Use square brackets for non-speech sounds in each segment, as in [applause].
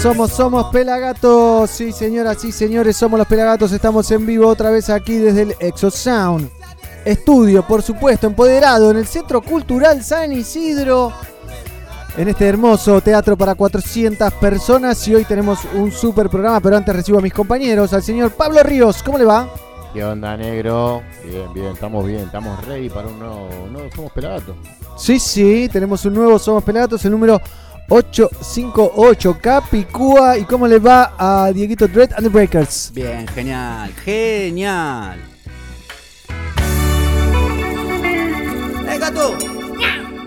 Somos, somos, Pelagatos. Sí, señoras, sí, señores, somos los Pelagatos. Estamos en vivo otra vez aquí desde el Exosound. Estudio, por supuesto, empoderado en el Centro Cultural San Isidro. En este hermoso teatro para 400 personas. Y hoy tenemos un super programa. Pero antes recibo a mis compañeros, al señor Pablo Ríos. ¿Cómo le va? ¿Qué onda, negro? Bien, bien, estamos bien, estamos ready para un nuevo, un nuevo Somos Pelagatos. Sí, sí, tenemos un nuevo Somos Pelagatos, el número 858 Capicúa. ¿Y cómo le va a Dieguito Dread and the Breakers? Bien, genial, genial. ¡Eh, gato!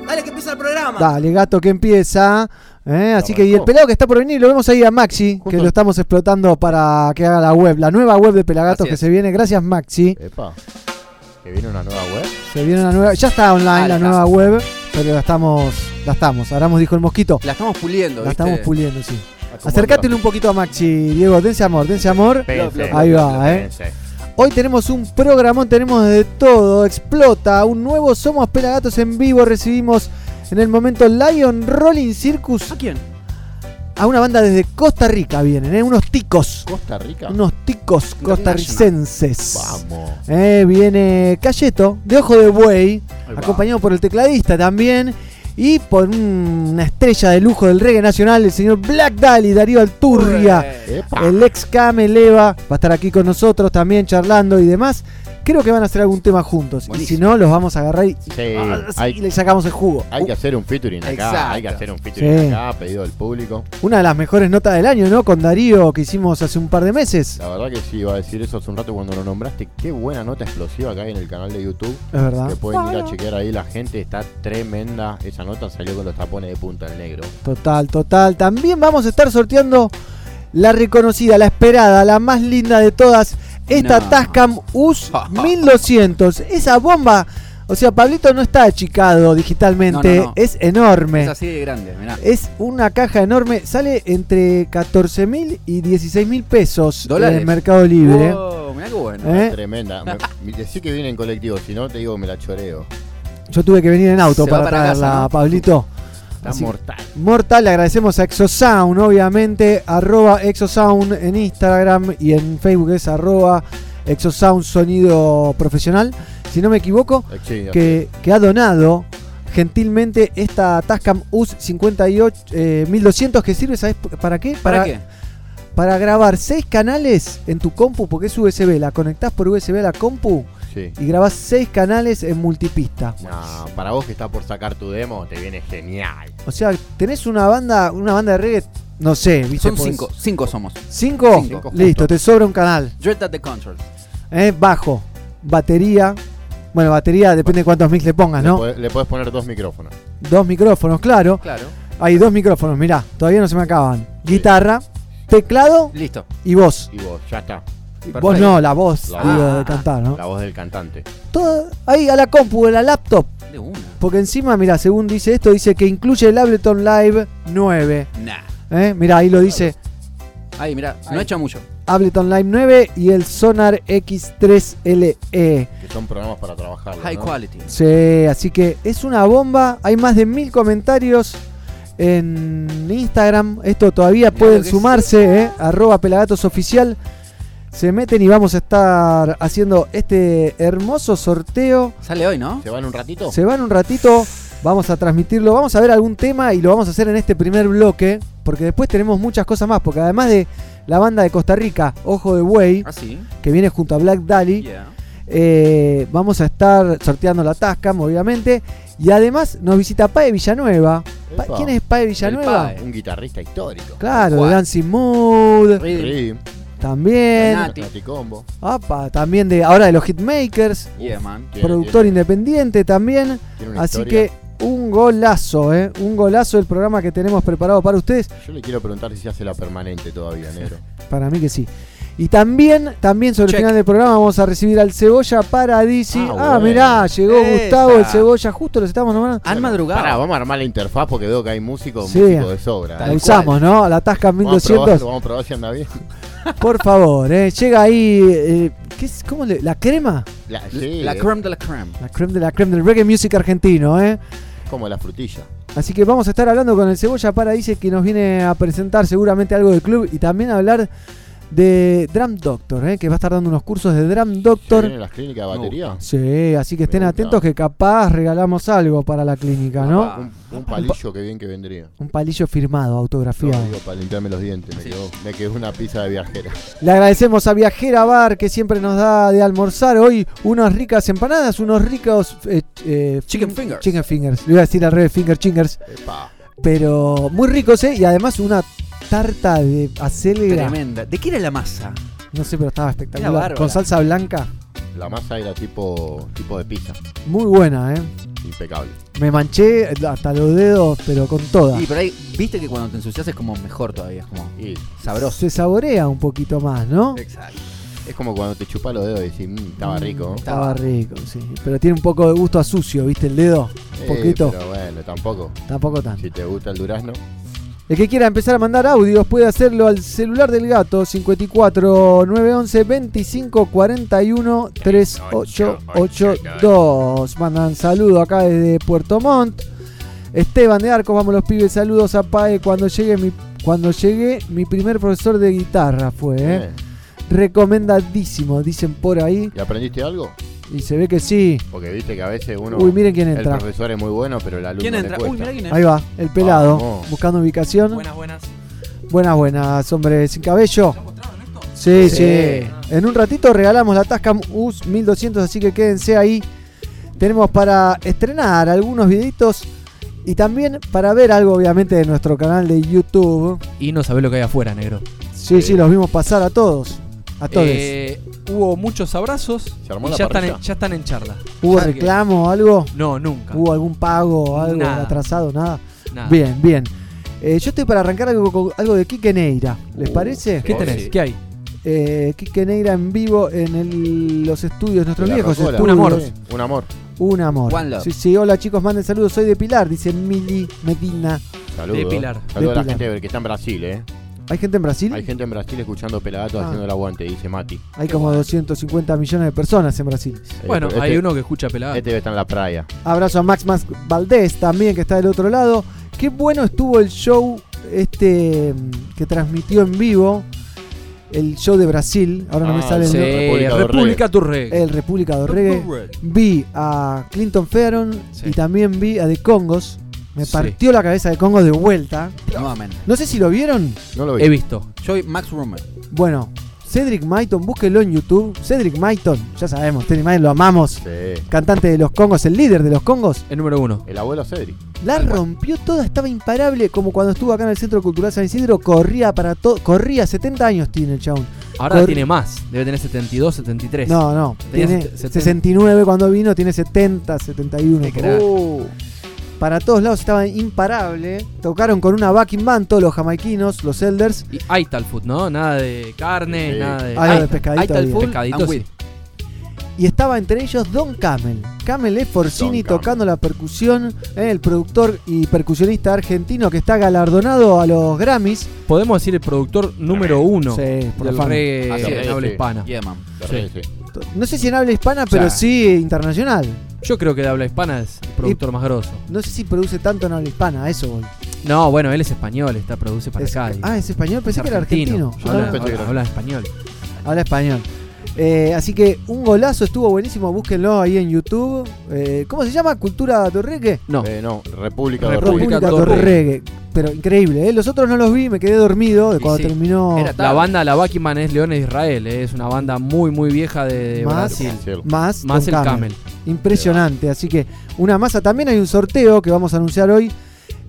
Dale que empieza el programa. Dale, gato, que empieza. ¿eh? Así que, y el pelado que está por venir, lo vemos ahí a Maxi, que lo estamos explotando para que haga la web, la nueva web de Pelagatos Así que es. se viene. Gracias, Maxi. Epa, que viene una nueva web. Se viene una nueva, ya está online Ah, la nueva web, pero la estamos, la estamos. Aramos dijo el mosquito. La estamos puliendo, La ¿viste? estamos puliendo, sí. Acércatelo un poquito a Maxi, Diego. Dense amor, dense amor. Péguense, Ahí va, eh. Hoy tenemos un programón, tenemos de todo. Explota un nuevo Somos Pelagatos en vivo. Recibimos en el momento Lion Rolling Circus ¿A quién? A una banda desde Costa Rica. Vienen, ¿eh? unos ticos. Costa Rica. Unos ticos costarricenses. Vamos. Eh, viene Cayeto, de Ojo de Buey, acompañado por el tecladista también. Y por un- una estrella de lujo del reggae nacional, el señor Black Dali, Darío Alturria. Ué. El ex Cameleva va a estar aquí con nosotros también charlando y demás. Creo que van a hacer algún tema juntos. Y si no, los vamos a agarrar y, Sí, sí, hay, y le sacamos el jugo. hay que hacer un featuring acá. Exacto. Hay que hacer un featuring Sí. acá, pedido del público. Una de las mejores notas del año, ¿no? Con Darío que hicimos hace un par de meses. La verdad que sí, iba a decir eso hace un rato cuando lo nombraste. Qué buena nota explosiva que hay en el canal de YouTube. Es verdad. Que pueden ir a chequear ahí la gente. Está tremenda. Esa nota salió con los tapones de punta el negro. Total, total. También vamos a estar sorteando la reconocida, la esperada, la más linda de todas. Esta No. Tascam US 1200. Esa bomba. O sea, Pablito no está achicado digitalmente. No, no, no. Es enorme. Es así de grande, mirá. Es una caja enorme. Sale entre 14 mil y 16 mil pesos ¿Dólares? en el Mercado Libre. Oh, mirá qué bueno. ¿Eh? Tremenda. Me, decí que viene en colectivo. Si no, te digo, me la choreo. Yo tuve que venir en auto Se para para traerla, casa, ¿no? Pablito. Está Así- mortal. Mortal, le agradecemos a Exosound, obviamente, arroba Exosound en Instagram y en Facebook es arroba Exosound Sonido Profesional, si no me equivoco, Eh, sí, que, que ha donado gentilmente esta Tascam US 58 eh, 1200 que sirve, ¿sabes para qué? ¿Para qué? Para grabar seis canales en tu compu, porque es USB, la conectás por USB a la compu Sí. y grabás seis canales en multipista. No, para vos que estás por sacar tu demo, te viene genial. O sea, tenés una banda, una banda de reggae, no sé, ¿viste? Son Podés- cinco, cinco somos. ¿Cinco? Cinco. Listo, te sobra un canal. Dread at the controls. ¿eh? Bajo, batería. Bueno, batería depende de cuántos mix le pongas, Le, ¿no? podés- le podés poner dos micrófonos. Dos micrófonos, claro. Claro. Hay dos micrófonos, mirá, todavía no se me acaban. Guitarra, teclado Listo. y voz. Y vos, ya está. Vos Perfecto. no, la voz, La digo, voz. de cantar, ¿no? La voz del cantante. Todo ahí a la compu, a la laptop. De una. Porque encima, mira, según dice esto, dice que incluye el Ableton Live 9. Nah. ¿eh? Mirá, ahí lo dice Ahí, mirá, no echa mucho. Ableton Live 9 y el Sonar X3LE. Que son programas para trabajar. High quality. Sí, así que es una bomba. Hay más de mil comentarios en Instagram. Esto todavía pueden sumarse, ¿eh? arroba pelagatos oficial. Se meten y vamos a estar haciendo este hermoso sorteo. Sale hoy, ¿no? ¿Se van un ratito? Se van un ratito, vamos a transmitirlo, vamos a ver algún tema y lo vamos a hacer en este primer bloque, porque después tenemos muchas cosas más, porque además de la banda de Costa Rica, Ojo de Buey, Ah, sí. que viene junto a Black Dali, Yeah. eh, vamos a estar sorteando la Tascam, obviamente. Y además nos visita Pae Villanueva. Pa-. ¿Quién es Pae Villanueva? Pae. Un guitarrista histórico. Claro, de. Dancing Mood. También. Combo. Apa, también de ahora de los Hitmakers. Yeah, man. Tiene- productor tiene- independiente también. tiene Así historia. que un golazo, ¿eh? Un golazo el programa que tenemos preparado para ustedes. Yo le quiero preguntar si se hace la permanente todavía, negro. [laughs] Para mí que sí. Y también, también sobre Check. el final del programa vamos a recibir al Cebolla Paradisi. Ah, Ah, bueno. mirá, llegó Esa. Gustavo el Cebolla, justo los estamos nombrando. Han madrugado. Pará, vamos a armar la interfaz porque veo que hay músicos Sí. músicos de sobra. La usamos, ¿no? La Tascam Vamos a, probar, 1200. vamos a probar si anda bien. Por favor, ¿eh? Llega ahí. eh, ¿qué es? ¿Cómo le.? ¿La crema? La, sí, La creme de la creme. La creme de la creme del reggae music argentino, ¿eh? como la frutilla. Así que vamos a estar hablando con el Cebolla Paradise que nos viene a presentar seguramente algo del club y también a hablar de Drum Doctor, ¿eh? que va a estar dando unos cursos de Drum ¿Se Doctor. vienen las clínicas de batería? Sí, así que estén atentos que capaz regalamos algo para la clínica, ¿no? Un, un palillo que bien que vendría. Un palillo firmado, No, autografiado. digo, para limpiarme los dientes. Me, Sí. quedó, me quedó una pizza de viajera. Le agradecemos a Viajera Bar que siempre nos da de almorzar hoy unas ricas empanadas, unos ricos eh, eh, Chicken fin- fingers. Chicken fingers. Le iba a decir al revés, finger chingers. Epa. Pero muy ricos, ¿eh? Y además una tarta de acelga. Tremenda. ¿De qué era la masa? No sé, pero estaba espectacular. Con salsa blanca. La masa era tipo, tipo de pizza. Muy buena, ¿eh? Impecable. Me manché hasta los dedos, pero con toda. Y por ahí, viste que cuando te ensucias es como mejor todavía, es como Y sabroso. Se saborea un poquito más, ¿no? Exacto. es como cuando te chupas los dedos y decís, "Mm, estaba rico. ¿no?". Estaba rico, sí. Pero tiene un poco de gusto a sucio, ¿viste? El dedo. Un Eh, poquito. pero bueno, tampoco. Tampoco tanto. Si te gusta el durazno, El que quiera empezar a mandar audios puede hacerlo al celular del gato 54 911 25 41 3882. Mandan saludo acá desde Puerto Montt. Esteban de Arcos, vamos los pibes, saludos a Pae cuando llegue mi cuando llegué mi primer profesor de guitarra fue, ¿eh? eh, recomendadísimo, dicen por ahí ¿y aprendiste algo? Y se ve que sí. Porque viste que a veces uno. Uy, miren quién el entra. profesor es muy bueno, pero el alumno ¿Quién le entra? Uy, mira quién es. Ahí va, el pelado, Vamos. buscando ubicación. Buenas, buenas. Buenas, buenas, hombre, sin cabello. Sí, sí, Sí. En un ratito regalamos la Tascam US 1200, así que quédense ahí. Tenemos para estrenar algunos videitos y también para ver algo, obviamente, de nuestro canal de YouTube. Y no sabés lo que hay afuera, negro. Sí, sí, los vimos pasar a todos. A todos. Eh, hubo muchos abrazos ¿Se armó y la ya están, en, ya están en charla. ¿Hubo Así que- reclamo o algo? No, nunca. ¿Hubo algún pago, algo Nada. atrasado? Nada. Nada. Bien, bien. Eh, yo estoy para arrancar algo, con- algo de Quique Neira. ¿Les Uh, parece? ¿Qué Oh, tenés? sí. ¿Qué hay? Eh, Quique Neira en vivo en el- los estudios, nuestros De la viejos Rocola. estudios. Un amor. Un amor. Un amor. One love. Sí, sí, hola chicos, manden saludos. Soy de Pilar, dice Mili Medina. Saludos. De Pilar. Saludos a la Pilar. gente que está en Brasil, eh. ¿Hay gente en Brasil? Hay gente en Brasil escuchando Pelagato Ah. haciendo el aguante, dice Mati. Hay como 250 millones de personas en Brasil. Eh, Bueno, hay este- uno que escucha pelado. Este está en la playa. Abrazo a Max Max Valdés también, que está del otro lado. Qué bueno estuvo el show este mm, que transmitió en vivo. El show de Brasil. Ahora no me Ah, sale el sí, nombre. República do República Turre. El República do Reggae. Vi a Clinton Fearon Sí. y también vi a The Congos. Me Sí. partió la cabeza de Congos de vuelta. Nuevamente. No sé si lo vieron. No lo vi. He visto. Yo soy Max Rummer. Bueno, Cedric Maiton, búsquelo en YouTube. Cedric Maiton, ya sabemos, Cedric Maiton lo amamos. Sí. Cantante de los Congos, el líder de los Congos. El número uno. El abuelo Cedric. La rompió toda, estaba imparable, como cuando estuvo acá en el Centro Cultural San Isidro, corría para todo, corría, 70 años tiene el chabón. Ahora Cor- tiene más. Debe tener 72, 73. No, no, Tenía tiene set- 69 cuando vino, tiene 70, 71. Qué Para todos lados estaba imparable. Tocaron con una backing band todos los jamaiquinos, los Elders. Y Aital Food, ¿no? Nada de carne, Sí. nada de. Algo de pescadito Pescadito, and sí. Y estaba entre ellos Don Camel. Camel es Forcini tocando la percusión, eh, el productor y percusionista argentino que está galardonado a los Grammys. Podemos decir el productor número uno Sí, por del reggae en habla hispana. Yeah, man. Sí. No sé si en habla hispana, pero sí internacional. Yo creo que de habla hispana es el productor más grosso. No sé si produce tanto en habla hispana, a eso voy. No, bueno, él es español, está produce para Es- acá. ah, es español, pensé es que era argentino. Habla español. habla español. Eh, así que un golazo estuvo buenísimo, búsquenlo ahí en YouTube. Eh, ¿Cómo se llama? ¿Cultura Torreque? No, Eh, no, República República República Torregue. Torregue. Pero increíble, ¿eh? Los otros no los vi, me quedé dormido de cuando sí, terminó. la banda, la Buckyman es Leones de Israel, eh, es una banda muy, muy vieja de, de Más. Brasil. Más, Más el Camel. Impresionante, así que una masa. También hay un sorteo que vamos a anunciar hoy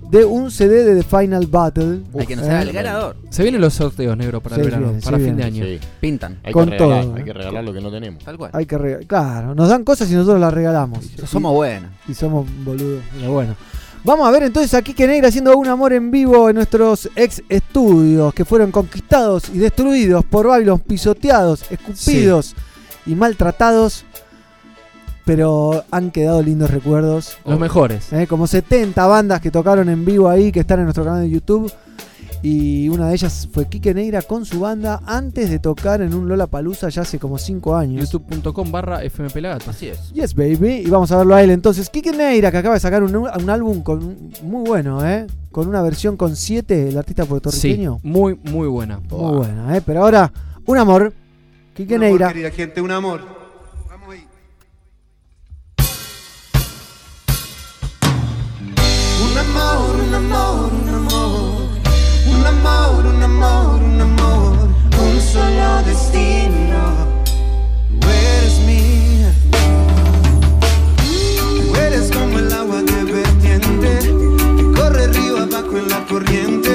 de un CD de The Final Battle. Hay que Eh, anunciar al ganador. Se vienen los sorteos negros para el verano, para fin de año. Sí. Pintan. Hay Con que regalar, todo, hay eh. que regalar lo que no tenemos. Tal cual. Hay que regalar. Claro, nos dan cosas y nosotros las regalamos. Somos buenos. Y somos boludos. Pero bueno. Vamos a ver entonces aquí que Negra haciendo un amor en vivo en nuestros ex estudios que fueron conquistados y destruidos por Babylon, pisoteados, escupidos y maltratados. Pero han quedado lindos recuerdos. Los mejores. ¿eh? Como 70 bandas que tocaron en vivo ahí, que están en nuestro canal de YouTube. Y una de ellas fue Quique Neira con su banda antes de tocar en un Lola Palusa ya hace como 5 años. youtube.com barra FM Pelagato. Así es. Yes, baby. Y vamos a verlo a él entonces. Quique Neira, que acaba de sacar un, un álbum con, muy bueno, ¿eh? Con una versión con 7, el artista puertorriqueño. Sí, muy, muy buena. Muy buena, ¿eh? Pero ahora, un amor. Quique Un amor, Neira. querida gente, un amor. Un amor, un amor, un amor. Un amor, un amor, un amor. Un solo destino. Tú eres mía. Tú eres como el agua de vertiente. Que corre río abajo en la corriente.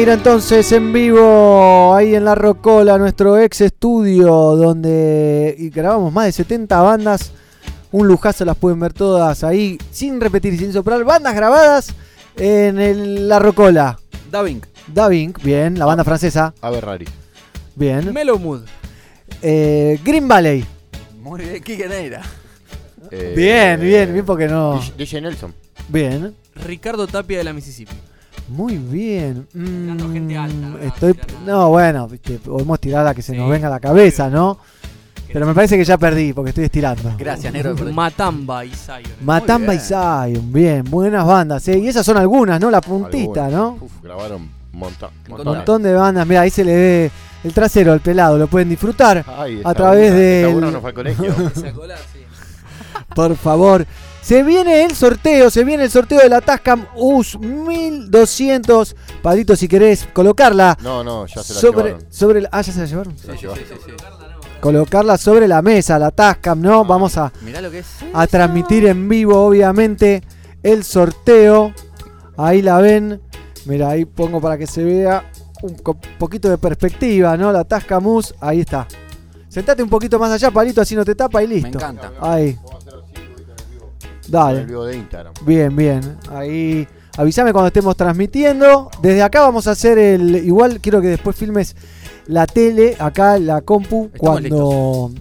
Neira entonces en vivo ahí en La Rocola, nuestro ex estudio donde grabamos más de 70 bandas. Un lujazo, las pueden ver todas ahí sin repetir y sin soplar. Bandas grabadas en el La Rocola. Davink. Davink, bien, la banda francesa, A ver, Rari. bien. Mellow Mood. Eh, Green Valley, Muy bien, Kike Neira. Eh, bien, bien, bien porque no. DJ Nelson. Bien, Ricardo Tapia de la Mississippi. Muy bien. Mm, estoy, no, bueno, viste, podemos tirar la que se nos venga a la cabeza, ¿no? Pero me parece que ya perdí porque estoy estirando. Gracias, negro. por- Matamba y Zion. Matamba y. Zion, bien, buenas bandas, ¿eh? Y esas son algunas, ¿no? La puntita, ¿no? Uf, grabaron monta Un montón de bandas, mira, ahí se le ve el trasero, el pelado, lo pueden disfrutar, Ay, A través no fue al colegio. [laughs] por favor. Se viene el sorteo, se viene el sorteo de la Tascam US 1200. Padrito, si querés colocarla No, no, ya se la sobre, llevaron. sobre la, ah, ya se la llevaron. Se la llevaron. Colocarla sobre la mesa, la Tascam, ¿no? Vamos a, Mirá lo que es. a transmitir en vivo, obviamente, el sorteo. Ahí la ven. Mira, ahí pongo para que se vea un poquito de perspectiva, ¿no? La Tascam US, ahí está. Sentate un poquito más allá, palito, así no te tapa y Me listo. encanta. Ahí, Vamos a hacer así, ahorita en el vivo. En el dale. vivo de Instagram. Bien, bien. Ahí avísame cuando estemos transmitiendo. Desde acá vamos a hacer el. Igual quiero que después filmes la tele, acá la compu, Estamos cuando.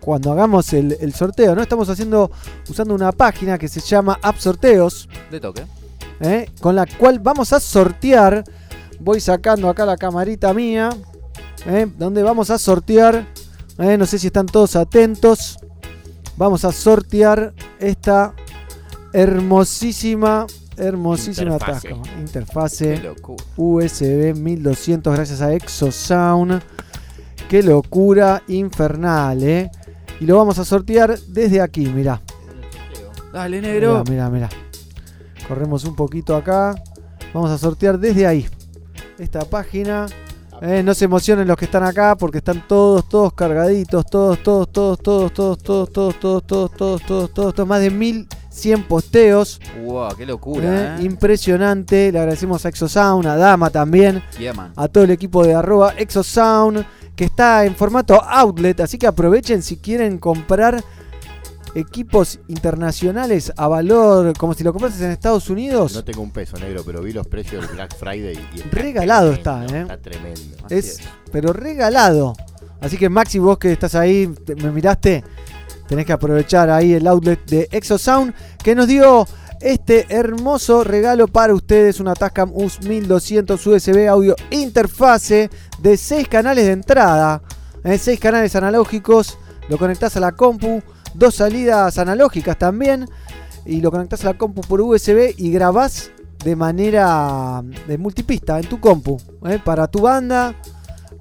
Cuando hagamos el, el sorteo, ¿no? Estamos haciendo, usando una página que se llama App Sorteos, De toque. ¿eh? con la cual vamos a sortear. Voy sacando acá la camarita mía, ¿eh? donde vamos a sortear. ¿eh? No sé si están todos atentos. Vamos a sortear esta hermosísima, hermosísima Interfase. Tascam. Interfase. USB 1200 gracias a Exosound. Qué locura infernal, ¿eh? Y lo vamos a sortear desde aquí, mirá. Dale, negro. Mira, mira, mira. Corremos un poquito acá. Vamos a sortear desde ahí. Esta página. Eh, no se emocionen los que están acá porque están todos, todos cargaditos. Todos, todos, todos, todos, todos, todos, todos, todos, todos, todos, todos, todos, todos. Más de 1100 posteos. Wow, qué Eh, locura. ¿eh? Impresionante. Le agradecemos a Exosound, a Dama también. Yeah. A todo el equipo de arroba Exosound. Que está en formato outlet. Así que aprovechen si quieren comprar equipos internacionales a valor como si lo comprases en Estados Unidos. No tengo un peso negro, pero vi los precios del Black Friday y está Regalado tremendo, está, ¿eh? Está tremendo. Así es, pero regalado. Así que Maxi, vos que estás ahí, te- me miraste, tenés que aprovechar ahí el outlet de Exosound que nos dio este hermoso regalo para ustedes, una Tascam US 1200 USB audio interfase de 6 canales de entrada, 6 canales analógicos, lo conectás a la compu, dos salidas analógicas también y lo conectás a la compu por USB y grabás de manera de multipista en tu compu, ¿eh? para tu banda,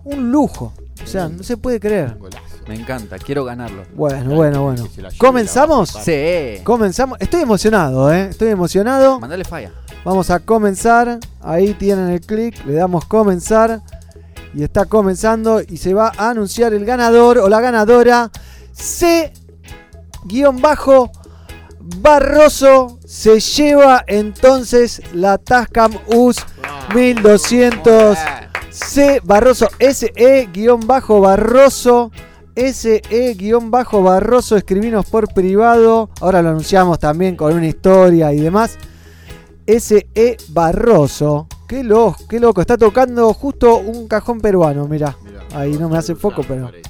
un lujo. O sea, no se puede creer. Me encanta, quiero ganarlo. Bueno, bueno, bueno. ¿Comenzamos? Sí. Comenzamos. Estoy emocionado, ¿eh? Estoy emocionado. Mandale falla. Vamos a comenzar. Ahí tienen el clic. Le damos comenzar. Y está comenzando. Y se va a anunciar el ganador o la ganadora. C guion bajo Barroso se lleva entonces la Tascam US 1200 C Barroso SE guion bajo Barroso SE guion bajo Barroso escribinos por privado ahora lo anunciamos también con una historia y demás SE Barroso qué loco, qué loco está tocando justo un cajón peruano mira Mirá, Ahí no me hace foco, pero- ¿eh?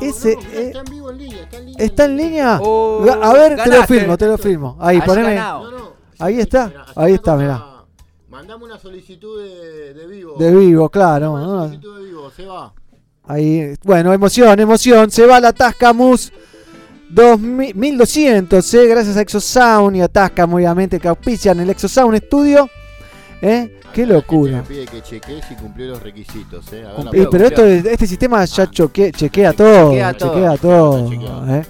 Ese, Ah, no, eh, está en vivo en línea, está en línea. ¿Está en línea? Oh, a ver, te lo filmo, te lo filmo. Ahí, poneme. ganado. No, no. Ahí está, ahí está, mirá. Mandame una solicitud de, de vivo. De vivo, claro. Solicitud de vivo, se va. Ahí, bueno, emoción, emoción. Se va la Tascamus 2000 1200, ¿eh? gracias a Exosound y a Tascam, obviamente, que auspician el Exosound Studio. ¿eh? Qué locura. Me pide que chequee si cumplió los requisitos, eh. A ver pero esto, este sistema ya choque- chequea todo. Chequea todo. Chequea todo. Está. ¿eh?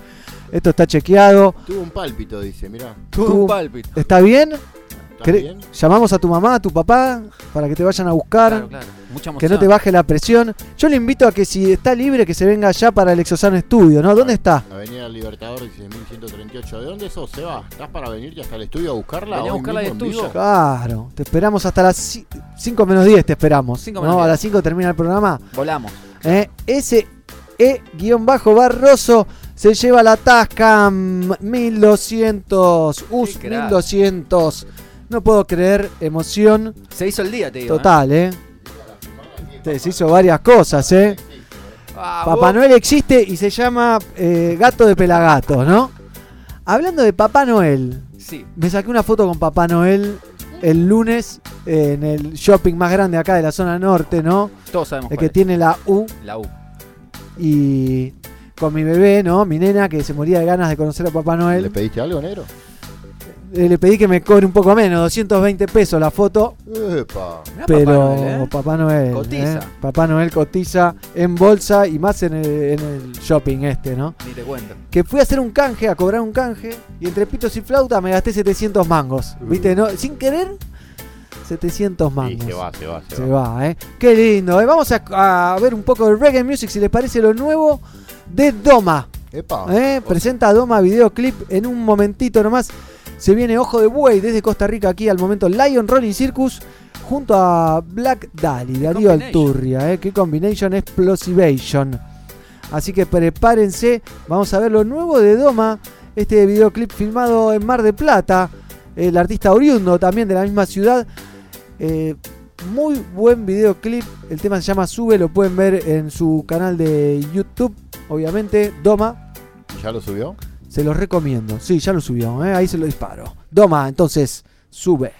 Esto está chequeado. Tuvo un pálpito, dice, mirá. Tuvo un pálpito. ¿Está bien? ¿Está ¿Querés- bien? Llamamos a tu mamá, a tu papá, para que te vayan a buscar. Claro, claro. Mucha que no te baje la presión. Yo le invito a que si está libre, que se venga ya para el Exosano Estudio, ¿no? ¿Dónde está? Avenida Libertador 16.138. ¿De dónde sos, Seba? ¿Estás para venir ya hasta el estudio a buscarla? Vení a buscarla mismo y es en vivo? tuya. Claro, te esperamos hasta las 5 menos 10, te esperamos. Cinco ¿no? A 10. las 5 termina el programa. Volamos. ¿eh? Ese E-Barroso se lleva la Tascam 1200, US Qué crack. 1200. No puedo creer, emoción Se hizo el día, te digo. total, ¿eh? Te- Se hizo varias cosas, ¿eh? Ah, Papá vos- Noel existe y se llama eh, Gato de Pelagatos, ¿no? Hablando de Papá Noel, Sí. me saqué una foto con Papá Noel el lunes eh, en el shopping más grande acá de la zona norte, ¿no? Todos sabemos El cuál que tiene la U. La U. y con mi bebé, ¿no? Mi nena que se moría de ganas de conocer a Papá ¿Le Noel. pediste algo, negro? Eh, le pedí que me cobre un poco menos, 220 pesos la foto, Epa. Mirá pero Papá Noel, ¿eh? Papá Noel, Cotiza. ¿eh? Papá Noel cotiza en bolsa y más en el, en el shopping este, ¿no? Ni te cuento. que fui a hacer un canje, a cobrar un canje, y entre pitos y flauta me gasté 700 mangos. ¿Viste? No, sin querer, 700 Sí, mangos. se va, se va, se, Se va. va, ¿eh? Qué lindo. ¿eh? Vamos a, a ver un poco de reggae music, si les parece lo nuevo de Doma. Epa. ¿eh? Presenta Doma videoclip en un momentito nomás. Se viene Ojo de Buey desde Costa Rica aquí al momento Lion Rolling Circus junto a Black Dali, Darío. Alturria. ¿eh? Qué combination explosivation. Así que prepárense, vamos a ver lo nuevo de Doma, este videoclip filmado en Mar de Plata, el artista oriundo también de la misma ciudad. Eh, muy buen videoclip, el tema se llama Sube, lo pueden ver en su canal de YouTube, obviamente, Doma, ¿Ya lo subió? Se los recomiendo. Sí, ya lo subió, ¿eh? ahí se lo disparo. Doma, entonces, sube.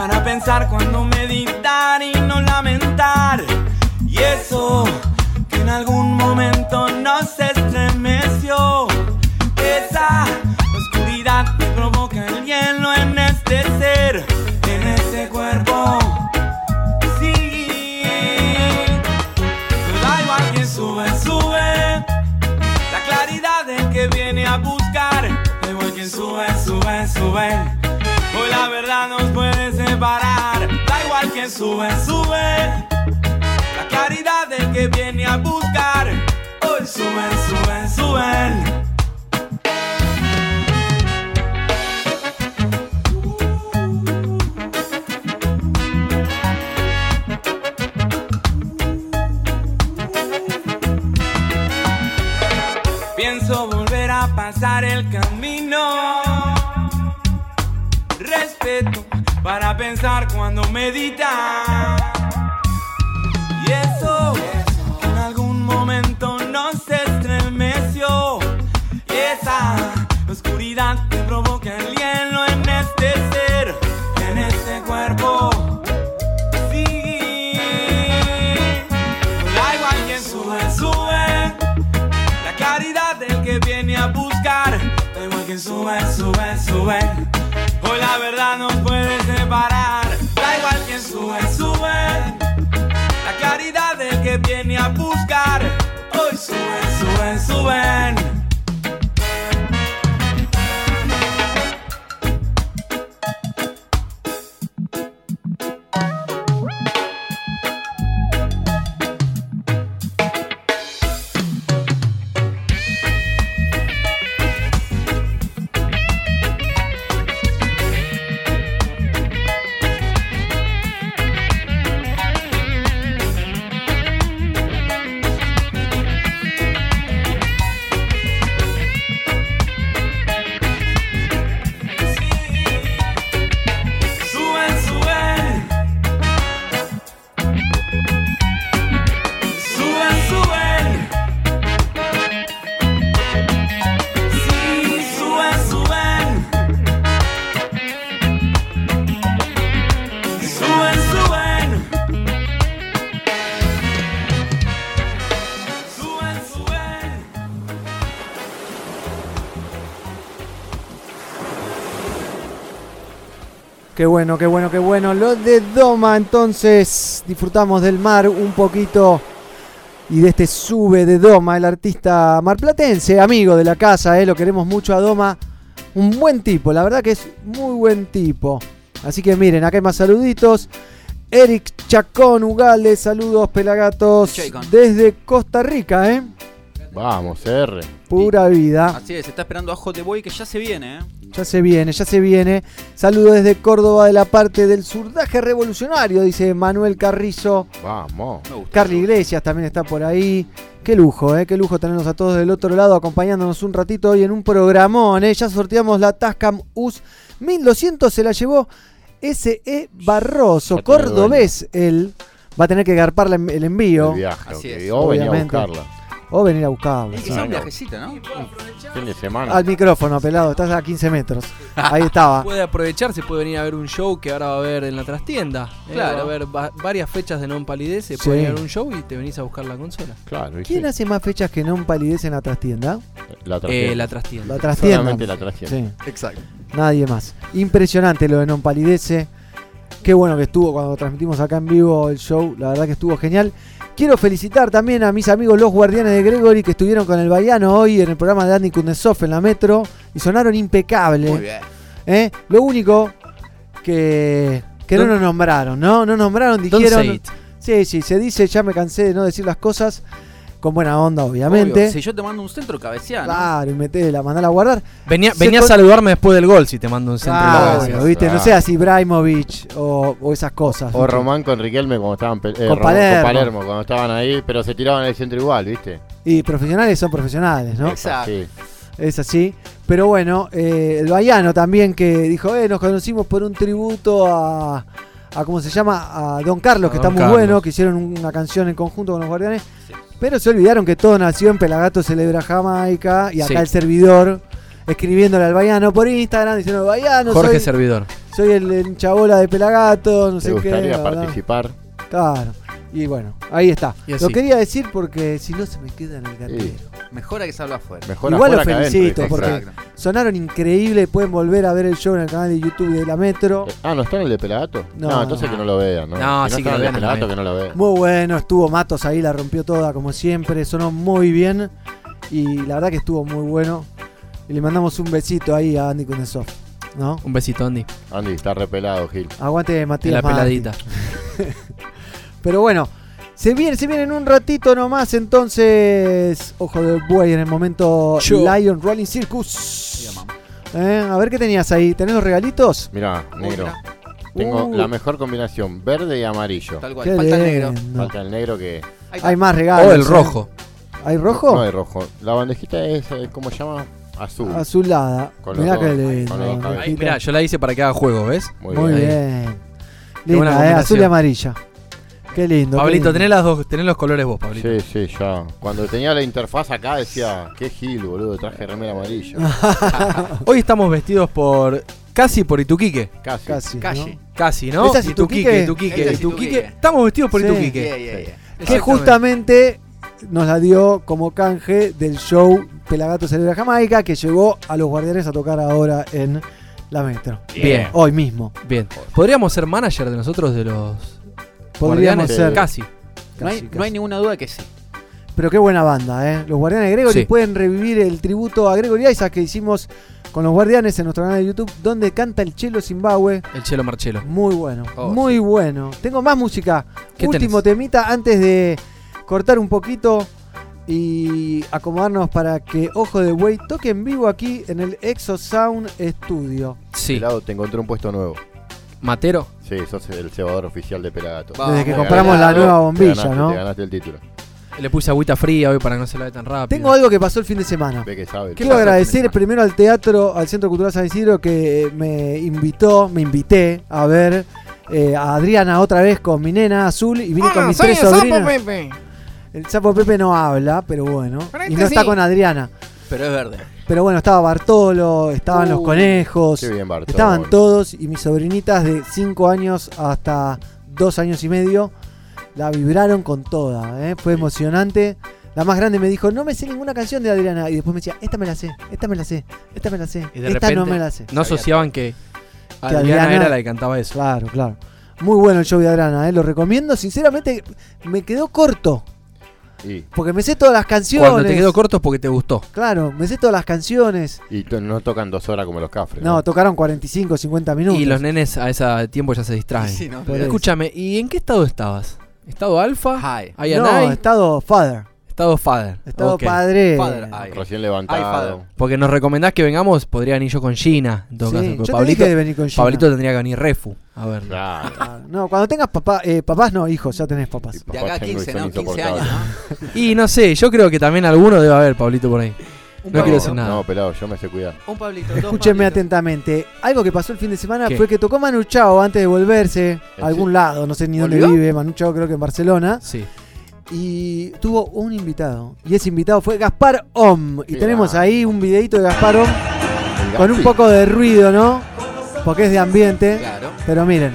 Para pensar cuando meditar y no lamentar. Y eso que en algún momento nos estremeció. Esa oscuridad que provoca el hielo en este ser, en este cuerpo. Sí, da igual quien sube, sube. La claridad del que viene a buscar. Da igual sube, sube, sube. Separar. Da igual quien sube, sube. La claridad del que viene a buscar. Hoy suben, suben, suben. Pienso volver a pasar el camino. Para pensar cuando medita. Y eso en algún momento nos estremeció. Esa oscuridad que provoca el hielo en este ser, en este cuerpo. Sí, da igual quien sube, sube. La claridad del que viene a buscar. Da igual que sube, sube, sube. Hoy la verdad nos puede Da igual quien sube, sube. La claridad del que viene a buscar. Hoy suben, suben, suben. Bueno, qué bueno, qué bueno. Lo de Doma, entonces disfrutamos del mar un poquito y de este sube de Doma, el artista marplatense, amigo de la casa, eh, lo queremos mucho a Doma. Un buen tipo, la verdad que es muy buen tipo. Así que miren, acá hay más saluditos. Eric Chacón Ugalde, saludos pelagatos desde Costa Rica, ¿eh? Vamos, R. Pura vida. Así es, se está esperando a Jote Boy que ya se viene, ¿eh? Ya se viene, ya se viene. Saludos desde Córdoba de la parte del surdaje revolucionario, dice Manuel Carrizo. Vamos. Carly Iglesias también está por ahí. Qué lujo, ¿eh? Qué lujo tenernos a todos del otro lado acompañándonos un ratito hoy en un programón, ¿eh? Ya sorteamos la Tascam US 1200, se la llevó S.E. Barroso, cordobés. Él va a tener que garpar la- el envío El viaje, Así ok. es. O venía a Obviamente. buscarla. O venir a buscarlo. Sí. que sea un no. viajecito, ¿no? Fin de semana. Al micrófono, pelado, estás a 15 metros. Ahí estaba. [laughs] Puede aprovecharse, puede venir a ver un show que ahora va a haber en la trastienda. ¿eh? Claro. Va a haber va- varias fechas de Non Palidece. Sí. Puede venir a ver un show y te venís a buscar la consola. Claro. y ¿Quién sí. hace más fechas que no un palidez en la trastienda? La Eh, trastienda. la trastienda. La trastienda. Solamente la trastienda. Sí. Exacto. Nadie más. Impresionante lo de Non Palidece. Qué bueno que estuvo cuando transmitimos acá en vivo el show. La verdad que estuvo genial. Quiero felicitar también a mis amigos los guardianes de Gregory que estuvieron con el Baiano hoy en el programa de Andy Kuznetsov en la Metro y sonaron impecables. Muy bien. ¿eh? Lo único que, que no Don't- nos nombraron, ¿no? No nombraron, dijeron. Sí, sí, se dice, ya me cansé de no decir las cosas. Con buena onda, obviamente. Obvio, Si yo te mando un centro, cabeceá, ¿no? Claro, y metela, mandala a guardar. Venía, venía con- a saludarme después del gol si te mando un centro. Claro. ¿viste? No seas Ibrahimovic o, o esas cosas. O ¿viste? Román con Riquelme cuando estaban eh, Con Ro- Palermo. cuando estaban ahí, pero se tiraban el centro igual, ¿viste? Y profesionales son profesionales, ¿no? Exacto. Sí. Es así. Pero bueno, eh, el Baiano también que dijo, eh, nos conocimos por un tributo a, a ¿cómo se llama? A Don Carlos, A que Don está muy Carlos. bueno, que hicieron una canción en conjunto con los guardianes. Sí. Pero se olvidaron que todo nació en Pelagato Celebra Jamaica y acá Sí. el servidor escribiéndole al Baiano por Instagram diciendo, Baiano, Jorge soy, Servidor. soy el, el chabola de Pelagato, no ¿Te sé qué. gustaría bla, bla". participar? Claro. Y bueno, ahí está. Lo quería decir porque si no se me queda en el gatero. Sí. Mejor hay que salgo afuera. Mejor Igual afuera lo felicito, porque- Exacto. Sonaron increíble, pueden volver a ver el show en el canal de YouTube de la Metro. Eh, Ah, ¿no está en el de Pelagato? No. No, entonces que no lo vean, ¿no? No, si sí no que está lo en el vean, de no Pelagato, lo que no lo vean. Muy bueno, estuvo Matos ahí, la rompió toda como siempre, sonó muy bien y la verdad que estuvo muy bueno. Y le mandamos un besito ahí a Andy Kuznetsov, ¿no? Un besito, Andy. Andy, está repelado, Gil. Aguante En Matías la Martí. peladita. [laughs] Pero bueno, se viene, se viene en un ratito nomás, entonces, ojo de buey en el momento Yo. Lion Rolling Circus. Eh, A ver qué tenías ahí, ¿tenés los regalitos? Mirá, Uy, negro. mirá, Tengo Uh. la mejor combinación, verde y amarillo. Tal cual. Qué Falta el negro. Falta el negro que... Hay más regalos. O el eh. rojo. ¿Hay rojo? No hay rojo. La bandejita es, eh, ¿cómo se llama? Azul. Azulada. Con Mirá dos- qué lindo. mirá, yo la hice para que haga juego, ¿ves? Muy, Muy bien. Linda, eh, azul y amarilla. Qué lindo. qué Pablito, lindo. tenés, las dos, tenés los colores vos, Pablito. Sí, sí, ya. Cuando tenía la interfaz acá decía, qué gil, boludo, traje remera amarilla. [laughs] Hoy estamos vestidos por. Casi por Ituquique. Casi. Casi. ¿no? Casi, ¿no? ¿Esa es Ituquique? Ituquique, Ituquique, Esta es Ituquique. Ituquique. Estamos vestidos por Sí. Ituquique. Yeah, yeah, yeah. Que justamente nos la dio como canje del show Pelagato Celebra Jamaica, que llegó a los guardianes a tocar ahora en la metro. Bien, Hoy mismo. bien. ¿Podríamos ser manager de nosotros de los Podríamos guardianes? ser. Casi. No hay, Casi, no hay casi. ninguna duda que sí. Pero qué buena banda, ¿eh? Los Guardianes de Gregory Sí. pueden revivir el tributo a Gregory Isaac que hicimos con los Guardianes en nuestro canal de YouTube, donde canta el Chelo Zimbabue. El Chelo Marchelo. Muy bueno, Oh, muy bueno. Tengo más música. ¿Qué Último tenés? temita antes de cortar un poquito y acomodarnos para que Ojo de Buey toque en vivo aquí en el Exo Sound Studio. Sí. Pelado, te encontré un puesto nuevo. Matero. Sí, sos el cebador oficial de Pelagato. Vamos, Desde que Te compramos la nueva te bombilla, ganaste- ¿no? Te ganaste el título. Le puse agüita fría hoy para que no se la ve tan rápido. Tengo algo que pasó el fin de semana. Ve que sabe. Quiero pasó el fin de agradecer primero al teatro, al Centro Cultural San Isidro, que me invitó, me invité a ver eh, a Adriana otra vez con mi nena azul y vine Ah, con mis tres sobrinas. El sapo Pepe no habla, pero bueno. Y no está con Adriana. Pero es verde. Pero bueno, estaba Bartolo, estaban los conejos, Qué bien, Bartolo. estaban todos y mis sobrinitas de 5 años hasta 2 años y medio la vibraron con toda. ¿eh? Fue emocionante. La más grande me dijo, no me sé ninguna canción de Adriana. Y después me decía, esta me la sé, esta me la sé, esta me la sé, Y de esta repente no me la sé. no asociaban que, que Adriana, Adriana- era la que cantaba eso. Claro, claro. Muy bueno el show de Adriana, ¿eh? lo recomiendo. Sinceramente, me quedó corto. Y, Porque me sé todas las canciones. Cuando te quedó corto es porque te gustó. Claro, me sé todas las canciones. y to- no tocan dos horas como los cafres. No, tocaron 45, 50 minutos. Y los nenes a ese tiempo ya se distraen. Sí, no. Escúchame, ¿y en qué estado estabas? ¿Estado alfa? High. ¿Ay, no, estado father. Estado father. Estado padre. Father, ay. Recién levantado. Porque nos recomendás que vengamos, podría venir yo con Gina. En todo Sí, caso. yo porque te Pablito, de venir con Gina. Pablito tendría que venir Refu. A ver. Claro. Ah, No, cuando tengas papá, eh, papás no, hijos, ya tenés papás. De acá a tengo 15, y son ¿no? 15 años. Y no sé, yo creo que también alguno debe haber, Pablito, por ahí. Un No quiero decir nada. No, pelado, yo me sé cuidar. Un Pablito, Escúchenme atentamente. Algo que pasó el fin de semana ¿Qué? fue que tocó Manu Chao antes de volverse a ¿En algún lado, no sé ni dónde vive. Manu Chao creo que en Barcelona. Sí. Y tuvo un invitado. Y ese invitado fue Gaspar Om. Y Mirá. tenemos ahí un videito de Gaspar Om con un poco de ruido, ¿no? Porque es de ambiente. Claro. Pero miren.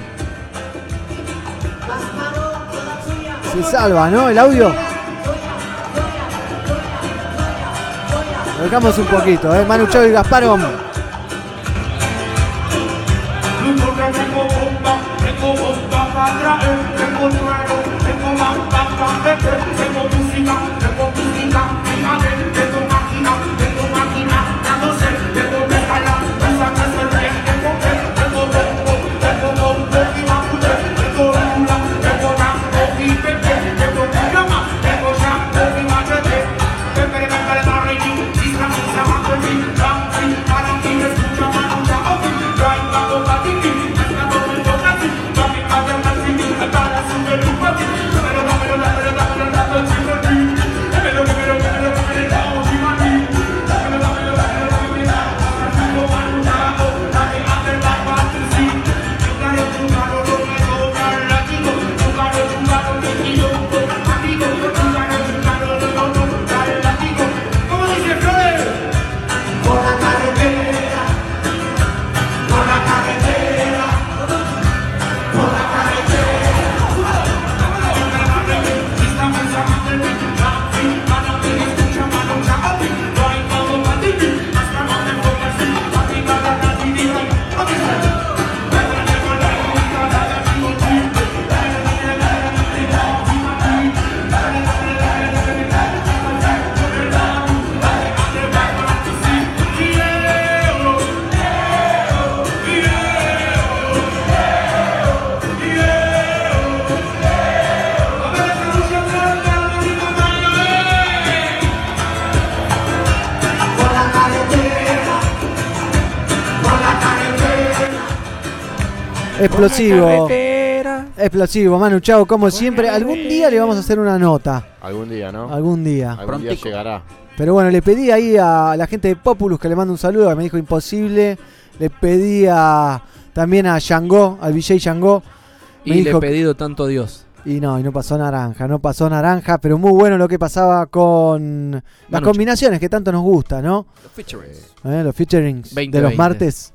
Se salva, ¿no? El audio. Lo dejamos un poquito, ¿eh? Manu Chao y Gaspar Om. Thank you. Explosivo. Explosivo, Manu Chao, como siempre. Algún día le vamos a hacer una nota. Algún día, ¿no? Algún día. Algún día llegará. Pero bueno, le pedí ahí a la gente de Populus que le mando un saludo, que me dijo imposible. Le pedí a, también a Shango, al VJ Shango. Me Y le dijo he pedido tanto a Dios. Y no, y no pasó naranja, no pasó naranja, pero muy bueno lo que pasaba con las Manu combinaciones que tanto nos gusta, ¿no? Los featurings. ¿Eh? Los featurings de 20, los 20. martes.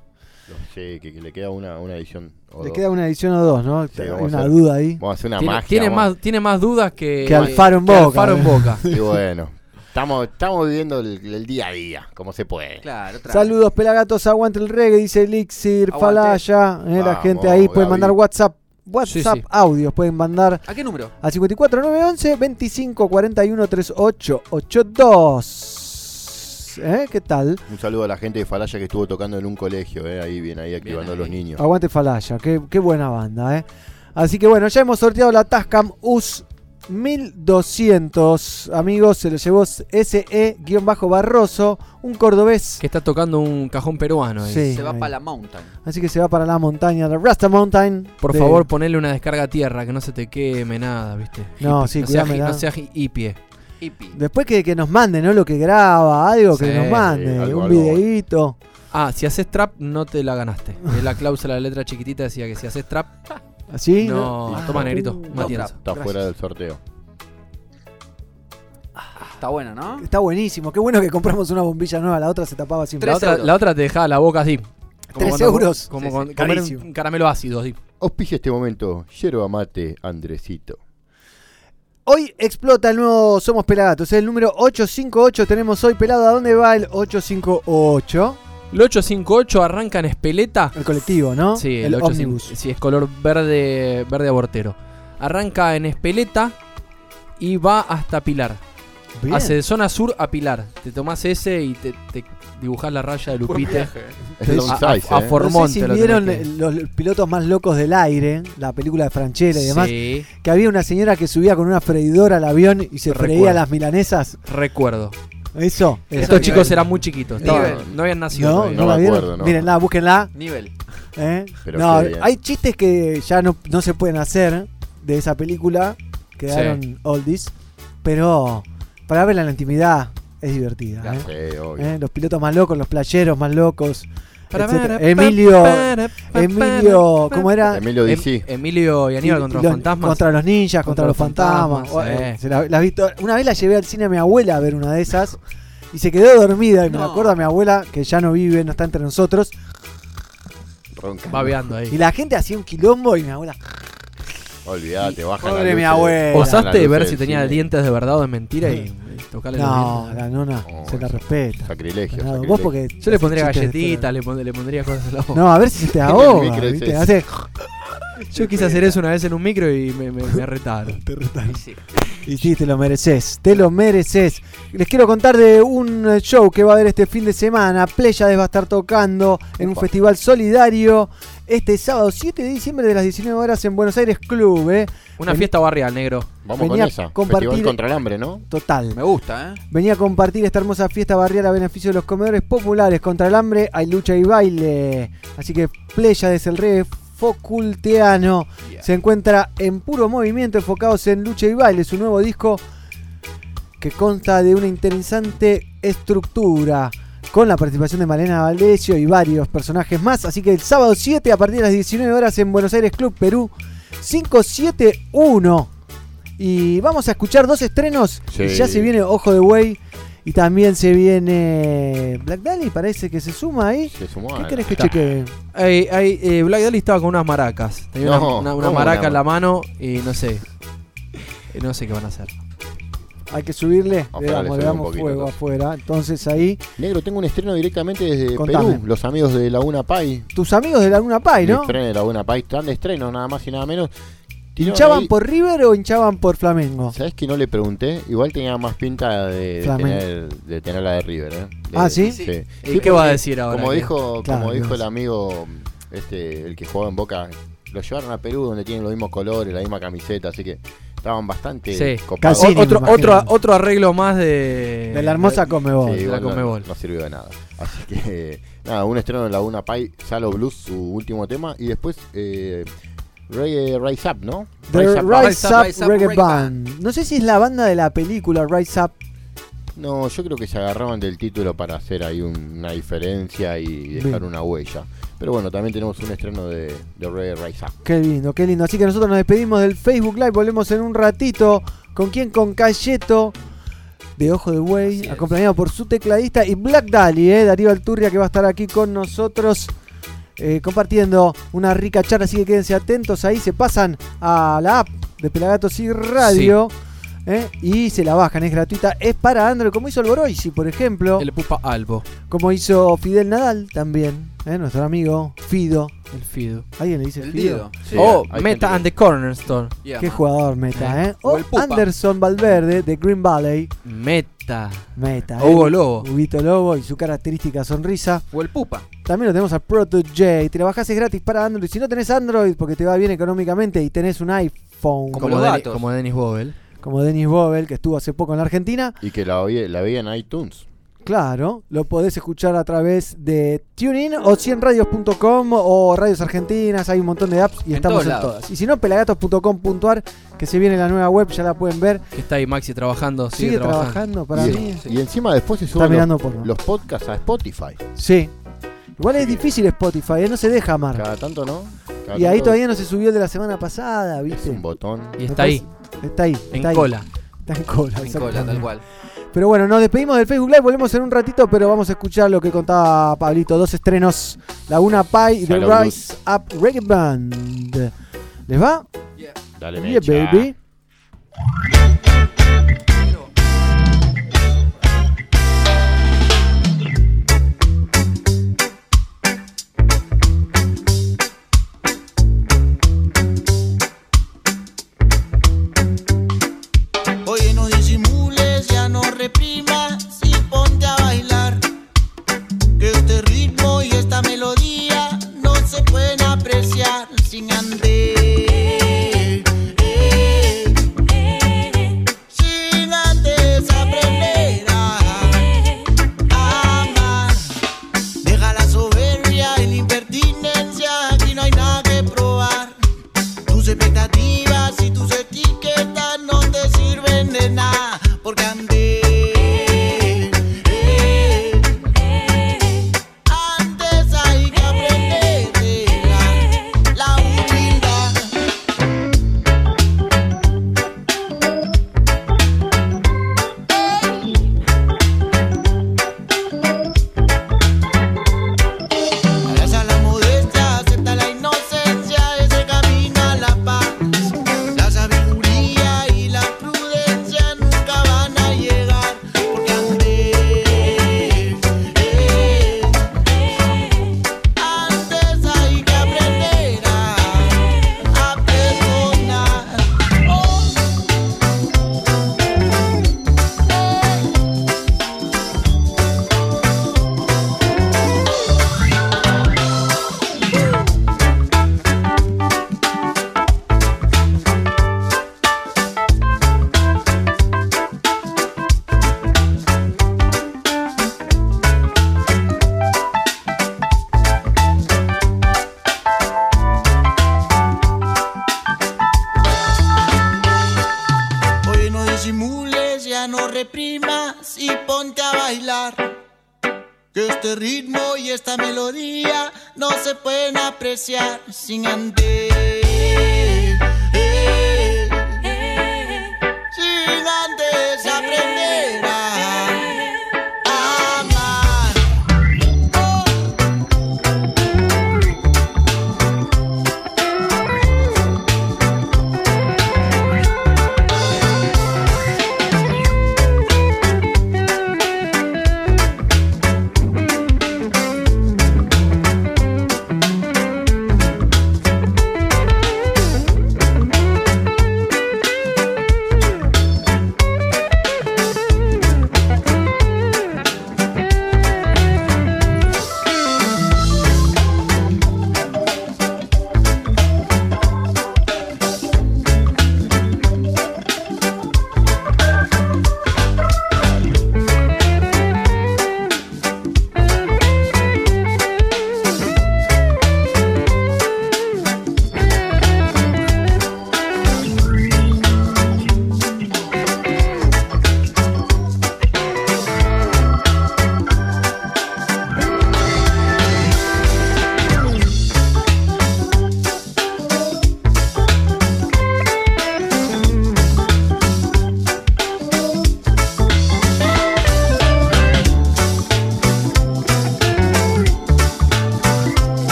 Sí, que, que le queda una, una edición. o Le dos. queda una edición o dos, ¿no? Sí, Hay una hacer- duda ahí. Vamos a hacer una Tiene, magia. tiene vamos- más, tiene más dudas que, Que Alfaro en que Boca, Alfaro en. Boca. Y bueno, estamos, estamos viviendo el, el día a día, como se puede. Claro, Saludos, pelagatos, aguante el reggae, dice Elixir, Aguante. Falaya. eh, la gente ahí puede mandar WhatsApp. WhatsApp sí. audios pueden mandar ¿A qué número? al 54911 25 41 38 82. ¿Eh? ¿Qué tal? Un saludo a la gente de Falaya que estuvo tocando en un colegio, eh, ahí bien, ahí activando a los niños. Aguante Falaya, qué, qué buena banda, ¿eh? Así que bueno, ya hemos sorteado la Tascam US 1200. Amigos, se lo llevó SE-Barroso, un cordobés. Que está tocando un cajón peruano. ahí. Sí. Se va ahí. para la mountain. Así que se va para la montaña, la Rasta Mountain. Por de- favor, ponele una descarga a tierra, que no se te queme nada, ¿viste? No, Hippie. sí, no sea, no sea hippie. Hippie. Después que, que nos mande, ¿no? Lo que graba, algo que Sí, nos mande, algo, un algo. videíto. Ah, si haces trap, no te la ganaste. [laughs] Es la cláusula de la letra chiquitita decía que si haces trap, ¿Así? no. Ah, Toma negrito, uh, Matienzo. Está Gracias. fuera del sorteo. Está bueno, ¿no? Está buenísimo. Qué bueno que compramos una bombilla nueva. La otra se tapaba sin La Tres otra, euros. la otra te dejaba la boca así. Tres cuando- euros. Como Sí, con- sí, comer carísimo. un caramelo ácido, así. Auspicia este momento, yerba mate Andresito. Hoy explota el nuevo Somos Pelagatos, es el número 858. Tenemos hoy pelado. ¿A dónde va el 858? El 858 arranca en Espeleta. El colectivo, ¿no? Sí, el, el, ómnibus. 858. Sí, es color verde, verde abortero. Arranca en Espeleta y va hasta Pilar. Bien. Hace de zona sur a Pilar. Te tomás ese y te, te dibujás la raya de Lupite. Es A- A, size, a eh. For- no sé Formonte si lo vieron que- eh, los pilotos más locos del aire, la película de Franchella y demás, Sí, que había una señora que subía con una freidora al avión y se freía Recuerdo. las milanesas. recuerdo. Eso. eso. Estos chicos nivel. eran muy chiquitos. no habían nacido. No, no, No la vieron. acuerdo, no. Mírenla, búsquenla. Nivel. ¿eh? No, hay chistes que ya no, no se pueden hacer de esa película, quedaron oldies, pero para verla en la intimidad es divertida. ¿eh? Sí, obvio. ¿Eh? Los pilotos más locos, los playeros más locos. Etcétera. Emilio, Emilio, ¿cómo era? Emilio Em- DC. Emilio y Aníbal contra Y los los- fantasmas. Contra los ninjas, contra, Contra los los fantasmas. Eh, se la- la vi to- Una vez la llevé al cine a mi abuela a ver una de esas y se quedó dormida. Y me acuerdo a mi abuela, que ya no vive, no está entre nosotros. Ronca. Babeando Y ahí. la gente hacía un quilombo y mi abuela. Olvídate, baja la Pobre mi luz, abuela. eh. ¿Osaste ver si tenía cine. dientes de verdad o de mentira y, y tocarle No, la nona No, se la respeta. Sacrilegio. Nada, sacrilegio. vos porque Yo le pondría galletitas, le, pon- le pondría cosas a la boca. No, a ver si se te [laughs] ahoga. [laughs] Yo quise hacer eso una vez en un micro y me, me, me [laughs] retaron. Y sí. Y sí, te lo mereces, te lo mereces. Les quiero contar de un eh, show que va a haber este fin de semana. Pléyades va a estar tocando en un festival solidario este sábado 7 de diciembre de las 19 horas en Buenos Aires Club, ¿eh? Una fiesta barrial, negro. Vamos venía con a esa. compartir- Festival contra el hambre, ¿no? Total. Me gusta, ¿eh? Venía a compartir esta hermosa fiesta barrial a beneficio de los comedores populares. Contra el hambre hay lucha y baile. Así que Pléyades, el rey Foculteano, Yeah. se encuentra en puro movimiento, enfocados en lucha y baile. Su nuevo disco que consta de una interesante estructura. Con la participación de Malena Valdesio y varios personajes más. Así que el sábado 7 a partir de las 19 horas en Buenos Aires Club Perú 571. Y vamos a escuchar dos estrenos. Sí. Ya se viene Ojo de Buey. Y también se viene Black Dahlia, parece que se suma ahí. Se sumó ¿Qué a- querés que está. cheque? Ay, ay, eh, Black Dahlia estaba con unas maracas. Tenía No, una, una- una ¿cómo maraca en la mano y no sé. No sé qué van a hacer. Hay que subirle. Ojalá Le damos, le damos poquito, fuego entonces. afuera. Entonces ahí, Negro, tengo un estreno directamente desde Contame. Perú. Los amigos de Laguna Pai. tus amigos de Laguna Pai, ¿no? estreno de Laguna Pai. Están de estreno, nada más y nada menos. ¿Hinchaban ahí- por River o hinchaban por Flamengo? ¿Sabes que no le pregunté? Igual tenía más pinta de, tener, de tener la de River, ¿eh? De- Ah, ¿sí? Sí. ¿Y Sí, qué va a decir ahora? Como dijo, Claro, como dijo el amigo, este, el que jugaba en Boca, lo llevaron a Perú donde tienen los mismos colores, la misma camiseta, así que estaban bastante Sí. copados. Otro, otro, otro arreglo más de. De la hermosa Comebol. Sí, de la no, Conmebol. no sirvió de nada. Así que, [laughs] nada, un estreno en Laguna Pai, Salo Blues, su último tema, y después eh, Reggae Rise Up, ¿no? The Rise Rise, Up. Up, Rise Up, Rise Up Reggae Reggae Band. No sé si es la banda de la película Rise Up. No, yo creo que se agarraban del título para hacer ahí un- una diferencia y dejar Bien. una huella. Pero bueno, también tenemos un estreno de, de Reggae Rise Up. Qué lindo, qué lindo. Así que nosotros nos despedimos del Facebook Live. Volvemos en un ratito. ¿Con quién? Con Cayeto. De Ojo de Buey, acompañado por su tecladista y Black Dali, eh, Darío Alturria, que va a estar aquí con nosotros eh, compartiendo una rica charla. Así que quédense atentos ahí. Se pasan a la app de Pelagatos y Radio eh, y se la bajan. Es gratuita. Es para Android, como hizo el Boroisi, por ejemplo. El Pupa Albo. Como hizo Fidel Nadal también. eh, nuestro amigo Fido. El Fido. ¿Alguien le dice El Fido? Sí, oh, Meta and the Corner Store. Yeah, Qué man. jugador meta, ¿eh? O O el Pupa. Anderson Valverde de Green Valley. Meta. Meta, ¿eh? Hugo Lobo. Huguito Lobo y su característica sonrisa. O el Pupa. También lo tenemos al Proto J. Te la bajás es gratis para Android. Si no tenés Android porque te va bien económicamente y tenés un iPhone, Como como, los Deni- gatos. como Dennis Bobel. Dennis Bobel, que estuvo hace poco en la Argentina, Y que la, la veía en iTunes. claro, lo podés escuchar a través de TuneIn o 100radios.com o Radios Argentinas. Hay un montón de apps y En estamos en todas. Y si no, pelagatos.com.ar, que se viene la nueva web, ya la pueden ver. Que está ahí Maxi trabajando. Sigue, Sigue, trabajando. trabajando para y, mí. y encima después se suben los, podcasts a Spotify. Sí. Igual es difícil Spotify, ¿eh? no se deja amar. Cada tanto, ¿no? Cada Y ahí tanto todavía no se subió el de la semana pasada, Es ¿viste? un botón. Y está ahí, Está ahí. en está ahí. cola. Está en cola. En cola, tal cual. Pero bueno, nos despedimos del Facebook Live, volvemos en un ratito, pero vamos a escuchar lo que contaba Pablito. Dos estrenos, Laguna Pai y The Rise Up Reggae Band. ¿Les va? Dale, Yeah, baby.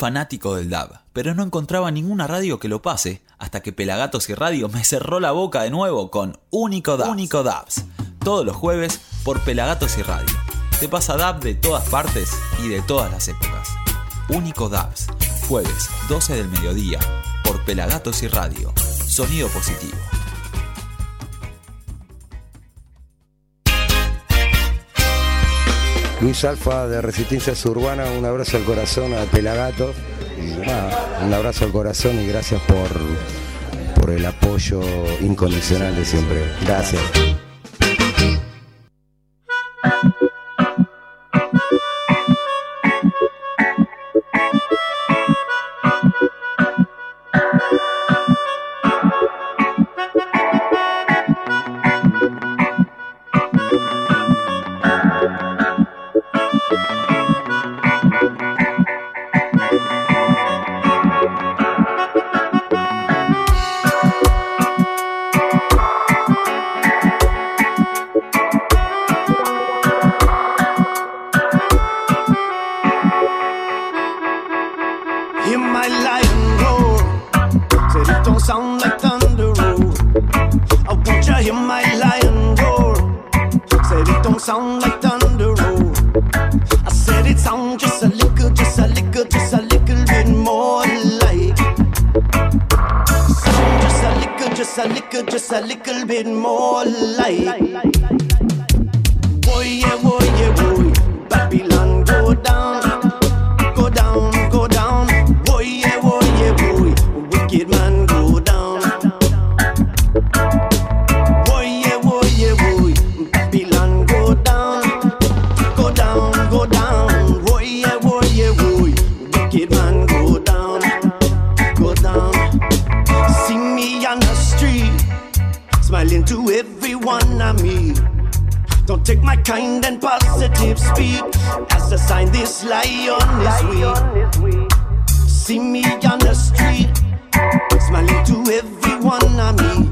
Fanático del DAB, pero no encontraba ninguna radio que lo pase, hasta que Pelagatos y Radio me cerró la boca de nuevo con Único Dabs. Único Dabs. Todos los jueves por Pelagatos y Radio. Te pasa DAB de todas partes y de todas las épocas. Único Dabs. Jueves, 12 del mediodía, por Pelagatos y Radio. Sonido positivo. Luis Alfa de Resistencia Urbana, un abrazo al corazón a Pelagatos. Y un abrazo al corazón y gracias por, por el apoyo incondicional de siempre. Gracias. just a little, just a little bit more light. Boy, yeah, boy, yeah, boy, Babylon. Take my kind and positive speed as I sign this lion is weak. See me on the street, smiling to everyone I meet.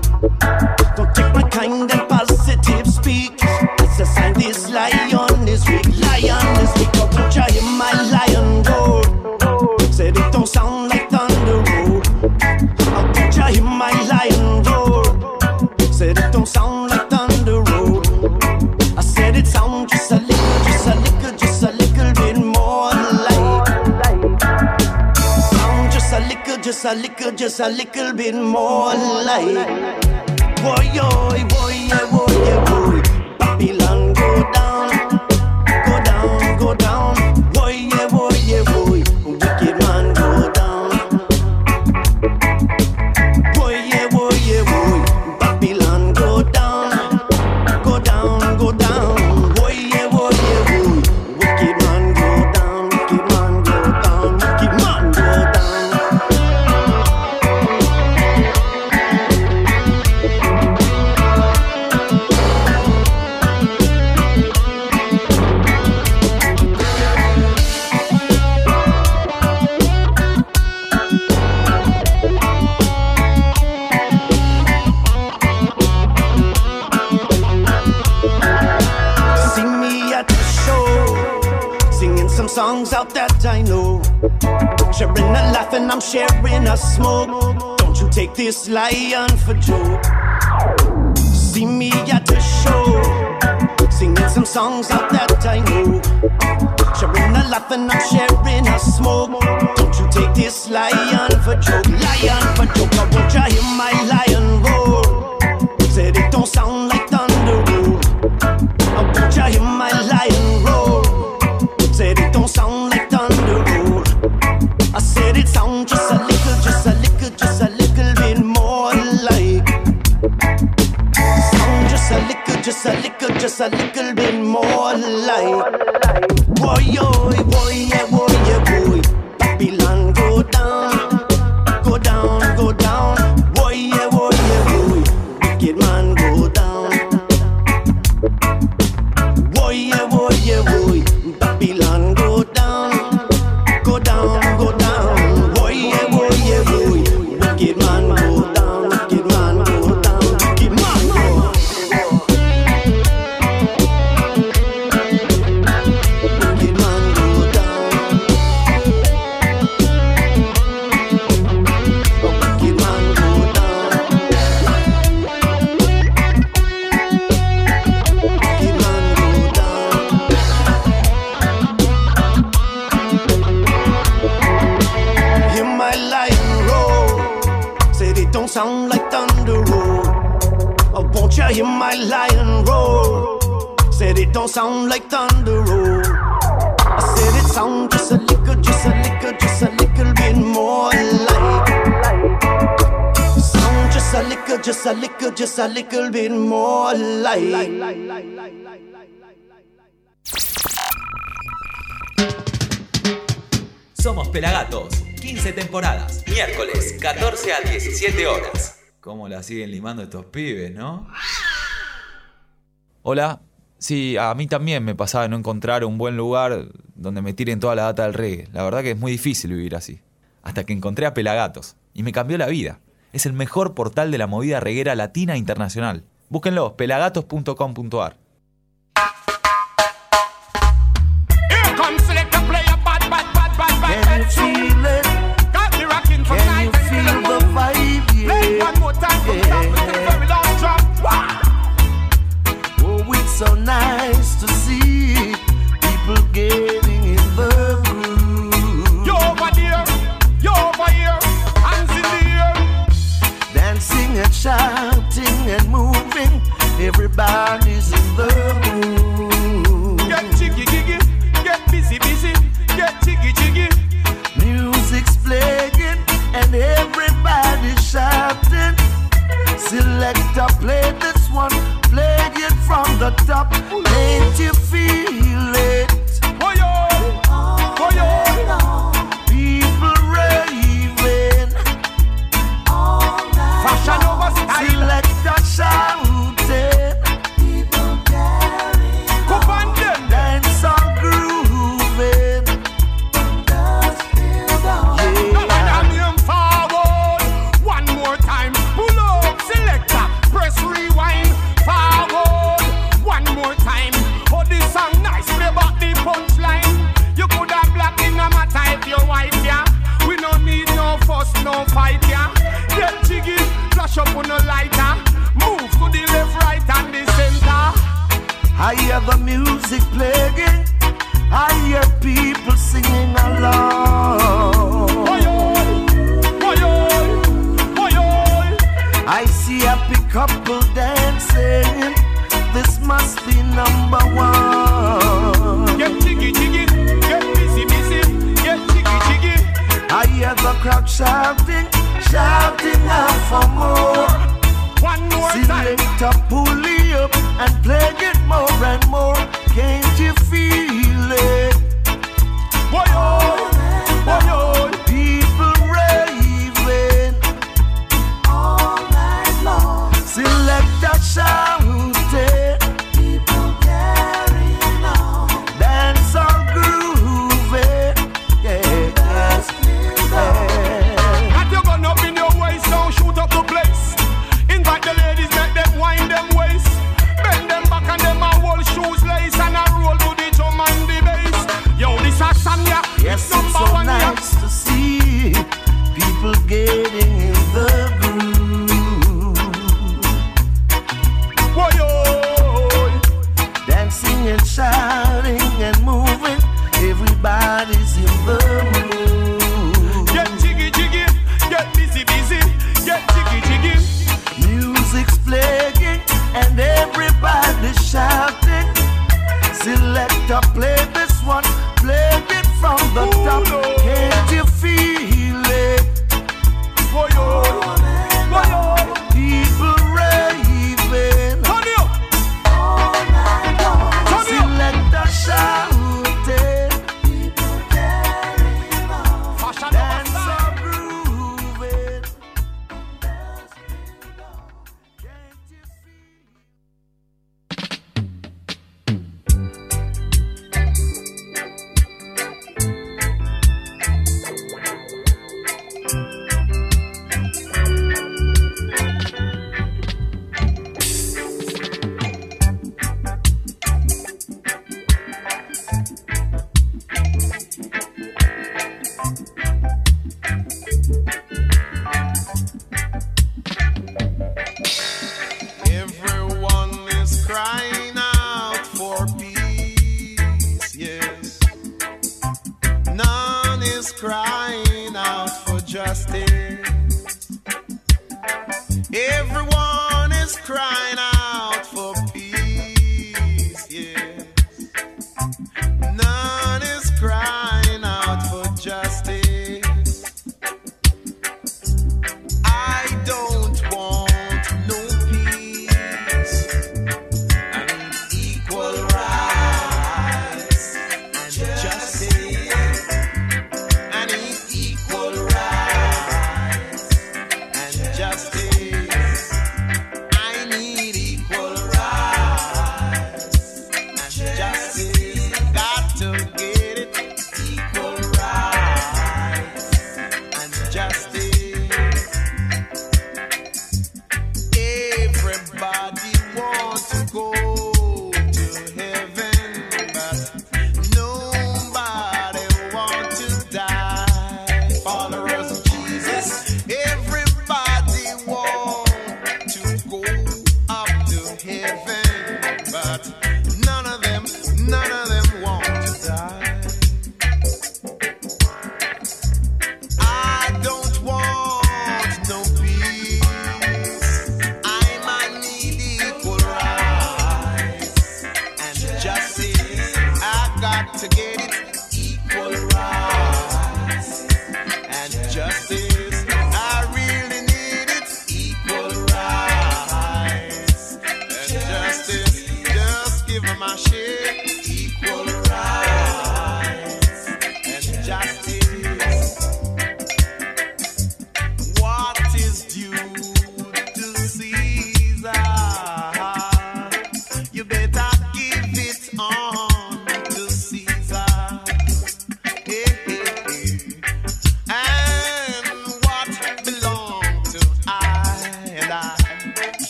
a little, just a little bit more light. Boy, oh, boy, oh, boy, oh, boy, boy. Smoke. Don't you take this lion for joke. See me at the show, singing some songs out that I know. Sharing a laugh and I'm sharing a smoke. Don't you take this lion for joke, lion for joke. I want you hear my life. a little bit more light, Warrior. you just a little bit more. Somos Pelagatos, 15 temporadas, miércoles, 14 a 17 horas. ¿Cómo la siguen limando estos pibes, no? Hola, sí, a mí también me pasaba no encontrar un buen lugar donde me tiren toda la data del reggae. La verdad que es muy difícil vivir así. Hasta que encontré a Pelagatos y me cambió la vida es el mejor portal de la movida reguera latina internacional. Búsquenlo, pelagatos.com.ar. shouting and moving. Everybody's in the mood. Get jiggy, jiggy, get busy, busy, get jiggy, jiggy. Music's playing and everybody's shouting. Selector, play this one, play it from the top. Ain't you feel it. Selection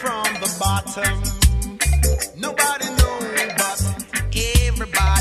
from the bottom. Nobody knows, but everybody.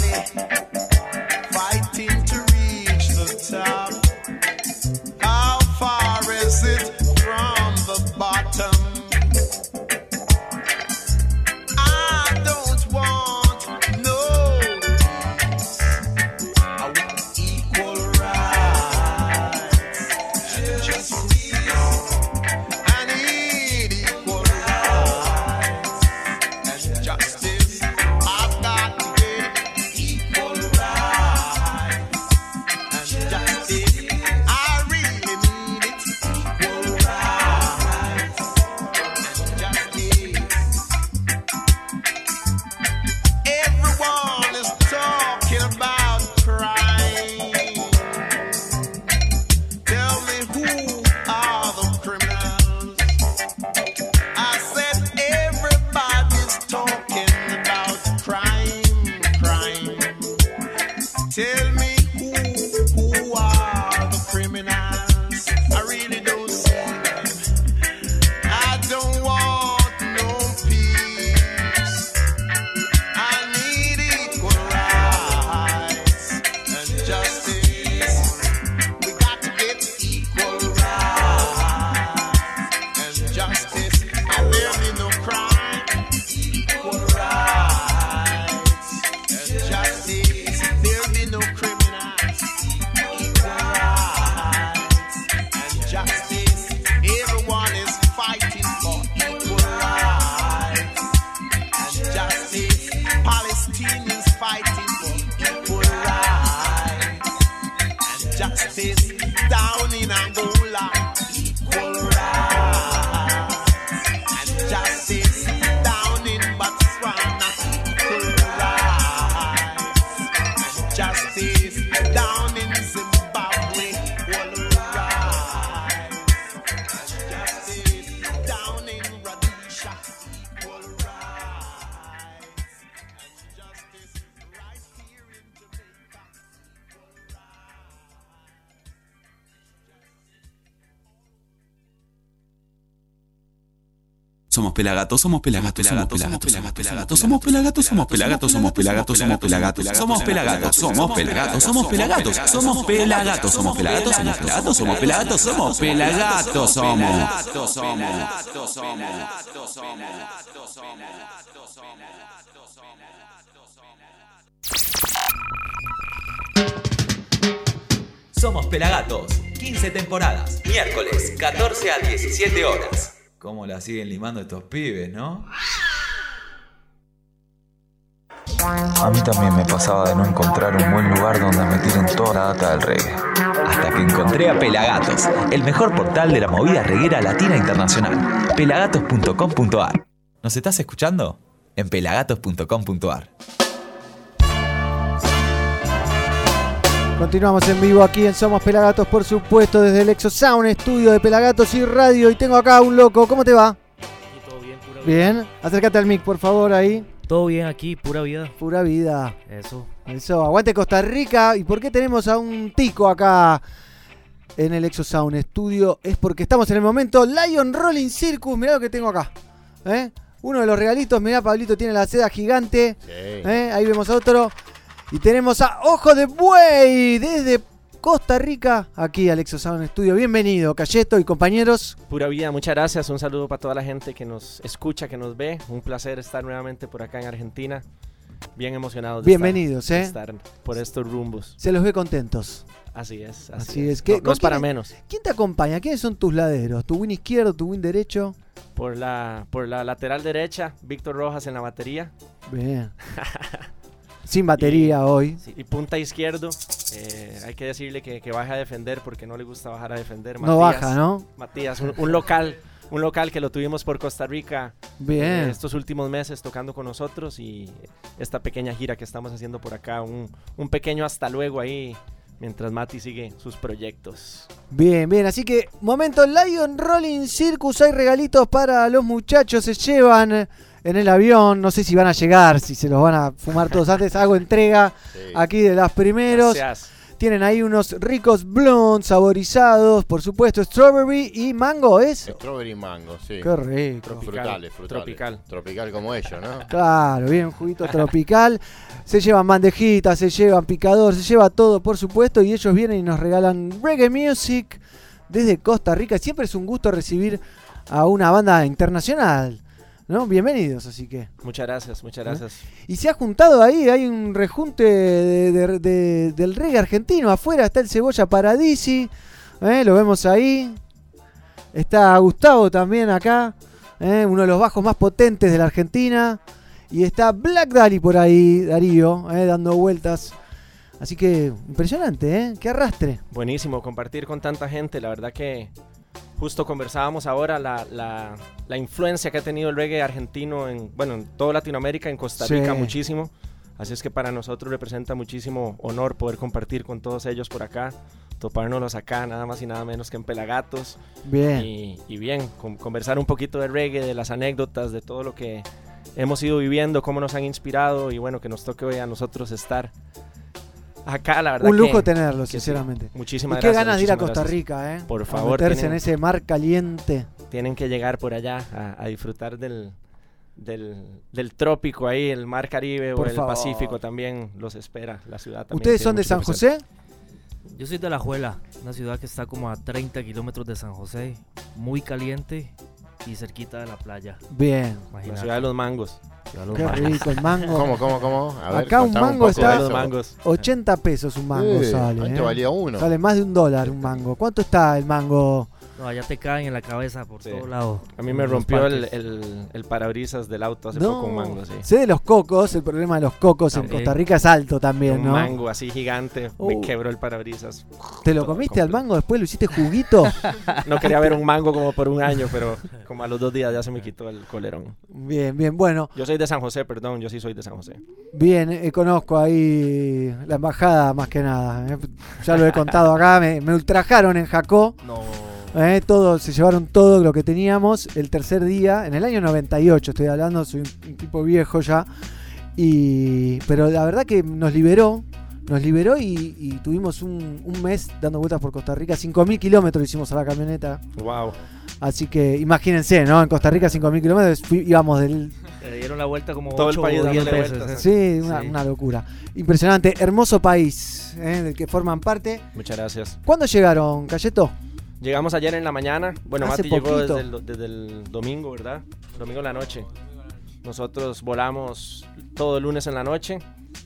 pelagatos, somos pelagatos, somos pelagatos, somos pelagatos, somos pelagatos, somos pelagatos, somos pelagatos, somos pelagatos, somos pelagatos, somos pelagatos, somos pelagatos, somos pelagatos, somos pelagatos, somos pelagatos, somos pelagatos, somos pelagatos, somos. Somos, somos, somos Pelagatos, 15 temporadas, miércoles 14 a 17 horas cómo la siguen limando estos pibes, ¿no? A mí también me pasaba de no encontrar un buen lugar donde me tiren toda la data del reggae. Hasta que encontré a Pelagatos, el mejor portal de la movida reguera latina internacional. pelagatos.com.ar ¿Nos estás escuchando? En pelagatos.com.ar Continuamos en vivo aquí en Somos Pelagatos, por supuesto, desde el Exosound, estudio de Pelagatos y radio. Y tengo acá un loco, ¿cómo te va? todo bien, pura vida. Bien, acércate al mic, por favor, ahí. Todo bien aquí, pura vida. Pura vida. Eso. Eso, aguante Costa Rica. ¿Y por qué tenemos a un tico acá en el Exosound Estudio? Es porque estamos en el momento Lion Rolling Circus. Mirá lo que tengo acá. ¿eh? Uno de los regalitos, mirá, Pablito tiene la seda gigante. ¿eh? Ahí vemos otro. Y tenemos a Ojo de Buey desde Costa Rica, aquí al Exosound Estudio. Bienvenido, Cayeto y compañeros. Pura vida, muchas gracias. Un saludo para toda la gente que nos escucha, que nos ve. Un placer estar nuevamente por acá en Argentina. Bien emocionados. de Bienvenidos, estar, de ¿eh? estar por estos rumbos. Se los ve contentos. Así es, así, Así es. es. ¿Qué- No- no, con es para quién- menos. ¿Quién te acompaña? ¿Quiénes son tus laderos? ¿Tu win izquierdo, tu win derecho? Por la, por la lateral derecha, Víctor Rojas en la batería. Bien. [laughs] Sin batería hoy. Y punta izquierdo, eh, hay que decirle que, que baje a defender porque no le gusta bajar a defender. No baja, ¿no? Matías, un, un local, un local que lo tuvimos por Costa Rica Bien. eh, estos últimos meses tocando con nosotros y esta pequeña gira que estamos haciendo por acá, un, un pequeño hasta luego ahí mientras Mati sigue sus proyectos. Bien, bien. Así que, momento Lion Rolling Circus. Hay regalitos para los muchachos. Se llevan en el avión. No sé si van a llegar, si se los van a fumar todos [laughs] antes. Hago entrega aquí de las primeros. Gracias. Tienen ahí unos ricos blondes saborizados, por supuesto, strawberry y mango, ¿es? Strawberry mango, sí. Qué rico. Frutales, frutales. Tropical. Tropical como ellos, ¿no? Claro, bien, [laughs] juguito tropical. Se llevan bandejitas, se llevan picador, se lleva todo, por supuesto. Y ellos vienen y nos regalan reggae music desde Costa Rica. Siempre es un gusto recibir a una banda internacional. ¿No? Bienvenidos, así que. Muchas gracias, muchas gracias. Y se ha juntado ahí, hay un rejunte de- de- de- del reggae argentino. Afuera está el Cebolla Paradisi, ¿eh? lo vemos ahí. Está Gustavo también acá, ¿eh? uno de los bajos más potentes de la Argentina. Y está Black Dali por ahí, Darío, ¿eh? dando vueltas. Así que impresionante, ¿eh? Qué arrastre. Buenísimo compartir con tanta gente, la verdad que justo conversábamos ahora la, la- la influencia que ha tenido el reggae argentino en, bueno, en toda Latinoamérica, en Costa Sí. Rica muchísimo. Así es que para nosotros representa muchísimo honor poder compartir con todos ellos por acá, topárnoslos acá, nada más y nada menos que en Pelagatos. Bien. Y, y bien, con- conversar un poquito de reggae, de las anécdotas, de todo lo que hemos ido viviendo, cómo nos han inspirado y bueno, que nos toque hoy a nosotros estar acá, la verdad. Un lujo que- tenerlos, que sí. sinceramente. Muchísimas y qué gracias. ganas de ir a Costa gracias. Rica, ¿eh? Por A favor, meterse tienen, en ese mar caliente. tienen que llegar por allá a, a disfrutar del, del, del trópico ahí, el mar Caribe Por o el favor. Pacífico también los espera, la ciudad también. ¿Ustedes son de San. José? Yo soy de La Juela, una ciudad que está como a 30 kilómetros de San José, muy caliente y cerquita de la playa. Bien. La ciudad de los mangos. Los Qué mangos. rico el mango. ¿Cómo, cómo, cómo? A ver, Acá un mango está. Los mangos. 80 pesos un mango sale. antes ¿eh? valía uno. Sale más de un dólar un mango. ¿Cuánto está el mango? No, allá te caen en la cabeza por Sí. todos lados. A mí me rompió el, el, el parabrisas del auto hace No, poco un mango, sí. sé de los cocos, el problema de los cocos en. Costa Rica es alto también, un ¿no? mango así gigante, me Uh. quebró el parabrisas. ¿Te lo comiste al mango después lo hiciste juguito? [laughs] No quería ver un mango como por un año, pero como a los dos días ya se me quitó el colerón. bien, bien, bueno. Yo soy de San José, perdón, yo sí soy de San José. Bien, eh, conozco ahí la embajada más que nada. eh. Ya lo he contado acá, me, me ultrajaron en Jacó. No. Eh, todo, se llevaron todo lo que teníamos el tercer día, en el año 98 estoy hablando, soy un, un tipo viejo ya. Y, pero la verdad que nos liberó, nos liberó y, y tuvimos un, un mes dando vueltas por Costa Rica, 5.000 kilómetros hicimos a la camioneta. Wow. Así que imagínense, ¿no? En Costa Rica 5.000 kilómetros íbamos del... Le dieron la vuelta como Todo el 8 país o 10 dándole veces. vueltas. ¿eh? Sí, una, Sí. una locura. Impresionante, hermoso país ¿eh? del que forman parte. Muchas gracias. ¿Cuándo llegaron, Cayeto? Llegamos ayer en la mañana. Bueno, Hace Mati llegó poquito. desde el, desde el domingo, ¿verdad? Domingo en la noche. Nosotros volamos todo el lunes en la noche.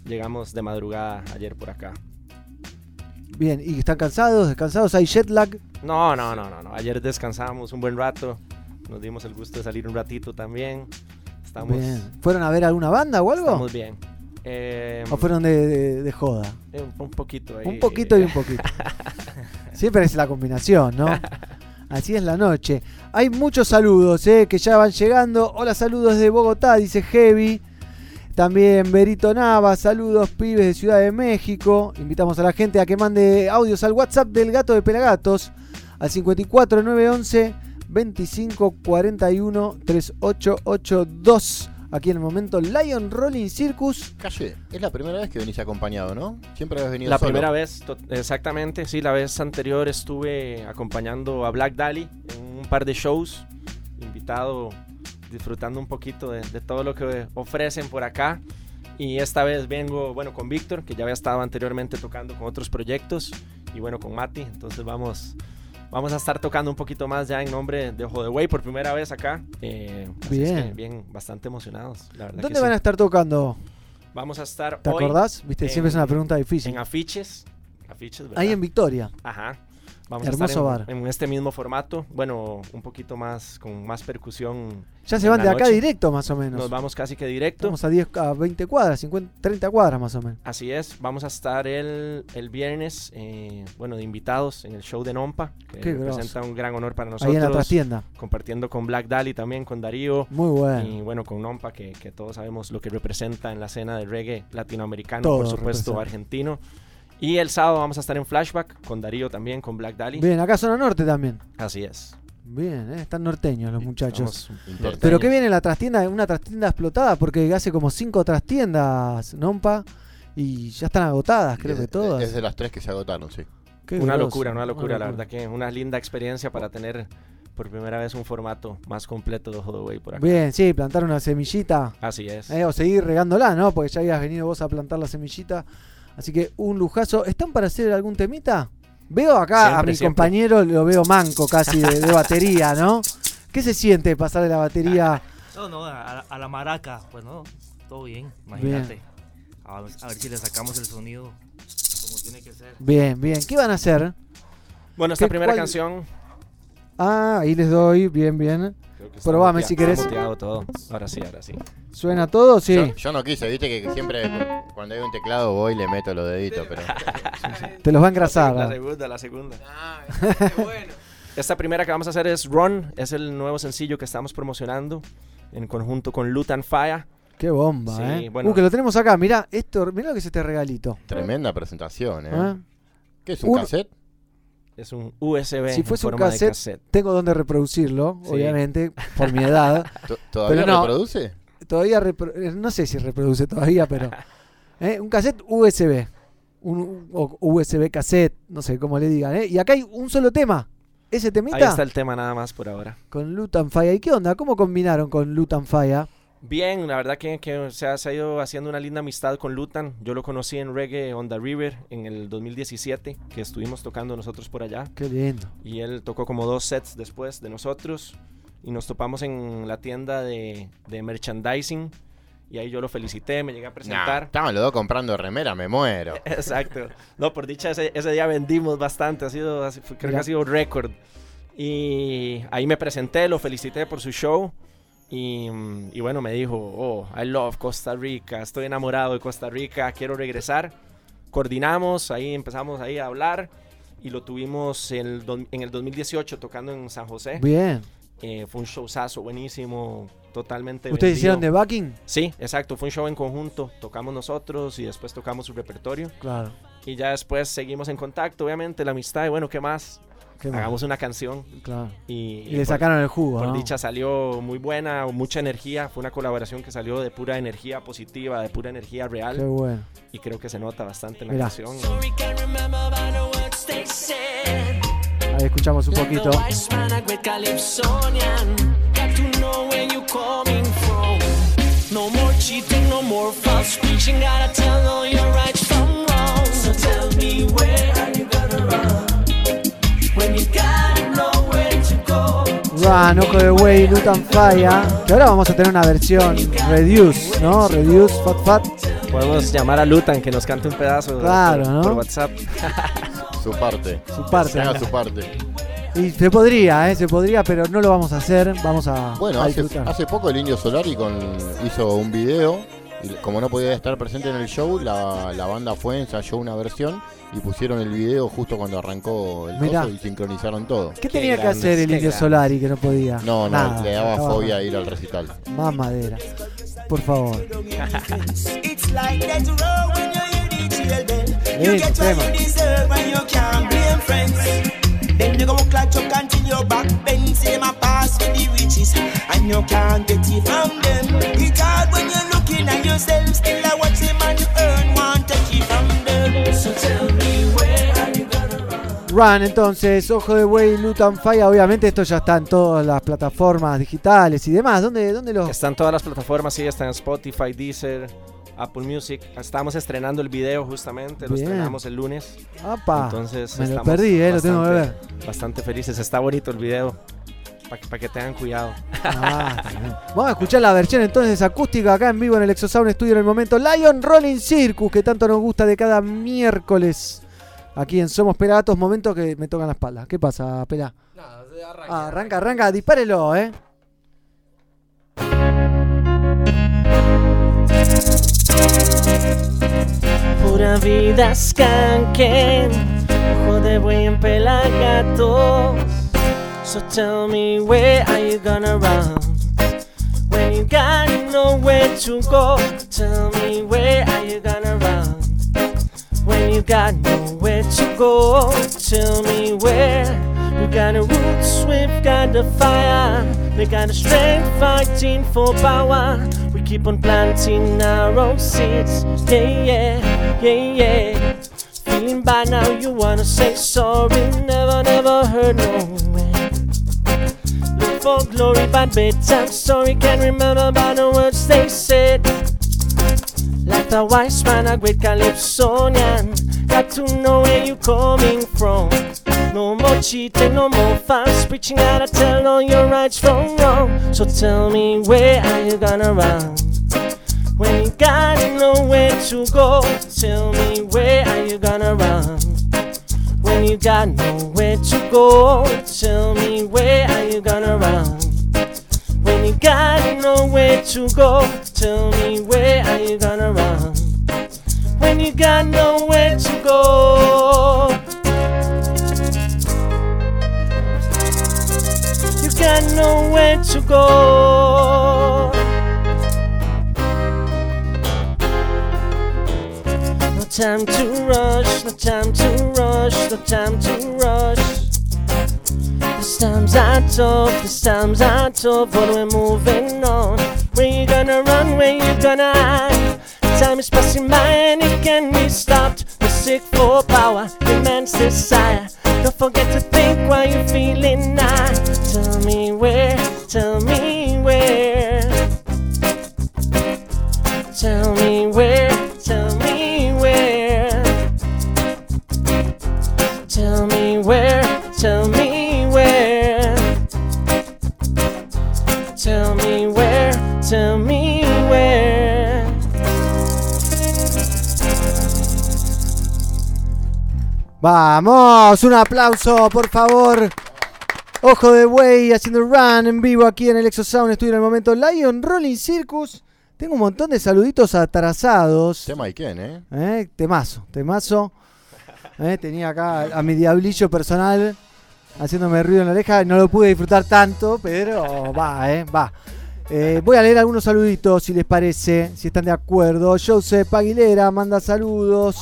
Llegamos de madrugada ayer por acá. Bien, ¿y están cansados? ¿Descansados? ¿Hay jet lag? No, no, no, no, no. Ayer descansamos un buen rato. Nos dimos el gusto de salir un ratito también. Estamos, Bien. ¿Fueron a ver alguna banda o algo? estamos bien. Eh, ¿O fueron de, de- de joda? eh, un, un poquito ahí. Un poquito y un poquito. [laughs] Siempre es la combinación, ¿no? [laughs] Así es la noche. Hay muchos saludos eh, que ya van llegando. Hola, saludos de Bogotá, dice Heavy. También Berito Nava, saludos pibes de Ciudad de México. Invitamos a la gente a que mande audios al WhatsApp del gato de Pelagatos al 54911 2541 3882. Aquí en el momento Lion Rolling Circus. Calle, es la primera vez que venís acompañado, ¿no? Siempre habías venido La solo. primera vez, exactamente, sí, la vez anterior estuve acompañando a Black Dali en un par de shows, invitado, disfrutando un poquito de, de todo lo que ofrecen por acá. Y esta vez vengo, bueno, con Víctor, que ya había estado anteriormente tocando con otros proyectos, y bueno, con Mati, entonces vamos, vamos a estar tocando un poquito más ya en nombre de Ojo de Way por primera vez acá. Eh, así es que Bien. bien, bastante emocionados, la verdad. ¿Dónde que van sí. a estar tocando? Vamos a estar ¿Te hoy acordás? Viste, siempre es una pregunta difícil. En afiches. afiches ¿verdad? Ahí en Victoria. Ajá. Vamos Hermoso a estar bar. en, en este mismo formato. Bueno, un poquito más, con más percusión. Ya se en van de acá directo más o menos. Nos vamos casi que directo. Vamos a 10 a 20 cuadras, 50, 30 cuadras más o menos. Así es, vamos a estar el, el viernes, eh, bueno, de invitados en el show de Nompa, que Qué representa grosso. un gran honor para Ahí nosotros. en la trastienda. Compartiendo con Black Dali también, con Darío. Muy bueno. Y bueno, con Nompa, que, que todos sabemos lo que representa en la escena del reggae latinoamericano, Todo por supuesto, representa. argentino. Y el sábado vamos a estar en Flashback con Darío también, con Black Dali. Bien, acá zona norte también. Así es. Bien, eh, están norteños los muchachos. Norteños. Pero qué viene la trastienda, una trastienda explotada, porque hace como cinco trastiendas, Nompa, y ya están agotadas, creo que todas. Es de las tres que se agotaron, sí. Qué una grosso, locura, una locura, la locura. verdad que una linda experiencia para tener por primera vez un formato más completo de Hodoway por acá. Bien, sí, plantar una semillita. Así es. Eh, o seguir regándola, ¿no? Porque ya habías venido vos a plantar la semillita. Así que un lujazo. ¿Están para hacer algún temita? Veo acá a Siempre, mi siempre. compañero, lo veo manco casi de, de batería, ¿no? ¿Qué se siente pasar de la batería? No, no, a, a la maraca, pues no, todo bien, imagínate. A, ver- a ver si le sacamos el sonido como tiene que ser. Bien, bien. ¿Qué van a hacer? Bueno, esta ¿Qué- primera cuál- canción. Ah, ahí les doy. Bien, bien. Probame si querés. Está muteado todo. Ahora sí, ahora sí. ¿Suena todo? Sí. Yo, yo no quise, viste que, siempre cuando hay un teclado voy y le meto los deditos, pero. [laughs] Te los va a engrasar. La segunda, la segunda. [laughs] Esta primera que vamos a hacer es Run, es el nuevo sencillo que estamos promocionando en conjunto con Lutan Fire. Qué bomba, Sí, ¿eh? bueno. Uh, que lo tenemos acá. Mirá, esto, mirá lo que es este regalito. Tremenda presentación, ¿eh? ¿Ah? ¿Qué es un Un- cassette? Es un USB Si en fuese un forma de cassette, tengo donde reproducirlo, Sí. obviamente, por mi edad. [laughs] To- ¿Todavía Pero no, reproduce? Todavía repro- eh, no sé si reproduce todavía, pero [laughs] ¿eh? un cassette USB, un o USB cassette, no sé cómo le digan, ¿eh? Y acá hay un solo tema. Ese temita Ahí está el tema nada más por ahora. con Lutan Fire. ¿Y qué onda? ¿Cómo combinaron con Lutan Fire? Bien, la verdad que, que, o sea, se ha ido haciendo una linda amistad con Lutan. Yo lo conocí en Reggae on the River en el 2017, que estuvimos tocando nosotros por allá. Qué lindo. Y él tocó como dos sets después de nosotros. Y nos topamos en la tienda de, de merchandising. Y ahí yo lo felicité, me llegué a Nah, presentar. estaban los dos comprando remera, me muero. [laughs] Exacto. No, por dicha, ese, ese día vendimos bastante. Ha sido, creo que Mira. ha sido récord. Y ahí me presenté, lo felicité por su show. Y, y bueno, me dijo, oh, I love Costa Rica, estoy enamorado de Costa Rica, quiero regresar. Coordinamos, ahí empezamos ahí a hablar. Y lo tuvimos en el, en el 2018 tocando en San José. Bien. Eh, fue un showzazo buenísimo, totalmente ¿Ustedes vendido. hicieron de backing? Sí, exacto, fue un show en conjunto. Tocamos nosotros y después tocamos su repertorio. Claro. Y ya después seguimos en contacto, obviamente, la amistad. Y bueno, ¿qué más? ¿Qué? Hagamos una canción. Claro. Y, Y le sacaron el jugo, Por ¿no? dicha salió muy buena, mucha energía. Fue una colaboración que salió de pura energía positiva, de pura energía real. Qué bueno. Y creo que se nota bastante en la Mirá. canción. Ahí escuchamos un poquito. No more cheating, no more false preaching. Gotta tell all your rights from wrong. So tell me where Run, Ojo de Way, Lutan Fire. Que ahora vamos a tener una versión Reduce, ¿no? Reduce, Fat Fat. Podemos llamar a Lutan que nos cante un pedazo Claro, por, ¿no? por WhatsApp. [laughs] Su parte. Su parte. Que haga su parte. Y se podría, ¿eh? Se podría, pero no lo vamos a hacer. Vamos a, Bueno, a hace, hace poco el Indio Solari con, hizo un video Y como no podía estar presente en el show, la, la banda fue, ensayó una versión y pusieron el video justo cuando arrancó el Mirá. coso y sincronizaron todo. ¿Qué tenía que hacer el Indio Solari que no podía? No, no, Nada, le daba estaba fobia ir al recital. Más madera. Por favor. It's like that road when you hear the jail bell. You Lindo get what tema. you deserve and you can't blame friends. Then you go like chuck until your back bends. Say my pass with the riches and you can't get it from them. Hard when you earn want to keep from them. So tell me where are you gonna run? Entonces, Ojo de Buey, Lutan Fire. Obviamente, esto ya está en todas las plataformas digitales y demás. ¿Dónde, dónde lo.? Está en todas las plataformas, sí, está en Spotify, Deezer, Apple Music. Estamos estrenando el video justamente, lo estrenamos el lunes. Apa, Entonces me lo perdí, eh, lo tengo que bastante- Bastante felices, está bonito el video. Para que, tengan cuidado. Ah. Vamos a escuchar la versión entonces acústica acá en vivo en el Exosound Studio en el momento Lion Rolling Circus, que tanto nos gusta de cada miércoles. Aquí en Somos Pelagatos, momentos que me tocan la espalda. ¿Qué pasa, Pela? Ah, arranca, arranca, dispárelo, eh. Pura vida skanken, ojo de buey en pelagatos. So tell me where are you gonna run? When you got nowhere to go, tell me where are you gonna run? When you got nowhere to go, tell me where. We got the roots, we've got the fire. We got the strength fighting for power. We keep on planting our own seeds. Yeah, yeah, yeah, yeah. Feeling bad now, you wanna say sorry. Never, never heard no for glory, but bedtime story. Can't remember by the words they said. Like the wise man, a great Calypsonian. Got to know where you coming from. No more cheating, no more false preaching. Gotta tell all your rights from wrong. So tell me, where are you gonna run? When you got nowhere to go, tell me, where are you gonna run? When you got nowhere to go, tell me, where are you gonna run? When you got nowhere to go, tell me where are you gonna run? When you got nowhere to go, you got nowhere to go. Time to rush, no time to rush, no time to rush. These times are tough, these times are tough, but we're moving on. Where you gonna run, where you gonna hide? Time is passing by and it can be stopped. We're sick for power, immense desire. Don't forget to think while you're feeling high. Tell me where, tell me where. Tell Vamos, un aplauso, por favor. Ojo de Buey haciendo run en vivo aquí en el Exosound Studio en el momento Lion Rolling Circus. Tengo un montón de saluditos atrasados. Tema y quién, ¿eh? Eh, Temazo, temazo. Eh, tenía acá a mi diablillo personal haciéndome ruido en la oreja. No lo pude disfrutar tanto, pero va, eh, va. Eh, voy a leer algunos saluditos si les parece, si están de acuerdo. Joseph Aguilera manda saludos.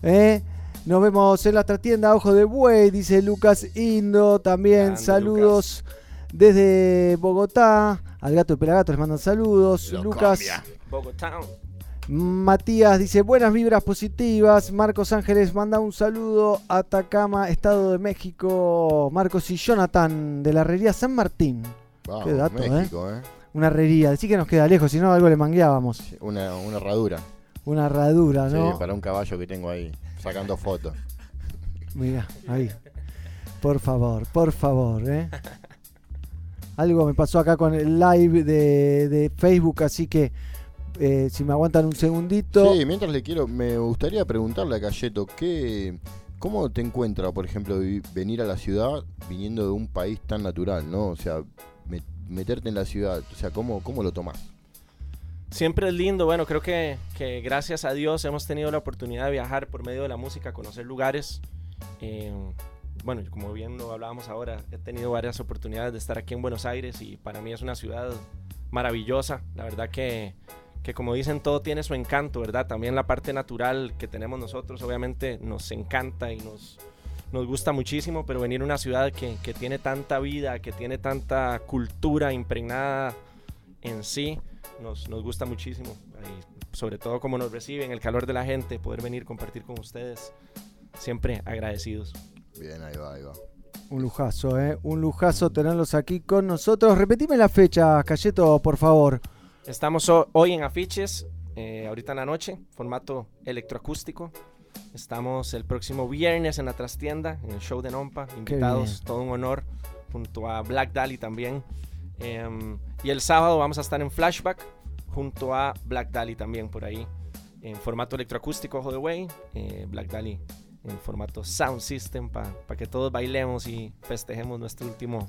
Eh, Nos vemos en la otra tienda, Ojo de Buey, dice Lucas Indo. También Grande, saludos desde Bogotá. Al gato de Pelagato les mandan saludos. Lucas. Bogotá. Matías dice buenas vibras positivas. Marcos Ángeles manda un saludo. Atacama, Estado de México. Marcos y Jonathan de la herrería San Martín. Vamos, Qué dato, México, ¿eh? ¿eh? Una herrería. Decí que nos queda lejos, si no algo le mangueábamos. Una, una herradura. Una herradura, ¿no? Sí, para un caballo que tengo ahí, sacando fotos. Mira, ahí. Por favor, por favor, ¿eh? Algo me pasó acá con el live de, de Facebook, así que eh, si me aguantan un segundito. Sí, mientras le quiero, me gustaría preguntarle a Cayeto, ¿qué, ¿cómo te encuentra, por ejemplo, venir a la ciudad viniendo de un país tan natural, ¿no? O sea, me- meterte en la ciudad, o sea, ¿cómo, cómo lo tomás? Siempre es lindo, bueno, creo que, que gracias a Dios hemos tenido la oportunidad de viajar por medio de la música, conocer lugares. Eh, bueno, como bien lo hablábamos ahora, he tenido varias oportunidades de estar aquí en Buenos Aires y para mí es una ciudad maravillosa. La verdad que, que como dicen, todo tiene su encanto, ¿verdad? También la parte natural que tenemos nosotros, obviamente, nos encanta y nos, nos gusta muchísimo, pero venir a una ciudad que, que tiene tanta vida, que tiene tanta cultura impregnada en sí, nos, nos gusta muchísimo. Y sobre todo como nos reciben, el calor de la gente, poder venir compartir con ustedes, siempre agradecidos. Bien, ahí va, ahí va. Un lujazo, ¿eh? Un lujazo tenerlos aquí con nosotros. Repetime la fecha, Cayeto, por favor. Estamos ho- hoy en afiches, eh, ahorita en la noche, formato electroacústico. Estamos el próximo viernes en la trastienda, en el show de Nompa. Invitados, todo un honor, junto a Black Dali también. Em, y el sábado vamos a estar en Flashback, junto a Black Dali también por ahí, en formato electroacústico All the Way. eh, Black Dali en formato Sound System, para que todos bailemos y festejemos nuestro último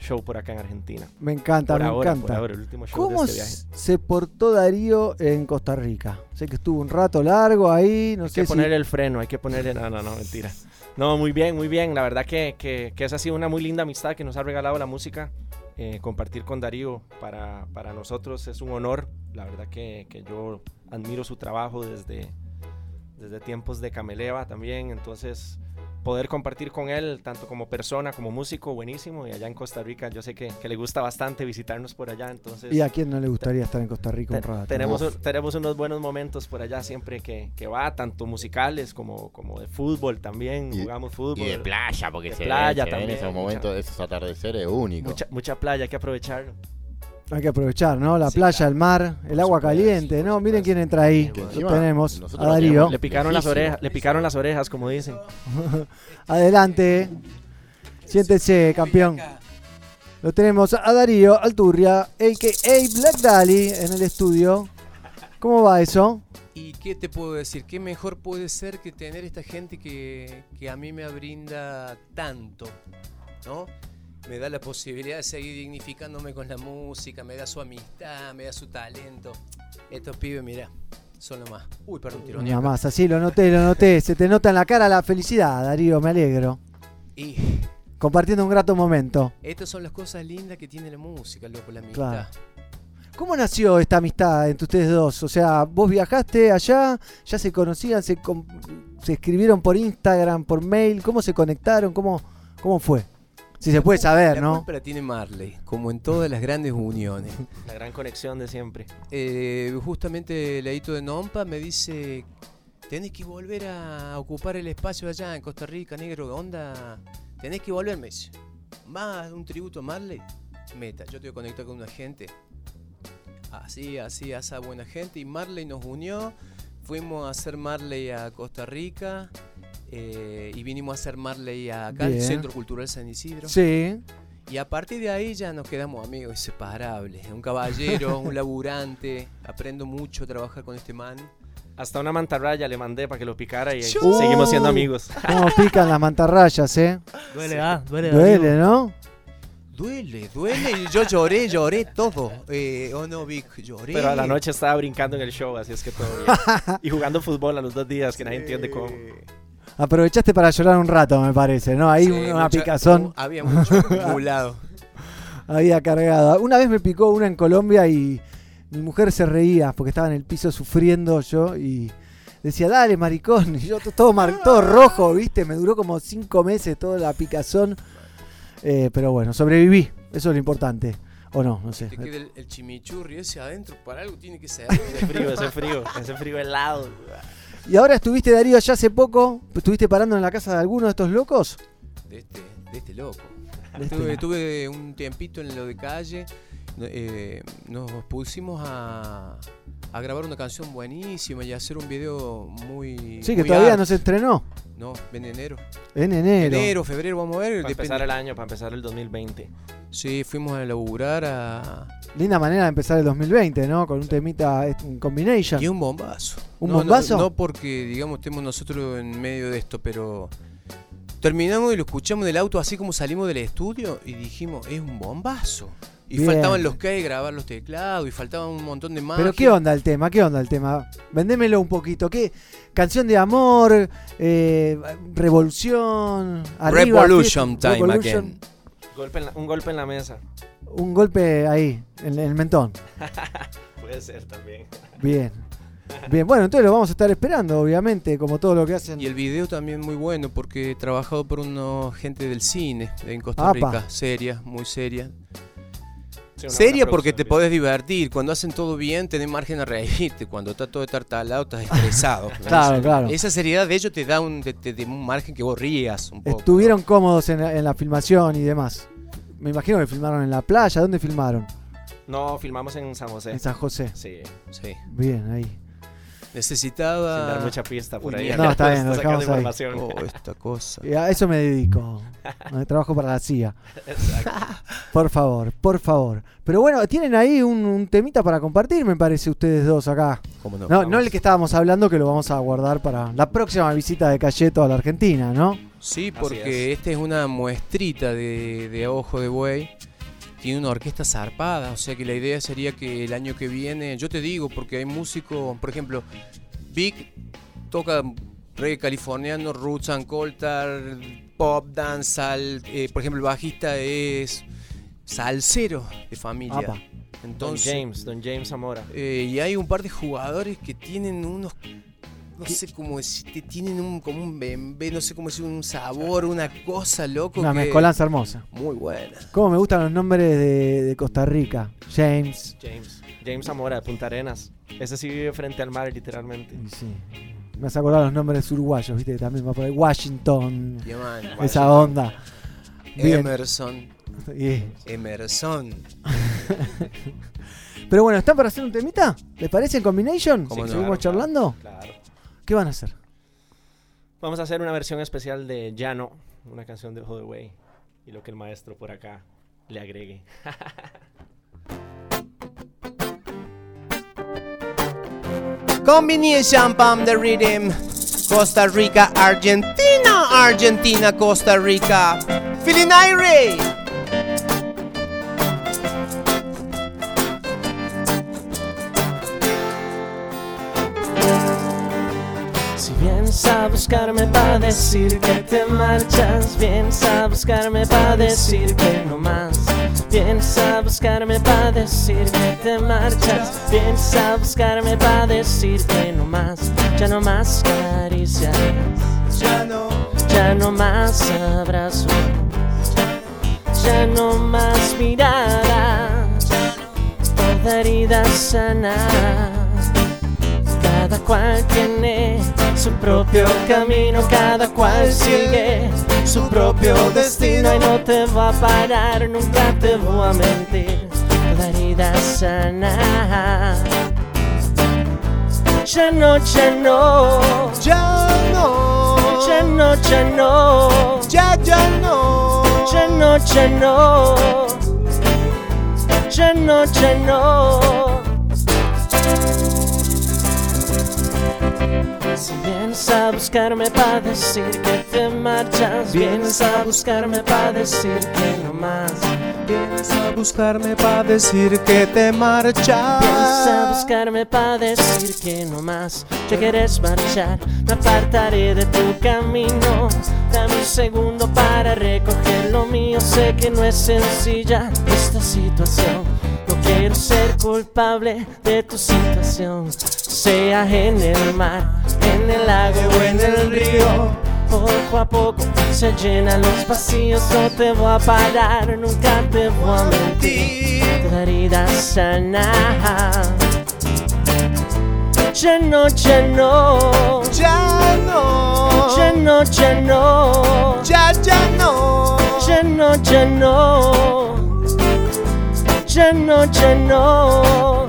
show por acá en Argentina. Me encanta, Por me ahora, encanta. por ahora, el último show ¿Cómo de este viaje. se portó Darío en Costa Rica? Sé que estuvo un rato largo ahí, no Hay sé que si... poner el freno, hay que ponerle. No, no, no, mentira. No, muy bien, muy bien. La verdad que, que, que esa ha sido una muy linda amistad que nos ha regalado la música. Eh, compartir con Darío para, para nosotros es un honor. La verdad que, que yo admiro su trabajo desde, desde tiempos de Cameleva también. Entonces, poder compartir con él, tanto como persona, como músico, buenísimo. Y allá en Costa Rica, yo sé que, que le gusta bastante visitarnos por allá. Entonces, ¿Y a quién no le gustaría estar en Costa Rica un rato? tenemos, un- tenemos unos buenos momentos por allá siempre que, que va, tanto musicales como, como de fútbol también. jugamos fútbol. Y de playa, porque de se, playa ven, se ven esos momentos, esos atardeceres únicos. Mucha, mucha playa, hay que aprovecharlo. Hay que aprovechar, ¿no? La playa, el mar, el agua caliente, ¿no? Miren quién entra ahí. Lo encima tenemos, a Darío. Le picaron las orejas, le picaron las orejas, como dicen. [laughs] Adelante. Siéntese, campeón. Lo tenemos a Darío Alturria, a.k.a. Black Dali, en el estudio. ¿Cómo va eso? ¿Y qué te puedo decir? ¿Qué mejor puede ser que tener esta gente que, que a mí me brinda tanto? ¿No? Me da la posibilidad de seguir dignificándome con la música, me da su amistad, me da su talento. Estos pibes, mira, son lo más. Uy, perdón, tirón. Nada más, así lo noté, lo noté. Se te nota en la cara la felicidad, Darío, me alegro. Y Compartiendo un grato momento. estas son las cosas lindas que tiene la música, loco, la amistad. Claro. ¿Cómo nació esta amistad entre ustedes dos? O sea, vos viajaste allá, ya se conocían, se, se escribieron por Instagram, por mail, ¿cómo se conectaron? ¿Cómo, cómo fue? Si se puede saber, La ¿no? la tiene Marley, como en todas las grandes uniones. La gran conexión de siempre. Eh, justamente Leito de Nompa me dice, tenés que volver a ocupar el espacio allá en Costa Rica, negro, onda, tenés que volver, me dice. Más un tributo a Marley, meta, yo te voy a conectar con una gente. Así, así, esa buena gente. Y Marley nos unió, fuimos a hacer Marley a Costa Rica. Eh, y vinimos a hacer Marley acá al Bien. Centro Cultural San Isidro. Sí. Y a partir de ahí ya nos quedamos amigos inseparables. Un caballero, [laughs] un laburante. Aprendo mucho a trabajar con este man. Hasta una mantarraya le mandé para que lo picara y ¡Chu! seguimos siendo amigos. ¿Cómo pican las mantarrayas, eh? Duele, ah, duele. Duele, amigo. ¿no? Duele, duele. Y Yo lloré, lloré todo. Eh, oh no, Vic, lloré. Pero a la noche estaba brincando en el show, así es que todo bien. [laughs] y jugando fútbol a los dos días, que nadie entiende cómo. Aprovechaste para llorar un rato, me parece, ¿no? Ahí Sí, una mucha- picazón. Había mucho acumulado. [laughs] Había cargado. Una vez me picó una en Colombia y mi mujer se reía porque estaba en el piso sufriendo yo y decía, dale, maricón. Y yo to- todo, mar- todo rojo, ¿viste? Me duró como cinco meses toda la picazón. Eh, pero bueno, sobreviví. Eso es lo importante. O no, no sé. Te queda el, el chimichurri ese adentro. Para algo tiene que ser. [laughs] Ese frío, ese frío, ese frío helado. Y ahora estuviste, Darío, allá hace poco. ¿Estuviste parando en la casa de alguno de estos locos? De este, de este loco. De este Tuve, loco. tuve un tiempito en lo de calle. eh, nos pusimos a, a grabar una canción buenísima y a hacer un video muy. Sí, que muy todavía art. no se estrenó. No, en enero. En enero. Enero, febrero, vamos a ver. Para depende. empezar el año, para empezar el 2020. Sí, fuimos a laburar a. Linda manera de empezar el 2020, ¿no? Con un temita, un combination. Y un bombazo. ¿Un No, bombazo? No, porque, digamos, estemos nosotros en medio de esto, pero terminamos y lo escuchamos en el auto así como salimos del estudio y dijimos, es un bombazo. Y Bien. faltaban los que grabar los teclados y faltaban un montón de más. Pero qué onda el tema, qué onda el tema. Vendémelo un poquito. ¿Qué canción de amor, eh, revolución, arriba, Revolution fiesta, time revolution. again. Golpe en la- un golpe en la mesa. Un golpe ahí, en, en el mentón. [laughs] Puede ser también. Bien. Bien, bueno, entonces lo vamos a estar esperando, obviamente, como todo lo que hacen. Y el video también muy bueno porque he trabajado por una gente del cine en Costa Apa. Rica, seria, muy seria. Sí, seria porque te podés divertir. Cuando hacen todo bien, tenés margen a reírte. Cuando está todo tartalado, estás estresado. [laughs] Claro, claro. Esa seriedad de ellos te da un, te, te- un margen que vos rías un poco. Estuvieron cómodos en la, en la filmación y demás. Me imagino que filmaron en la playa. ¿Dónde filmaron? No, filmamos en San José. En San José. Sí. Sí. Bien, ahí. Necesitaba. Sin dar mucha pista por ahí. No, está bien, lo [laughs] Sacando dejamos ahí. información. Oh, esta cosa. Y a eso me dedico. [laughs] Trabajo para la CIA. Exacto. [laughs] Por favor, por favor. Pero bueno, tienen ahí un, un temita para compartir, me parece, ustedes dos acá. ¿Cómo no? No, no el que estábamos hablando, que lo vamos a guardar para la próxima visita de Cayeto a la Argentina, ¿no? Sí, porque esta es una muestrita de, de Ojo de Buey. Tiene una orquesta zarpada, o sea que la idea sería que el año que viene, yo te digo, porque hay músicos, por ejemplo, Vic toca reggae californiano, roots and coltar, pop, dancehall, eh, por ejemplo, el bajista es salsero de familia. Apa. Entonces, Don James, Don James Zamora. eh, y hay un par de jugadores que tienen unos no sé cómo decirte, tienen un como un bembé, no sé cómo decir, un sabor, una cosa loco Una que- mezcolanza hermosa. Muy buena. Cómo me gustan los nombres de, de Costa Rica. James. James. James Zamora de Punta Arenas. Ese sí vive frente al mar, literalmente. Sí. Me has acordado los nombres uruguayos, viste, que también va por ahí. Washington. Yeah, man. Esa onda. Bien. Emerson. Emerson. [laughs] Pero bueno, ¿están para hacer un temita? ¿Les parece en combination? ¿Cómo no? ¿Seguimos Claro, charlando? Claro. ¿Qué van a hacer? Vamos a hacer una versión especial de Llano, una canción de Ojo de Way. Y lo que el maestro por acá le agregue. Combination Pump the Rhythm. Costa Rica, Argentina, Argentina, Costa Rica. Feeling irate. Vienes a buscarme para decir que te marchas, vienes a buscarme para decir que no más. Vienes a buscarme para decir que te marchas, vienes a buscarme para decir que no más. Ya no más caricias, Ya no. ya no más abrazos, ya no más miradas, toda herida sana. Cada cual tiene su propio camino, cada cual sigue su propio destino y no te va a parar, nunca te voy a mentir. Toda herida sana. Ya no, ya no, Ya no. ya no, ya no, Ya, ya no. ya no, ya no, ya no, ya no. Si vienes a buscarme para decir que te marchas, vienes a buscarme para decir que no más. Vienes a buscarme para decir que te marchas. Vienes a buscarme para decir que no más. Te quieres marchar, me apartaré de tu camino. Dame un segundo para recoger lo mío. Sé que no es sencilla esta situación. Quiero ser culpable de tu situación. Sea en el mar, en el lago o en el río. Poco a poco se llenan los vacíos. No te voy a parar, nunca te voy a mentir. Toda herida sana. Ya no, ya no, Ya no. ya no, ya no, Ya, ya no. ya no, ya no, ya no, ya no.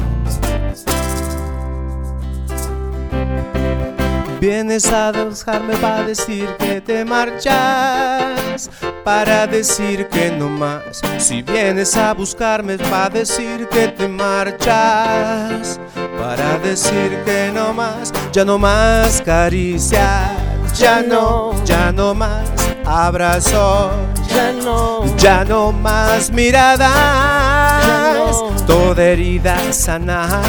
Vienes a buscarme para decir que te marchas, para decir que no más. Si vienes a buscarme para decir que te marchas, para decir que no más, ya no más caricia, ya no, ya no más abrazos, Ya no, ya no más miradas, no. toda herida sana.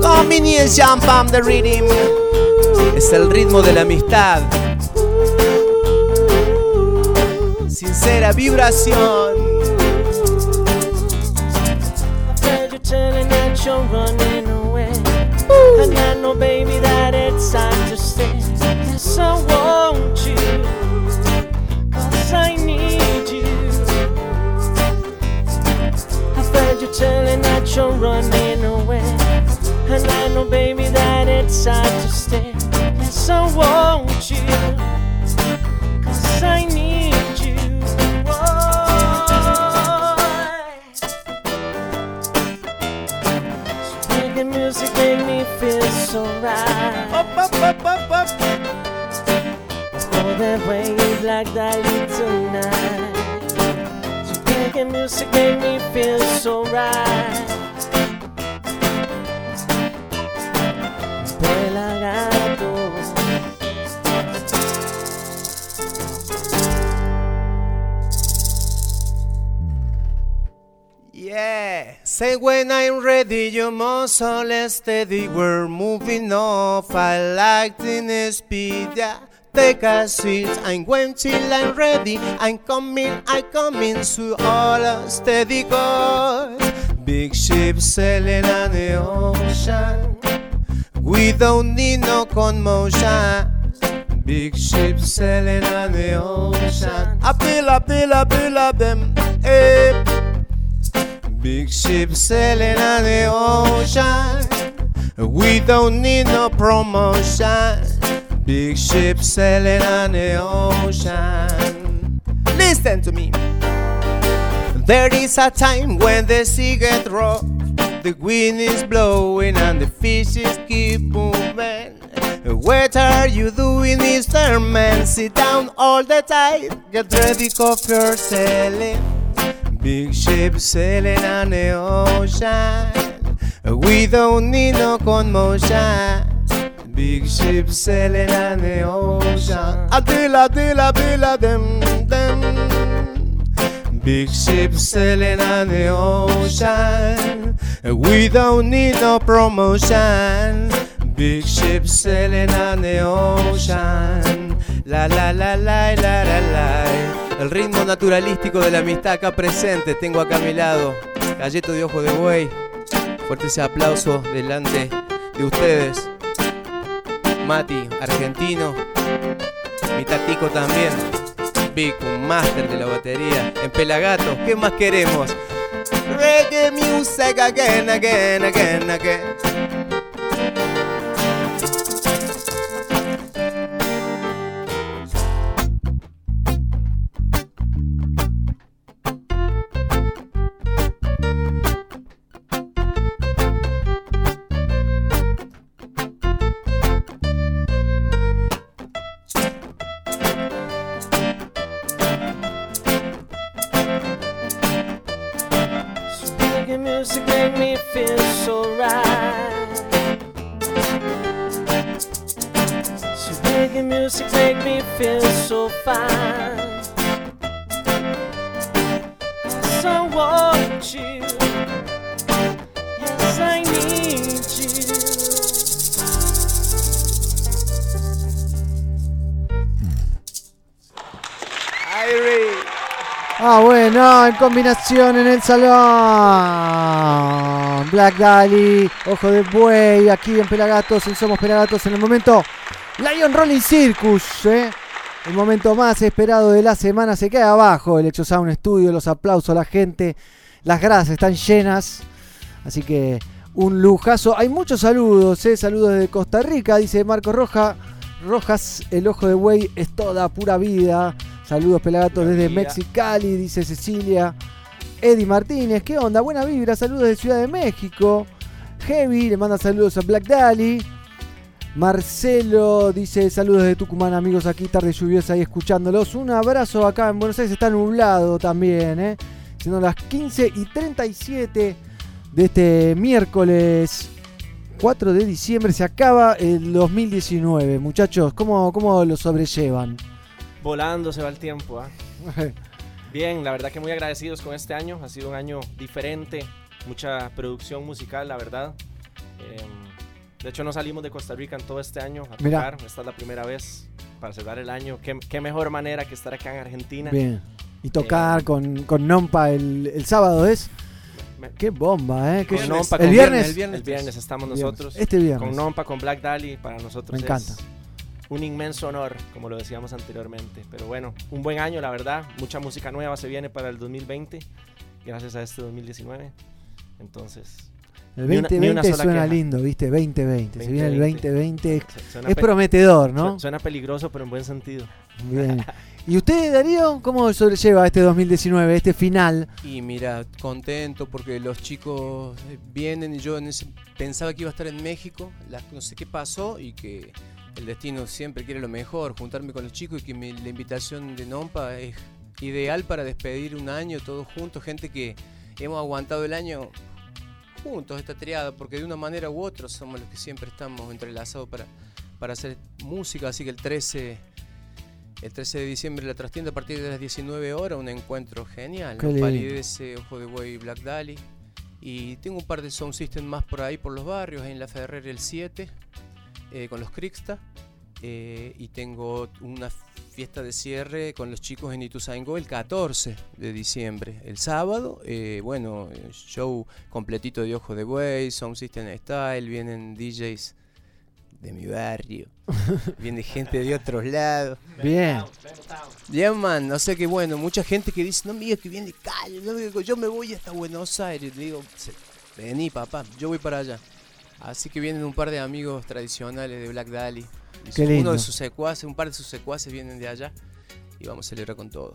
Combination pump the rhythm, es el ritmo de la amistad. Sincera vibración. you're running away. And I know, baby, that it's time. I want you. I need you. Afraid you're telling that you're running away. And I know, baby, that it's time to stay. Yes, I want you. I need you. Music make me feel so right. Up, up, up, that you black Dali tonight. So making music made me feel so right. Pelagato. Yeah, say when I'm ready, you must all steady. We're moving off. I like the speed. Yeah, take a seat. I'm going till I'm ready. I'm coming, I'm coming. to all steady course. Big ship sailing on the ocean. We don't need no commotion. Big ship sailing on the ocean. I feel, I feel, I feel of them. Hey. Big ship sailing on the ocean. We don't need no promotion. Big ship sailing on the ocean. Listen to me. There is a time when the sea gets rough. The wind is blowing and the fishes keep moving. What are you doing, Mr. Man? Sit down all the time. Get ready, coffee or sailing. Big ship sailing on the ocean. We don't need no commotion. Big ship sailing on the ocean. Adila, adila, adila, them, them. Big ship sailing on the ocean. We don't need no promotion. Big ship sailing on the ocean. La la la la la la la. El ritmo naturalístico de la amistad acá presente. Tengo acá a mi lado Galleto de Ojo de Buey. Fuerte ese aplauso delante de ustedes. Mati, argentino. Mi tatico también. Vic, un máster de la batería. En Pelagato, ¿qué más queremos? Reggae music again, again, again, again. Combinación en el salón. Black Dali, Ojo de Buey, aquí en Pelagatos, en Somos Pelagatos, en el momento Lion Rolling Circus, ¿eh? El momento más esperado de la semana se queda abajo. El Hecho Sound Studio, los aplausos, la gente, las gradas están llenas. Así que un lujazo. Hay muchos saludos, ¿eh? Saludos desde Costa Rica, dice Marco Roja. Rojas, el ojo de buey es toda pura vida. Saludos Pelagatos desde. Mexicali, dice Cecilia. Eddie Martínez, ¿qué onda? Buena vibra, saludos de Ciudad de México. Heavy, le manda saludos a Black Dali. Marcelo dice saludos de Tucumán, amigos, aquí tarde lluviosa y escuchándolos. Un abrazo acá en Buenos Aires, está nublado también, ¿eh? Siendo las 15 y 37 de este miércoles 4 de diciembre se acaba el 2019. Muchachos, ¿cómo, cómo lo sobrellevan? Volando se va el tiempo, ¿ah? Bien, la verdad que muy agradecidos con este año. Ha sido un año diferente, mucha producción musical, la verdad. Eh, de hecho, no salimos de Costa Rica en todo este año a Mira. tocar. Esta es la primera vez para cerrar el año. Qué, qué mejor manera que estar acá en Argentina. Bien. Y tocar con, con Nompa el, el sábado es. Qué bomba, ¿eh? Qué- Con Nompa, el con- viernes. El viernes, estamos Viernes. nosotros. Este viernes. Con Nompa, con Black Dali, para nosotros Me es encanta. Un inmenso honor, como lo decíamos anteriormente. Pero bueno, un buen año, la verdad. Mucha música nueva se viene para el 2020, gracias a este 2019. Entonces, El ni una- ni una 2020 suena queja. lindo, ¿viste? 2020. Se viene el 2020. Suena Es pe- prometedor, ¿no? su- Suena peligroso, pero en buen sentido. Bien. ¿Y usted, Darío, cómo sobrelleva este 2019, este final? Y mira, contento porque los chicos eh, vienen y yo en ese- pensaba que iba a estar en México, la- no sé qué pasó y que el destino siempre quiere lo mejor, juntarme con los chicos y que mi- la invitación de Nompa es ideal para despedir un año todos juntos, gente que hemos aguantado el año juntos, esta triada, porque de una manera u otra somos los que siempre estamos entrelazados para, para hacer música, así que el 13... El 13 de diciembre la trastienda a partir de las 19 horas, un encuentro genial. ¿no? Palidece, Ojo de Buey, Black Dali. Y tengo un par de sound system más por ahí, por los barrios, en la Ferrer el 7, eh, con los Crixta. eh, y tengo una fiesta de cierre con los chicos en Ituzaingó el 14 de diciembre. El sábado, eh, bueno, show completito de Ojo de Buey, Sound System Style, vienen DJs de mi barrio, [laughs] viene gente de otros lados. Bien. Bien, man, o sea que bueno, mucha gente que dice, no digas que viene de Cali, yo me voy hasta Buenos Aires. Digo, "Se- vení papá, yo voy para allá. Así que vienen un par de amigos tradicionales de Black Dali. Uno de sus secuaces, un par de sus secuaces vienen de allá y vamos a celebrar con todo.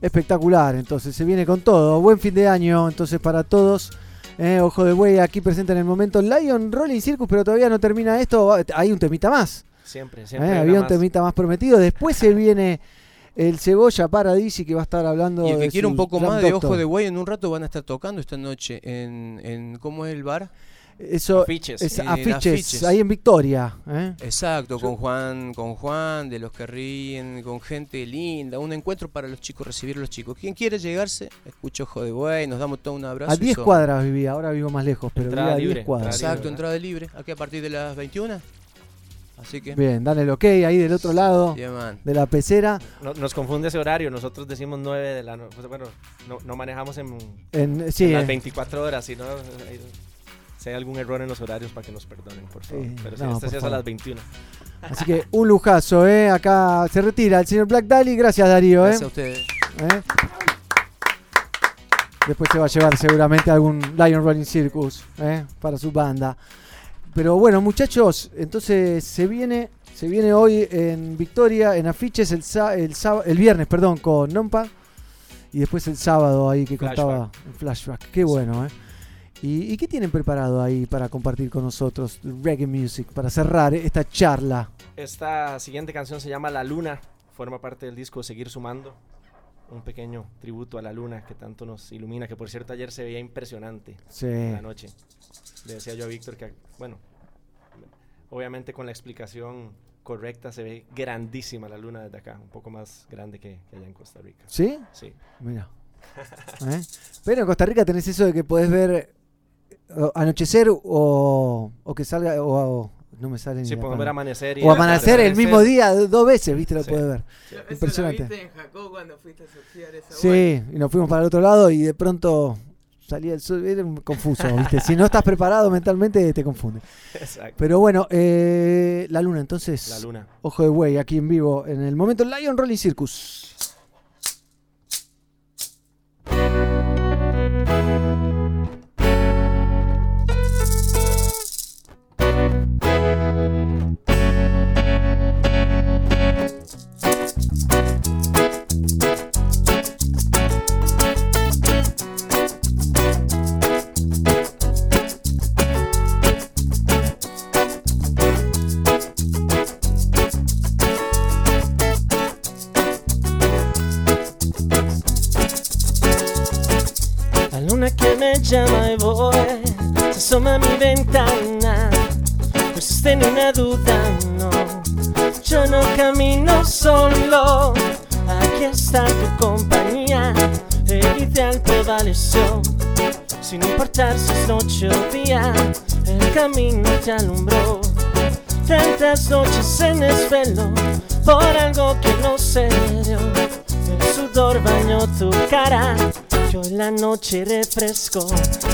Espectacular, entonces se viene con todo. Buen fin de año, entonces para todos. Eh, Ojo de Buey aquí presente en el momento Lion Rolling Circus, pero todavía no termina esto. Hay un temita más. Siempre, Eh, siempre. hay había un más. temita más prometido. Después se viene el Cebolla Paradisi que va a estar hablando. Y el que quiere un poco más de Doctor. Ojo de Buey, en un rato van a estar tocando esta noche en, en ¿cómo es el bar? Eso Afiches. es En afiches, ahí en Victoria. ¿eh? Exacto, con Juan, con Juan, de los que ríen, con gente linda, un encuentro para los chicos, recibir a los chicos. Quien quiere llegarse, escucho Ojo de Buey, nos damos todo un abrazo. A y 10 somos- cuadras vivía, ahora vivo más lejos, pero Entrada vivía a 10 libre, cuadras. Exacto, entrada libre, aquí a partir de las 21. Así que. Bien, dale el ok ahí del otro lado man. de la pecera. No- nos confunde ese horario. Nosotros decimos 9 de la noche. bueno, no, no manejamos en, En- sí, en las eh. 24 horas. Si, no, hay- si hay algún error en los horarios, para que nos perdonen, por favor. Sí, Pero sí, no, este por sí es a las 21. Así que un lujazo, ¿eh? Acá se retira el señor Black Dali. Gracias, Darío, ¿eh? Gracias a ustedes. ¿Eh? Después se va a llevar seguramente algún Lion Rolling Circus ¿eh? para su banda. Pero bueno, muchachos, entonces se viene, se viene hoy en Victoria, en afiches, el, sa- el, el viernes, perdón, con Nompa. Y después el sábado ahí que Flashback. contaba en flashback. Qué bueno, ¿eh? ¿Y, y qué tienen preparado ahí para compartir con nosotros reggae music, para cerrar eh, esta charla? Esta siguiente canción se llama La Luna. Forma parte del disco Seguir Sumando. Un pequeño tributo a la luna que tanto nos ilumina. Que por cierto, ayer se veía impresionante Sí. en la noche. Le decía yo a Víctor que, bueno, obviamente con la explicación correcta se ve grandísima la luna desde acá. Un poco más grande que, que allá en Costa Rica. ¿Sí? Sí. Mira. [laughs] ¿Eh? Pero en Costa Rica tenés eso de que podés ver anochecer o, o que salga o, o- no me sale ni Sí, podemos palabra. ver amanecer y o amanecer el mismo día do- dos veces viste lo Sí. puedes ver Eso lo impresionante viste en Jacob cuando fuiste a surfear esa sí y nos fuimos para el otro lado y de pronto salía el sol era confuso viste si no estás preparado mentalmente te confunde Exacto. pero bueno eh, la luna entonces La luna. ojo de buey aquí en vivo en el momento Lion Rolling Circus La luna que me llama y voy, se asoma a mi ventana. existe ni una duda, no. Yo no camino solo, está tu compañía. El ideal prevaleció, sin importar si es noche o día, el camino te alumbró. Tantas noches en desvelo, por algo que no se dio. El sudor bañó tu cara, yo en la noche refresco.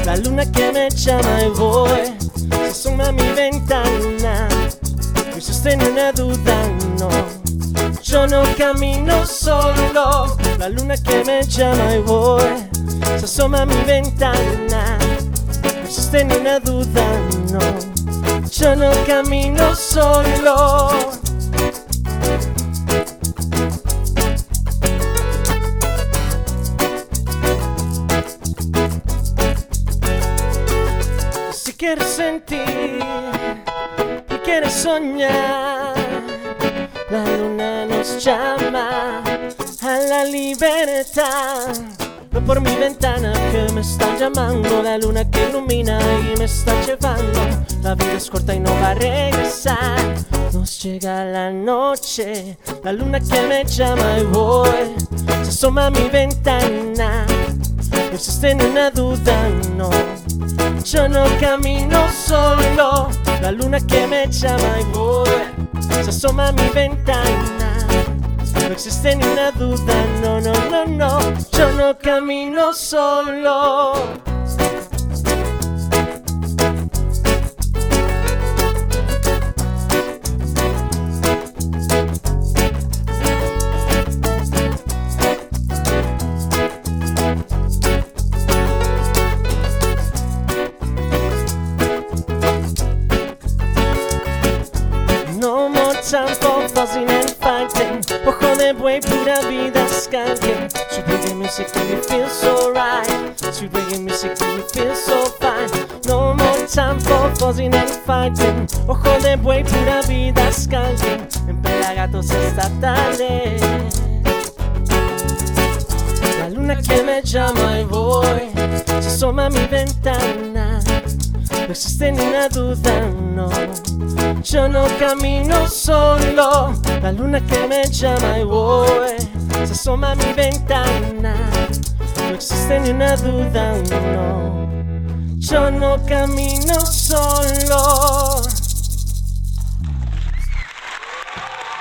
La luna que me llama y voy, se asoma a mi ventana. Existe ni una duda, no. Yo no camino solo, la luna que me llama y voy, se asoma a mi ventana. No existe ni una duda, no. Yo no camino solo. Si quieres sentir y quieres soñar, la luna llama a la libertad. No por mi ventana que me está llamando, la luna que ilumina y me está llevando. La vida es corta y no va a regresar. Nos llega la noche, la luna que me llama y voy. Se asoma a mi ventana. No existe ni una duda, no. Yo no camino solo, la luna que me llama y voy. Se asoma a mi ventana. No existe ni una duda, no, no, no, no. Yo no camino solo. No more time for fussing and fighting. Ojo de buey, pura vida skanking. Sweet reggae music make me feel so right. Sweet reggae music make me feel so fine. No more time for fussing and fighting. Ojo de buey, pura vida skanking. En pelagatos esta tarde. La luna que me llama y voy. Se asoma a mi ventana. No existe ni una duda, no. Yo no camino solo, la luna que me llama y voy, se asoma a mi ventana. No existe ni una duda, no. Yo no camino solo.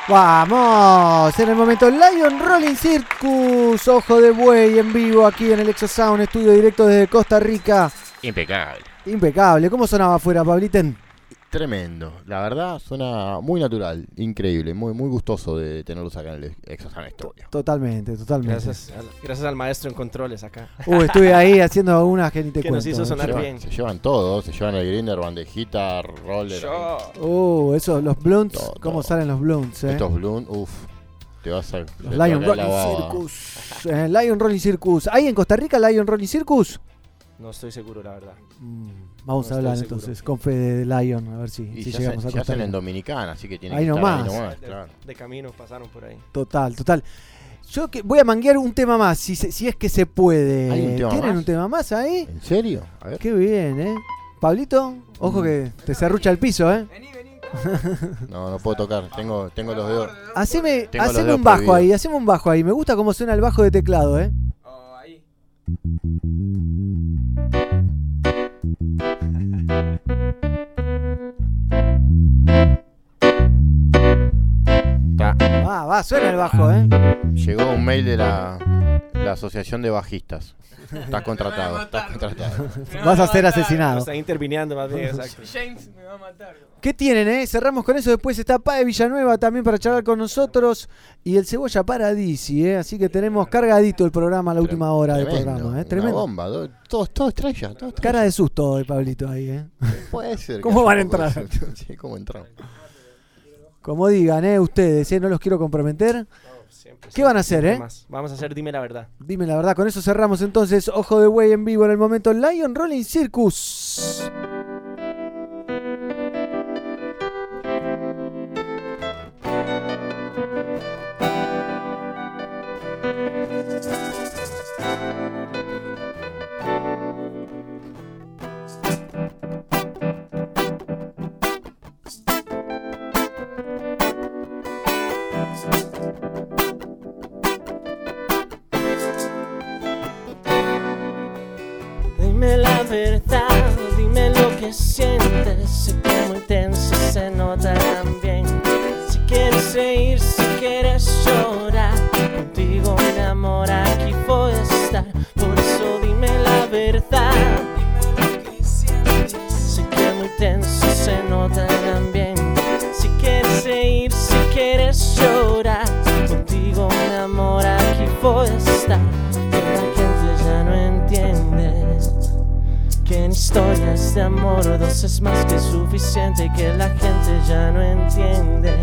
Vamos, en el momento Lion Rolling Circus, ojo de buey en vivo aquí en el Exo Sound, estudio directo desde Costa Rica. Impecable. Impecable, ¿cómo sonaba afuera, Pabliten? Tremendo. La verdad, suena muy natural, increíble, muy, muy gustoso de tenerlos acá en el Exosan Studio. Totalmente, totalmente. Gracias al, gracias al maestro en controles acá. Uy, estuve ahí [laughs] haciendo unas que ni te Que nos cuento. hizo sonar Se llevan- bien. Se llevan todo, se llevan el grinder, bandejita, roller. Uh, eso, los blunts, Todo, ¿cómo todo. salen los blunts? eh? Estos balloons, uff, te vas a. Los Lion Rolling. Circus. Eh, Lion Rolling Circus. ¿Hay en Costa Rica Lion Rolling Circus? No estoy seguro, la verdad. Vamos No a hablar seguro. entonces con Fede de Lion, a ver si, Y si ya, llegamos se, a ya Costa hacen en. Dominicana, así que tienen Ahí que estar nomás. ahí nomás, De, claro. de camino pasaron por ahí. Total, total. Yo que voy a manguear un tema más, si, se- si es que se puede. ¿Hay un tema ¿Tienen más? un tema más ahí? ¿En serio? A ver. Qué bien, ¿eh? Pablito, ojo que te serrucha el piso, ¿eh? [laughs] No, no puedo tocar, tengo, tengo los dedos. Haceme, tengo los haceme dedos un bajo ahí, haceme un bajo ahí. Me gusta cómo suena el bajo de teclado, ¿eh? Va, va, suena el bajo, ¿eh? Llegó un mail de la, la Asociación de Bajistas. Estás contratado, estás contratado. Vas a ser asesinado. interviniendo más bien, exacto. [laughs] James me va a matar. ¿Qué tienen, eh? Cerramos con eso. Después está Pae Villanueva también para charlar con nosotros. Y el Cebolla Paradisi, ¿eh? Así que tenemos cargadito el programa a la última hora del Tremendo, programa, ¿eh? una Tremendo. bomba, do- todo, todo estrella, todo estrella. Cara de susto hoy, Pablito, ahí, ¿eh? [laughs] Puede ser. ¿Cómo que van a [laughs] entrar? Sí, ¿cómo entraron? Como digan, ¿eh? Ustedes, ¿eh? No los quiero comprometer. ¿Qué van a hacer, eh? más. Vamos a hacer Dime la verdad. Dime la verdad, con eso cerramos entonces Ojo de Buey en vivo en el momento Lion Rolling Circus. sientes, sé que muy tensa se nota también. Si quieres reír, si quieres llorar, contigo mi amor aquí voy a estar. Por eso dime la verdad. Sé que muy tenso se nota historias de amor dos es más que suficiente. Que la gente ya no entiende,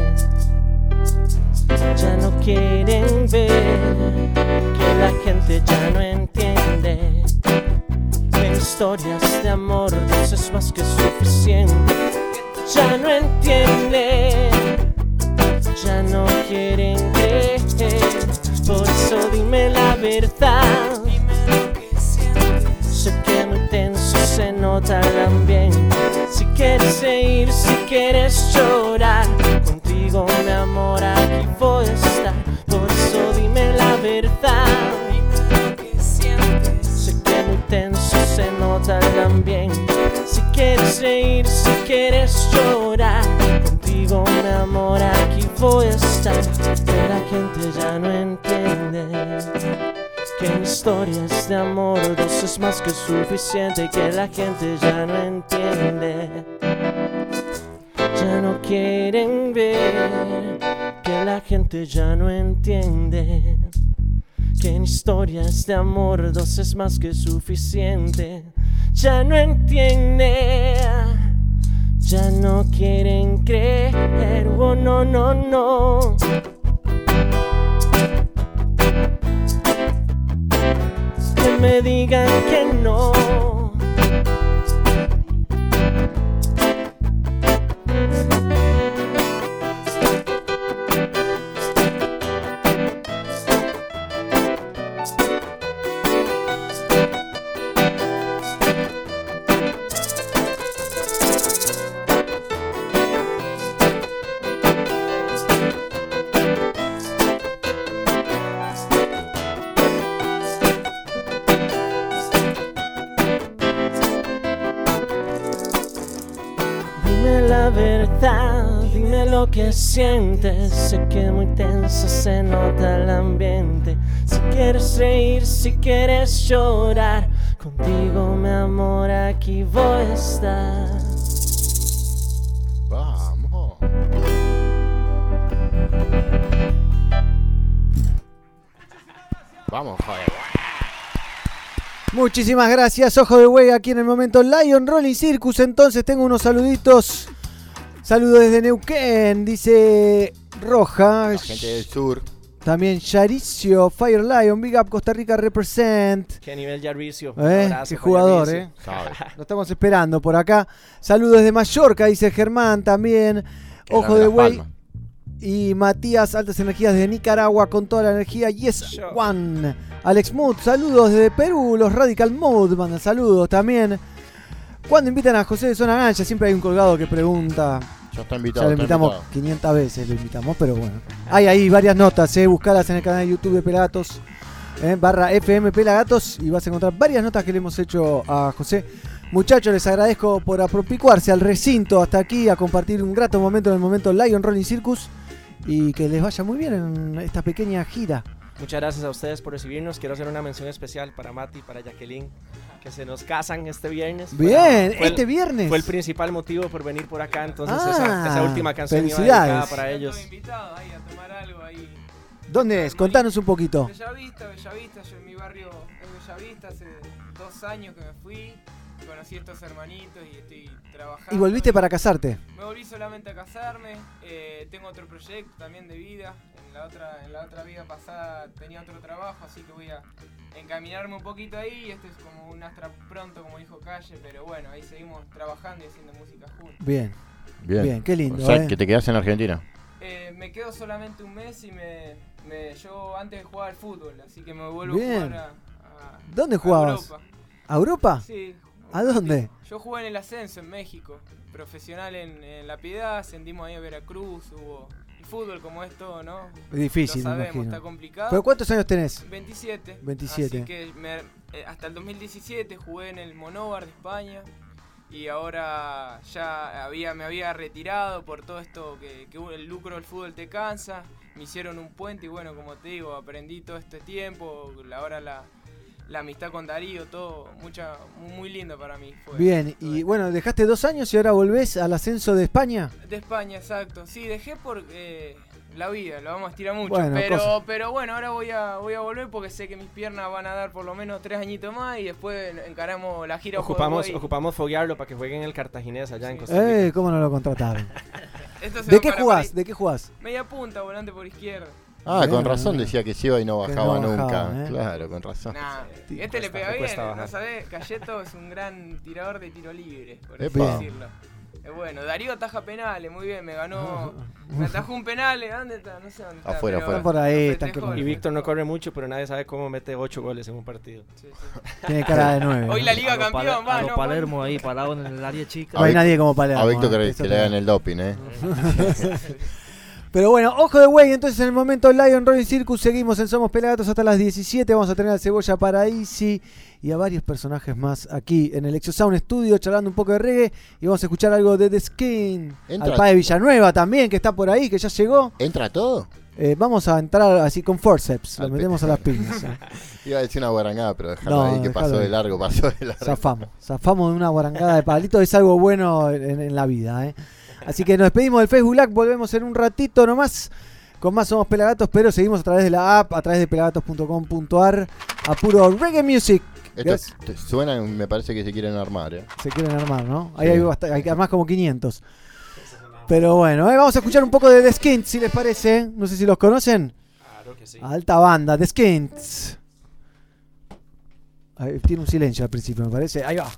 ya no quieren ver. Que la gente ya no entiende en historias de amor dos es más que suficiente. Ya no entiende, ya no quieren creer. Por eso dime la verdad. Nota el ambiente. Si quieres reír, si quieres llorar, contigo mi amor aquí voy a estar. Por eso dime la verdad. Sé que muy tenso se nota ambiente. Si quieres reír, si quieres llorar, contigo mi amor aquí voy a estar. Que la gente ya no entiende que historias de amor dos es más que suficiente. Que la gente ya no entiende, ya no quieren ver. Que la gente ya no entiende que en historias de amor dos es más que suficiente. Ya no entiende, ya no quieren creer. Oh, no, no, no. Me digan que no. Que sientes. Sé que muy tenso se nota el ambiente. Si quieres reír, si quieres llorar, contigo mi amor aquí voy a estar. Vamos. Vamos, joder. Muchísimas gracias, Ojo de Huega, aquí en el momento Lion Rolling Circus. Entonces tengo unos saluditos. Saludos desde Neuquén, dice Roja. La gente del sur. También Yaricio, Fire Lion, Big Up Costa Rica Represent. Qué nivel Yarvicio. Eh, qué jugador, eh. [laughs] Lo estamos esperando por acá. Saludos desde Mallorca, dice Germán también. Ojo de. Palmas. Y Matías, altas energías de Nicaragua con toda la energía. Yes, One. Alex Mood, saludos desde Perú. Los Radical Mood mandan saludos también. Cuando invitan a José de Zona Gancha, siempre hay un colgado que pregunta. Ya está Ya invitado. lo está invitamos invitado. 500 veces, lo invitamos, pero bueno. Hay ahí varias notas, eh. Buscalas en el canal de YouTube de Pelagatos, eh, barra FM Pelagatos, y vas a encontrar varias notas que le hemos hecho a José. Muchachos, les agradezco por apropicuarse al recinto hasta aquí, a compartir un grato momento en el momento Lion Rolling Circus, y que les vaya muy bien en esta pequeña gira. Muchas gracias a ustedes por recibirnos. Quiero hacer una mención especial para Mati para Jacqueline, que se nos casan este viernes. Bien, Fue el- este viernes. Fue el principal motivo por venir por acá, entonces Ah, esa, esa última canción iba dedicada para ellos. ¿Dónde es? Contanos un poquito. Bellavista, Bellavista, yo en mi barrio es Bellavista, hace dos años que me fui, conocí a estos hermanitos y estoy trabajando. Y volviste para casarte. Me volví solamente a casarme, eh, tengo otro proyecto también de vida, en la, otra, en la otra vida pasada tenía otro trabajo, así que voy a encaminarme un poquito ahí, y esto es como un astra pronto, como dijo Calle, pero bueno, ahí seguimos trabajando y haciendo música juntos. Bien. Bien. Bien, qué lindo, O sea, eh. que te quedas en Argentina. Eh, me quedo solamente un mes y me, me- yo antes jugaba al fútbol, así que me vuelvo Bien. a jugar a, a- ¿Dónde a jugabas? Europa. ¿A Europa? Sí. ¿A dónde? Yo jugué en el ascenso en México, profesional en, en La Piedad, ascendimos ahí a Veracruz, hubo el fútbol como es todo, ¿no? Es difícil, Lo me sabemos, imagino. está complicado. ¿Pero cuántos años tenés? 27. 27. Así que me- eh, hasta el 2017 jugué en el Monóvar de España y ahora ya había, me había retirado por todo esto que, que el lucro del fútbol te cansa. Me hicieron un puente y bueno, como te digo, aprendí todo este tiempo. Ahora la, la amistad con Darío, todo, mucha, muy, muy lindo para mí. Fue. Bien, y bueno, dejaste dos años y ahora volvés al ascenso de España. De España, exacto. Sí, dejé por eh, la vida, lo vamos a estirar mucho. Bueno, pero, cosa. pero bueno, ahora voy a, voy a volver porque sé que mis piernas van a dar por lo menos tres añitos más y después encaramos la gira. Ocupamos, ocupamos foguearlo para que juegue en el Cartaginés allá en Costa Rica. Eh, ¿cómo no lo contrataron? [laughs] ¿De qué jugás? ¿De qué jugás? Media punta, volante por izquierda. Ah, con razón decía que se iba y no bajaba no nunca. bajaba, ¿eh? Claro, con razón. Nah, este le pega bien, no sabés, Cayeto es un gran tirador de tiro libre, por así decirlo. Es bueno, Darío ataja penales, muy bien, me ganó, me atajó un penal, ¿eh? ¿dónde está? No sé dónde está. Afuera, afuera. Están por ahí, como- Y Víctor no corre mucho, pero nadie sabe cómo mete 8 goles en un partido. [laughs] Tiene cara de nueve. Hoy ¿no? la Liga Campeón, va, a lo ¿no? Palermo ahí parado en el área chica. No hay nadie como Palermo. A Víctor ¿eh? que, le hagan el doping, ¿eh? [laughs] [laughs] Pero bueno, ojo de güey, entonces en el momento Lion Rolling Circus seguimos en Somos Pelagatos hasta las 17. Vamos a tener al Cebolla Paraísi y a varios personajes más aquí en el Exo Sound Studio charlando un poco de reggae y vamos a escuchar algo de The Skin. Entra- Al Padre Villanueva también, que está por ahí, que ya llegó. ¿Entra todo? Eh, vamos a entrar así con forceps, lo metemos a las piñas. ¿eh? [laughs] Iba a decir una guarangada, pero dejarlo No, ahí que pasó de largo, pasó de largo. Zafamos, zafamos de una guarangada de palito, es algo bueno en, en la vida. ¿eh? Así que nos despedimos del Facebook Live, volvemos en un ratito nomás. Con más Somos Pelagatos, pero seguimos a través de la app, a través de pelagatos.com.ar, a puro reggae music. Esto Gracias. te- suena, y me parece que se quieren armar, ¿eh? Se quieren armar, ¿no? Ahí Sí. hay, bast- hay más como 500. Pero bueno, eh, vamos a escuchar un poco de The Skins, si les parece. No sé si los conocen. Claro que sí. Alta banda, The Skins. Ahí tiene un silencio al principio, me parece. Ahí va.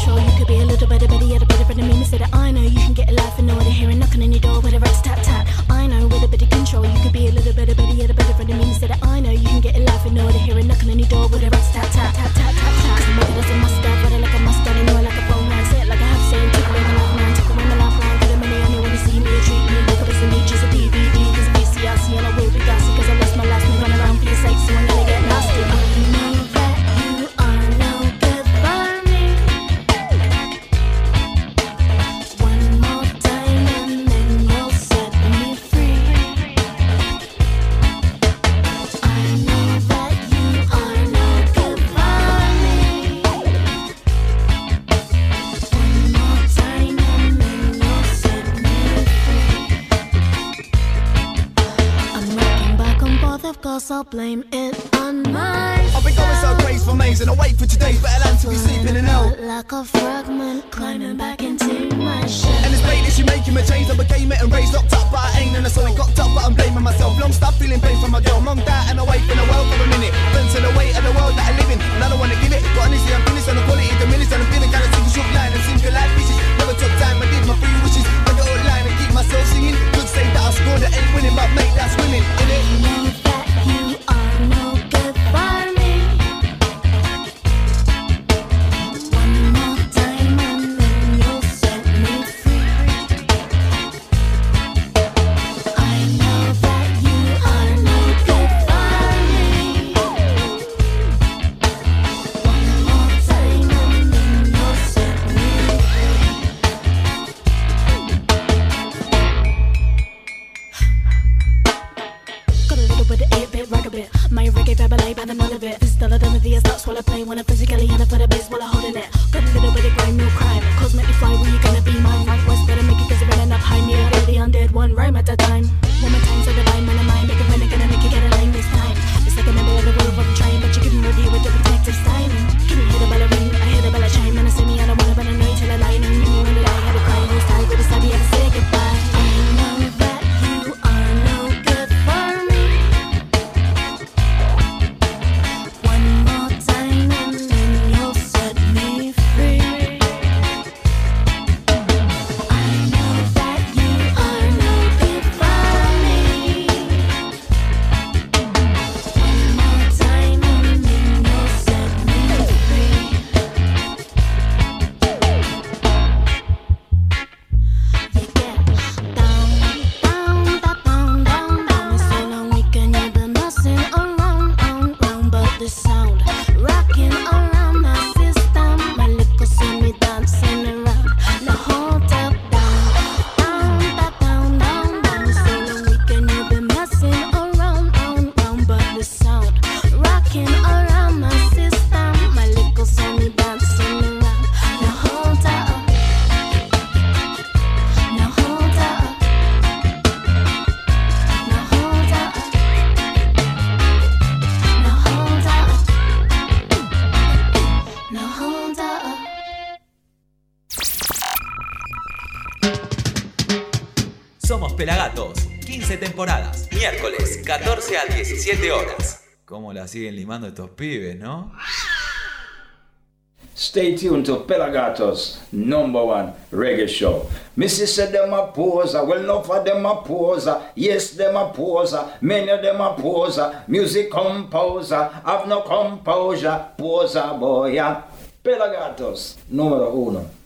Control you could be a little better, better yet a better friend of me. Instead of I know you can get a life and order here and knocking on your door with a rat tat tat. I know with a bit of control you could be a little better, better yet a better friend of me. Instead of I know you can get a life and order here and knocking on your door with a rat tat tat tat tat tat tat. Cause I'm wicked as a mustard, but I like a mustard and know like a phone man. Say it like I have take away my life man, away my lifeline. Course I'll blame it on my. I've been going so crazy for maze and I wait for today's better land to be sleeping in hell. Like a fragment climbing back into my shell. And it's that she making me change. I became it and raised locked up, but I ain't and I saw it got up, but I'm blaming myself. Long stop feeling pain from my girl. Mong that and away from the world for a minute. Then to the weight of the world that I live in. And I don't wanna give it, but honestly I'm finished and the quality diminished. And I'm feeling kinda sick of shook line and single like fishes. Never took time, I did my three wishes. I got a line and keep myself singing. Could say that I scored, that ain't winning, but mate, that's winning, innit? That's what I play when I'm physically in it for the siguen limando estos pibes, ¿no? Stay tuned to Pelagatos number one reggae show. Me sister them a poser, well enough for them a poser. Yes, them a poser, many of them a poser. Music composer, have no composure, poser boy. Pelagatos numero uno.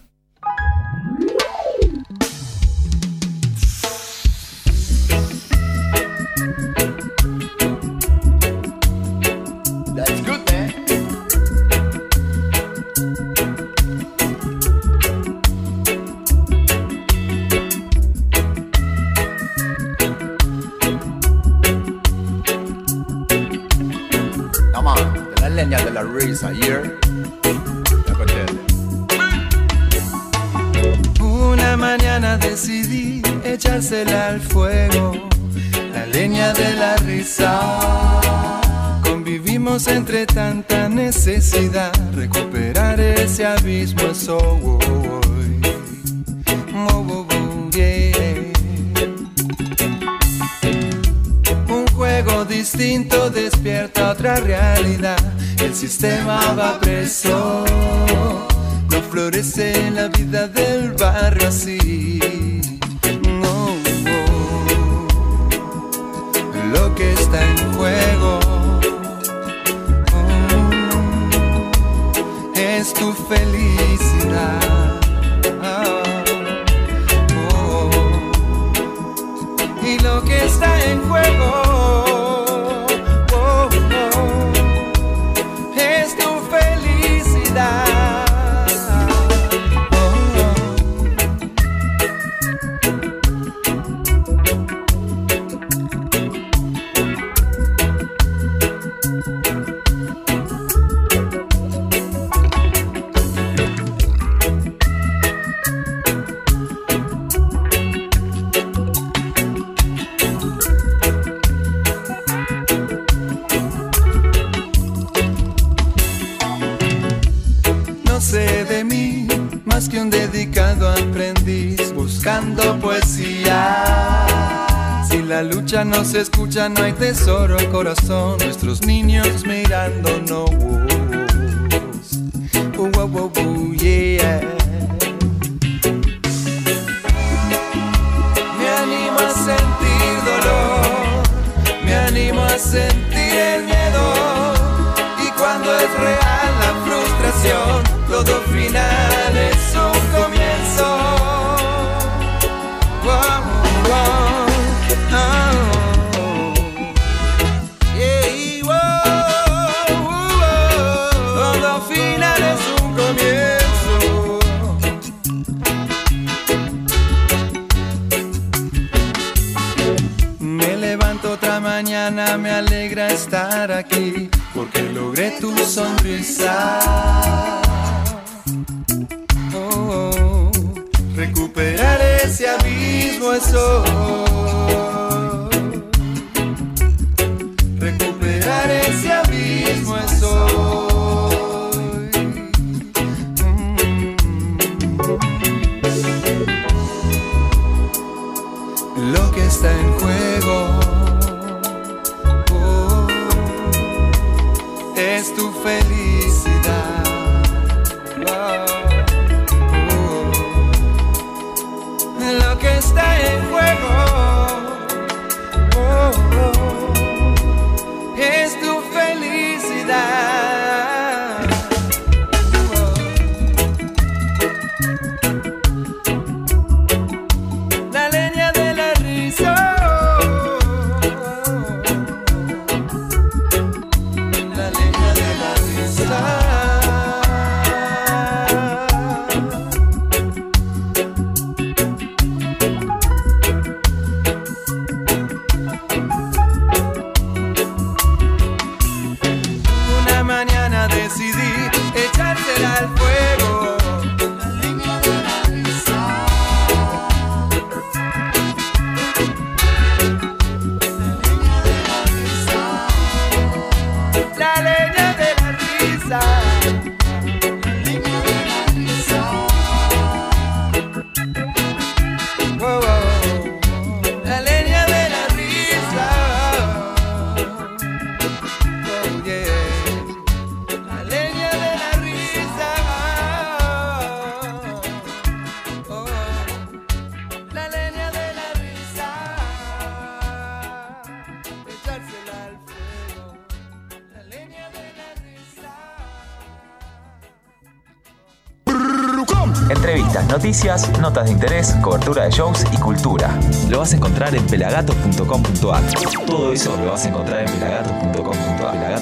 Noticias, notas de interés, cobertura de shows y cultura. Lo vas a encontrar en pelagatos.com.ar. Todo eso lo vas a encontrar en pelagatos.com.ar.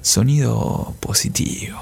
Sonido positivo.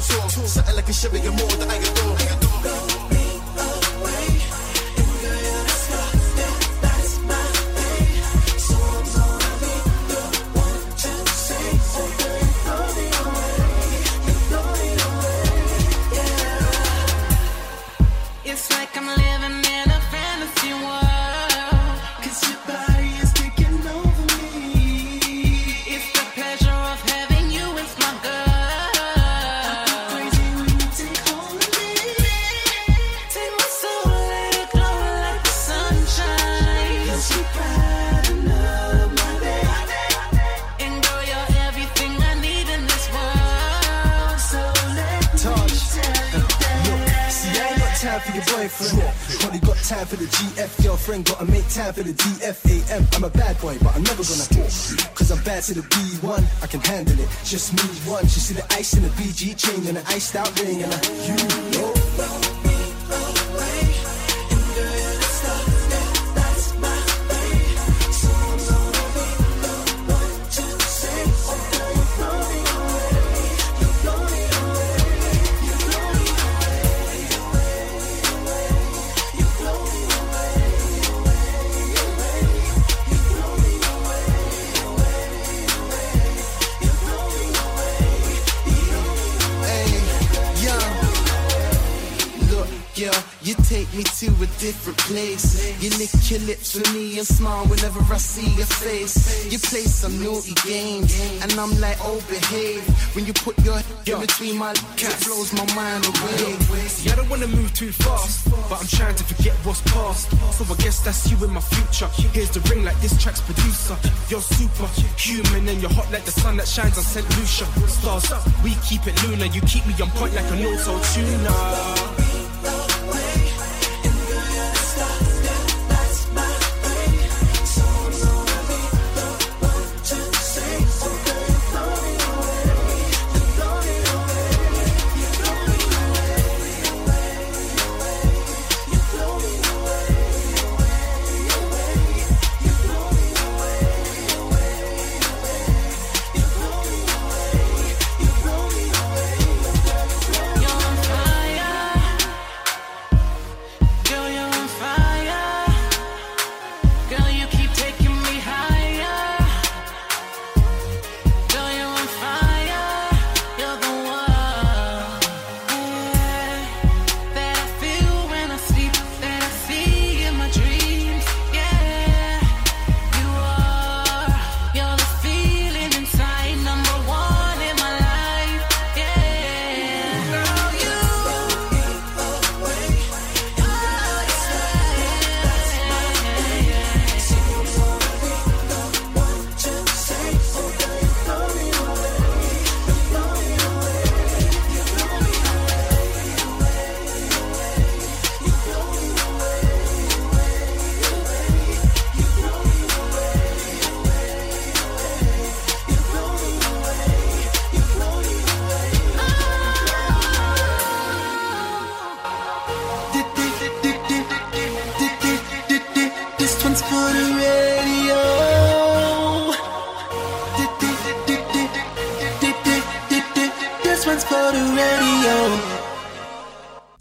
سألك الشبكة موت stop being a and I'm like, oh, behave. When you put your head in between my it blows my mind away. See, I don't wanna move too fast, but I'm trying to forget what's past. So I guess that's you in my future. Here's the ring like this track's producer. You're super human and you're hot like the sun that shines on St. Lucia. Stars we keep it lunar. You keep me on point like an auto tuner.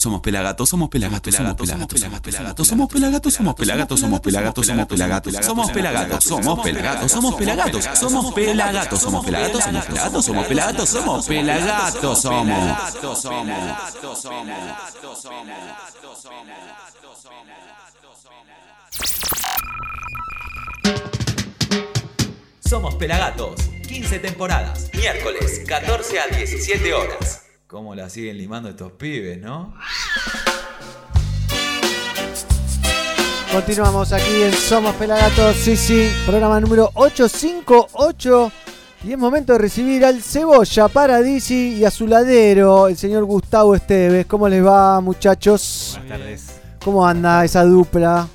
Somos pelagatos, somos pelagatos, somos pelagatos, somos pelagatos, somos pelagatos, somos pelagatos, somos pelagatos, somos pelagatos, somos pelagatos, somos pelagatos, somos pelagatos, somos pelagatos, somos pelagatos, somos pelagatos, somos pelagatos, somos pelagatos, somos. pelagatos, Somos. pelagatos, Somos Pelagatos, 15 temporadas, miércoles 14 a 17 horas. ¿Cómo la siguen limando estos pibes, no? Continuamos aquí en Somos Pelagatos, sí, sí, programa número 858. Y es momento de recibir al Cebolla Paradisi y a su ladero, el señor Gustavo Esteves. ¿Cómo les va, muchachos? Buenas tardes. ¿Cómo anda esa dupla?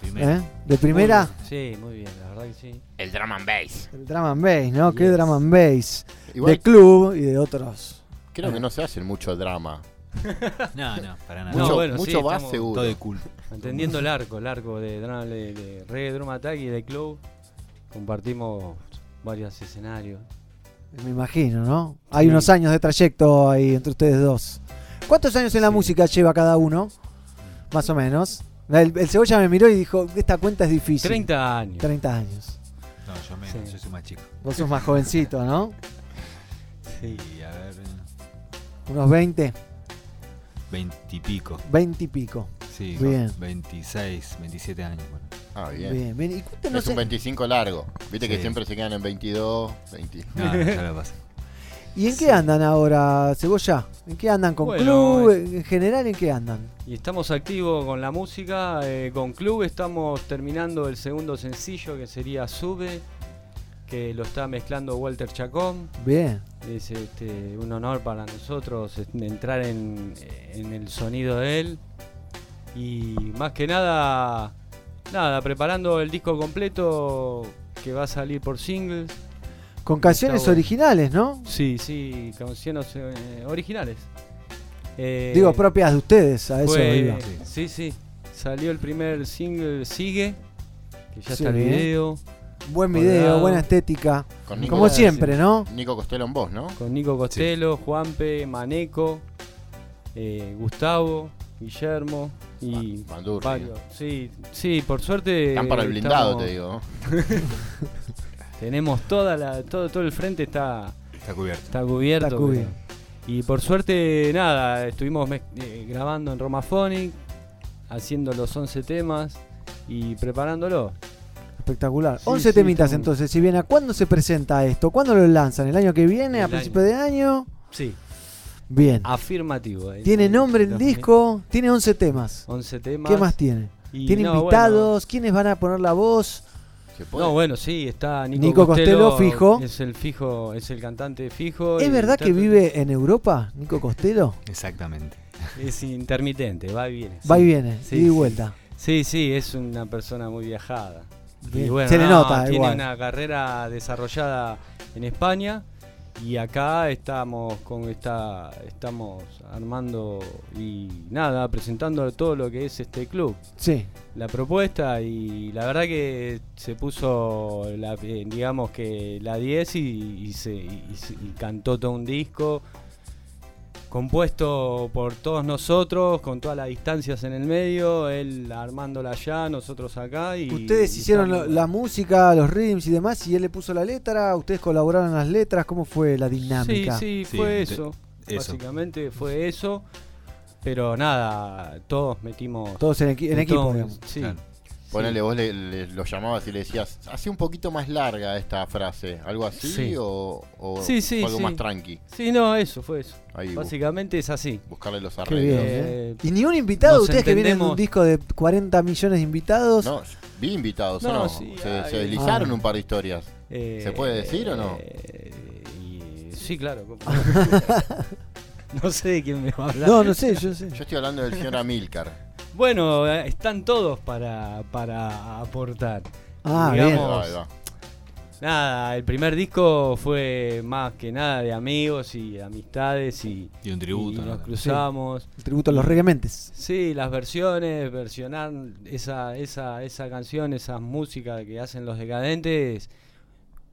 primera. ¿Eh? ¿De primera? Sí, muy bien, la verdad que sí. El drum and bass. El drum and bass, ¿no? ¿Qué drum and bass? Igual- De club y de otros. Creo que no se hacen mucho drama. [laughs] No, no, para nada. Mucho, No, bueno, mucho sí, va seguro. todo de cool. Entendiendo el arco, el arco de, de, de reggae drum attack y de club, compartimos varios escenarios. Me imagino, ¿no? Hay Sí. unos años de trayecto ahí entre ustedes dos. ¿Cuántos años en la música lleva cada uno? Más o menos. El, el Cebolla me miró y dijo, esta cuenta es difícil. 30 años. 30 años. No, yo menos, yo soy más chico. Vos sos más jovencito, ¿no? [laughs] Sí, Unos 20, 20 y pico. 20 y pico. Sí, Bien. 26, 27 años. bueno. Ah, bien. Bien, bien. ¿Y Es un eh, 25 largo. Viste que Sí. siempre se quedan en 22, 20. No, no, ya lo pasa. ¿Y en qué andan ahora, Cebolla? ¿En qué andan con Bueno, club? es- En general, ¿en qué andan? Y estamos activos con la música, eh, con Club estamos terminando el segundo sencillo que sería Sube, que lo está mezclando Walter Chacón. Bien. Es este, un honor para nosotros entrar en, en el sonido de él. Y más que nada, nada, preparando el disco completo que va a salir por singles. Con canciones Está originales, ¿no? Sí, sí, canciones eh, originales. Eh, Digo, propias de ustedes, a eso fue- iba. Sí, sí. Salió el primer single Sigue, que ya Sí. está el video. Buen video, buena estética. Con Nico- Como siempre, ¿no? Nico Costello en voz, ¿no? Con Nico Costello, Juanpe, Maneco, eh, Gustavo, Guillermo y varios. Sí, sí, por suerte. Están para el blindado, estamos- te digo. [laughs] Tenemos toda la, todo, todo el frente está, Está cubierto. Está cubierto. Está cubierto. pero- Y por suerte, nada, estuvimos eh, grabando en Romaphonic, haciendo los 11 temas y preparándolo. Espectacular. Sí, 11 sí, temitas estamos- entonces. Si bien, ¿a cuándo se presenta esto? ¿Cuándo lo lanzan? ¿El año que viene? ¿A principio de año? Sí. Bien. Afirmativo. eh. ¿Tiene nombre el disco? Tiene 11 temas. 11 temas. ¿Qué más tiene? Y ¿Tiene no, invitados? ¿Quiénes van a poner la voz? No, bueno, sí, está Nico, Nico Costello, fijo. Es el fijo, es el cantante fijo. ¿Es verdad que vive en Europa, Nico Costello? [laughs] Exactamente. Es intermitente, va y viene. Va y viene, y sí. vuelta. Sí, sí, es una persona muy viajada. Y bueno, Se le no, nota Tiene igual. una carrera desarrollada en España y acá estamos con esta estamos armando y nada, presentando todo lo que es este club. Sí. La propuesta y la verdad que se puso la, eh, digamos que la 10 y, y se, y cantó todo un disco compuesto por todos nosotros, con todas las distancias en el medio, él armándola allá, nosotros acá y Ustedes y hicieron la, la música, los rhythms y demás, y él le puso la letra, ustedes colaboraron en las letras, ¿cómo fue la dinámica? Sí, sí, fue eso. eso. Básicamente fue eso. Pero nada, todos metimos. Todos en equi- en equipo, todos- digamos. Sí. Claro. Ponele, vos le, le- lo llamabas y le decías, hace un poquito más larga esta frase, algo así Sí. o, o Sí, sí, fue algo sí. más tranqui. Sí, no, eso fue eso. Ahí, Básicamente es así. Buscarle los arreglos. bien, ¿eh? Y ni un invitado, ustedes que vienen de un disco de 40 millones de invitados. No, vi invitados, ¿o No, no? sí, se, deslizaron Ah. un par de historias. Eh, ¿Se puede decir o no? y- sí, claro. [laughs] [laughs] no sé de quién me va a hablar. No, no sé, yo sé. Yo estoy hablando del señor Amilcar. Bueno, eh, están todos para, para aportar. Ah, bien. Ahí va. Nada, el primer disco fue más que nada de amigos y amistades y, Y un tributo, nos cruzamos. El tributo a los reguementes. Sí, las versiones, versionar esa, esa, esa canción, esa música que hacen los decadentes,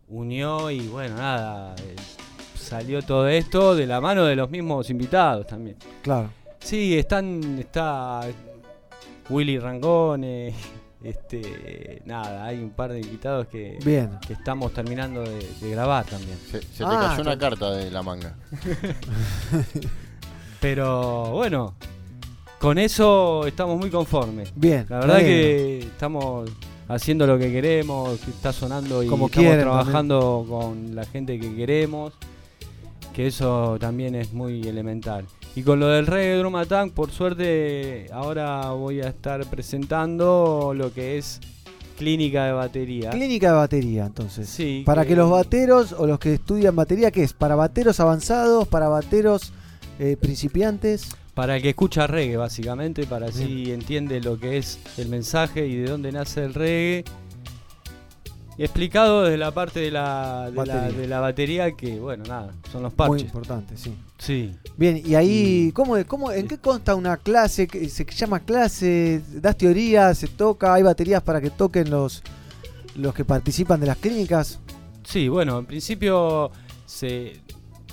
unió y bueno, nada, eh, salió todo esto de la mano de los mismos invitados también. Claro. Sí, están, está Willy Rangone, [laughs] este, nada, hay un par de invitados que, Bien. que estamos terminando de, de grabar también. Se, se te Ah, cayó una carta de la manga. [laughs] Pero bueno, con eso estamos muy conformes. Bien, La verdad me que estamos haciendo lo que queremos, que está sonando y Como estamos quieren trabajando con la gente que queremos, que eso también es muy elemental. Y con lo del reggae drum attack, por suerte ahora voy a estar presentando lo que es clínica de batería. Clínica de batería, entonces. Sí, Para que- que los bateros o los que estudian batería, ¿qué es? ¿Para bateros avanzados? ¿Para bateros eh, principiantes? Para el que escucha reggae, básicamente, para así entiende lo que es el mensaje y de dónde nace el reggae. Explicado desde la parte de la, de la, Batería. de la batería, que bueno, nada, son los Muy parches. importante, sí. Sí. Bien, y ahí, ¿cómo, cómo, ¿en qué consta una clase? ¿Qué- ¿Se llama clase? ¿Das teoría? ¿Se toca? ¿Hay baterías para que toquen los, los que participan de las clínicas? Sí, bueno, en principio se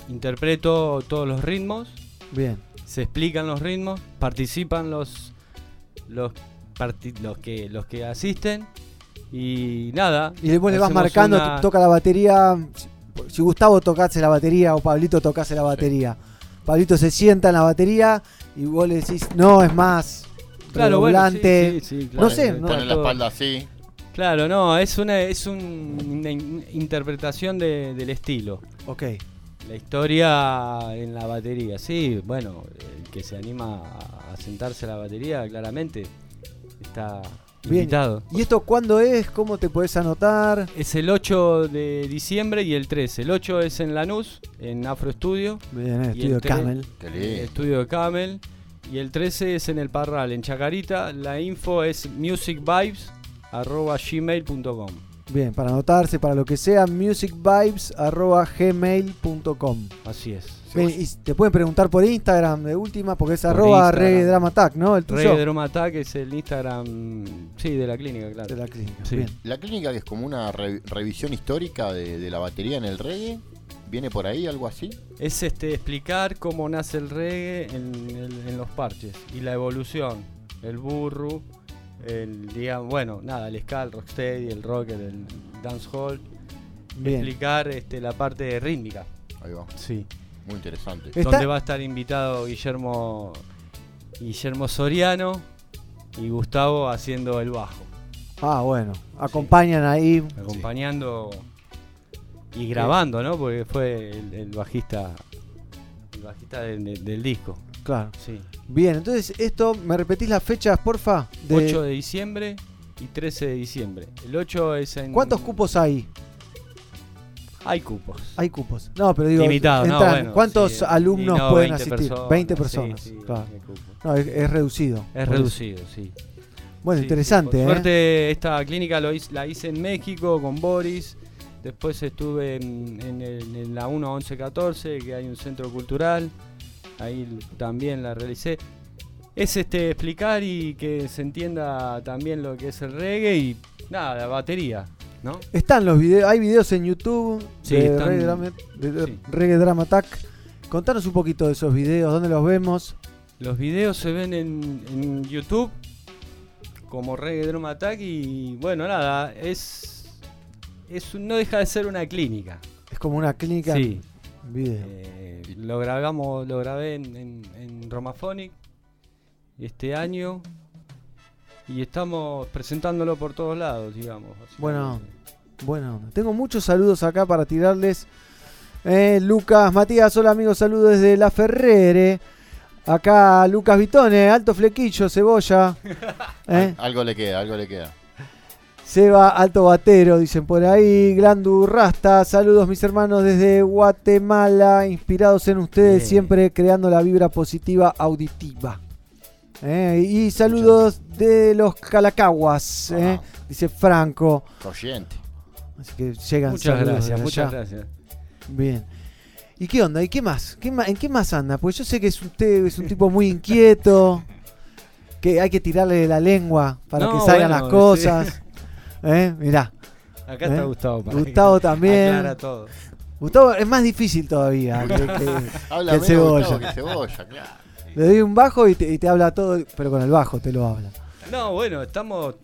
interpreto todos los ritmos. Bien. Se explican los ritmos, participan los los los que los que asisten y nada. Y después le vas marcando, una- toca la batería. Si- Gustavo tocase la batería o Pablito tocase la batería. Pablito se sienta en la batería y vos le decís, no, es más. Claro, bueno, sí, redoblante". sí, sí, No claro, sé, no, Pone la espalda así. Claro, no, es una es un- una in- interpretación de- del estilo. Ok. La historia en la batería, sí, bueno, el que se anima a- a sentarse a la batería, claramente está Bien. invitado. ¿Y esto cuándo es? ¿Cómo te podés anotar? Es el 8 de diciembre y el 13. El 8 es en Lanús, en Afro Studio. Bien, en el Y estudio de Camel. Qué el lindo. estudio de Camel. Y el 13 es en el Parral, en Chacarita. La info es musicvibes.gmail.com. Bien, para anotarse, para lo que sea, musicvibes.gmail.com. Así es. Y te pueden preguntar por Instagram de última, porque es Por arroba Instagram. Reggae Drama Attack, ¿no? El tuyo. Reggae Drum Attack es el Instagram, sí, de la clínica, claro. De la clínica, Sí. bien. La clínica que es como una re- revisión histórica de, de la batería en el reggae. ¿Viene por ahí algo así? Es este explicar cómo nace el reggae en los parches y la evolución. El burro, el digamos, bueno, nada, el ska, el rocksteady, el rocker, el dancehall. Bien. Explicar este, la parte rítmica. Ahí va. Sí. Muy interesante. Está- Donde va a estar invitado Guillermo Guillermo Soriano y Gustavo haciendo el bajo, Ah, bueno. Acompañan ahí. acompañando y grabando, ¿no? Porque fue el, el bajista el bajista del, del- del disco. Claro. Sí. Bien, entonces esto, ¿me repetís las fechas, porfa? De- 8 de diciembre y 13 de diciembre. El 8 es en. ¿Cuántos cupos hay? Hay cupos. Hay cupos. No, pero digo, Limitado, no, entran- bueno, ¿cuántos sí, alumnos no, pueden 20 asistir? personas, 20 sí, personas. sí, claro. No, es, es reducido. Es por eso. reducido, sí. Bueno, Sí, interesante, sí, ¿eh? por suerte, esta clínica lo hice- la hice en México con Boris. Después estuve en, en el- en la 1114, que hay un centro cultural. Ahí también la realicé. Es este explicar y que se entienda también lo que es el reggae y nada, la batería, ¿no? Están los videos, hay videos en YouTube Sí, de, están- Reggae, Drama, de sí. Reggae Drama Attack. Contanos un poquito de esos videos, ¿dónde los vemos? Los videos se ven en, en YouTube como Reggae Drum Attack y bueno, nada, es, es no deja de ser una clínica. Es como una clínica Sí. video. Eh, lo grabamos, lo grabé en, en, en Romaphonic este año y estamos presentándolo por todos lados, digamos. Bueno, bueno, tengo muchos saludos acá para tirarles. Eh, Lucas, Matías, hola amigos, saludos desde La Ferrere. Acá Lucas Vitone, Alto Flequillo, Cebolla. [laughs] ¿eh? Algo le queda, algo le queda. Seba Alto Batero, dicen por ahí. Glandu Rasta, saludos mis hermanos desde Guatemala, inspirados en ustedes, Bien. siempre creando la vibra positiva auditiva. Eh, y saludos de los Calacaguas, eh, dice Franco. Corriente. Así que llegan Muchas saludos gracias, de muchas gracias. Bien. ¿Y qué onda? ¿Y qué más? ¿Qué ma- ¿En qué más anda? Pues yo sé que es usted es un tipo muy inquieto, [laughs] que hay que tirarle la lengua para No, que salgan bueno, las cosas. [laughs] ¿Eh? Mirá. Acá está ¿Eh? Gustavo. para que Gustavo también. aclara todo. Gustavo es más difícil todavía que, que- [laughs] Habla que el menos cebolla. Gustavo que cebolla, claro. Le doy un bajo y te, y te habla todo, pero con el bajo te lo habla. No, bueno, estamos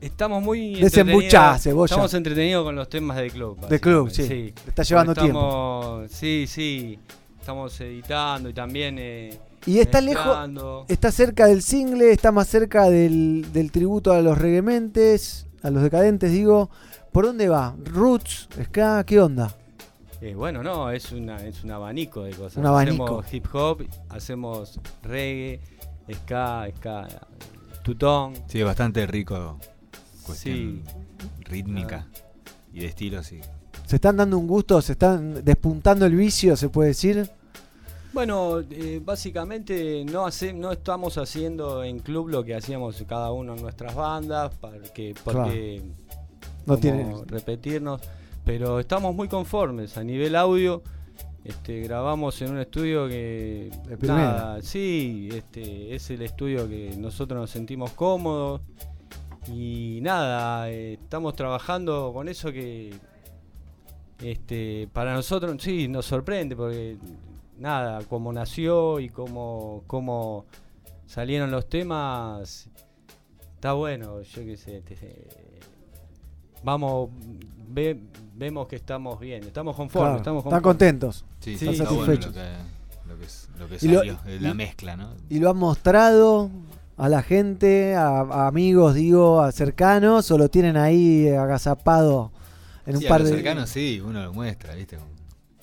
estamos muy entretenidos-. Estamos entretenidos con los temas de club. De club, sí. Está llevando Estamos- Sí, sí. Estamos editando y también eh, Y está lejos, está cerca del single, está más cerca del, del tributo a los reguementes. a los decadentes, digo, ¿por dónde va? ¿Roots? ¿Ska? ¿Qué onda? Eh, bueno, no, es, una, es un abanico de cosas. Un abanico. Hacemos hip hop, hacemos reggae, ska, ska, tutón. Sí, bastante rico. Cuestión Sí. rítmica y de estilo, sí. ¿Se están dando un gusto? ¿Se están despuntando el vicio, se puede decir? Bueno, eh, básicamente no hace, no estamos haciendo en club lo que hacíamos cada uno en nuestras bandas, porque, porque No como tiene- repetirnos, pero estamos muy conformes a nivel audio. Este, grabamos en un estudio que nada, sí, este, es el estudio que nosotros nos sentimos cómodos y nada, eh, estamos trabajando con eso que este, para nosotros sí nos sorprende porque nada, como nació y como, como salieron los temas, está bueno, yo qué sé. te- vamos, ve- vemos que estamos bien, estamos conformes, Claro, estamos están conformes. contentos. Sí, están sí, está bueno satisfechos. lo que, lo que, es- lo que lo- salió, eh, la y- mezcla, ¿no? ¿Y lo han mostrado a la gente, a, a amigos, digo, a cercanos, o lo tienen ahí agazapado en un Sí, a par los de... cercanos sí, uno lo muestra, ¿viste?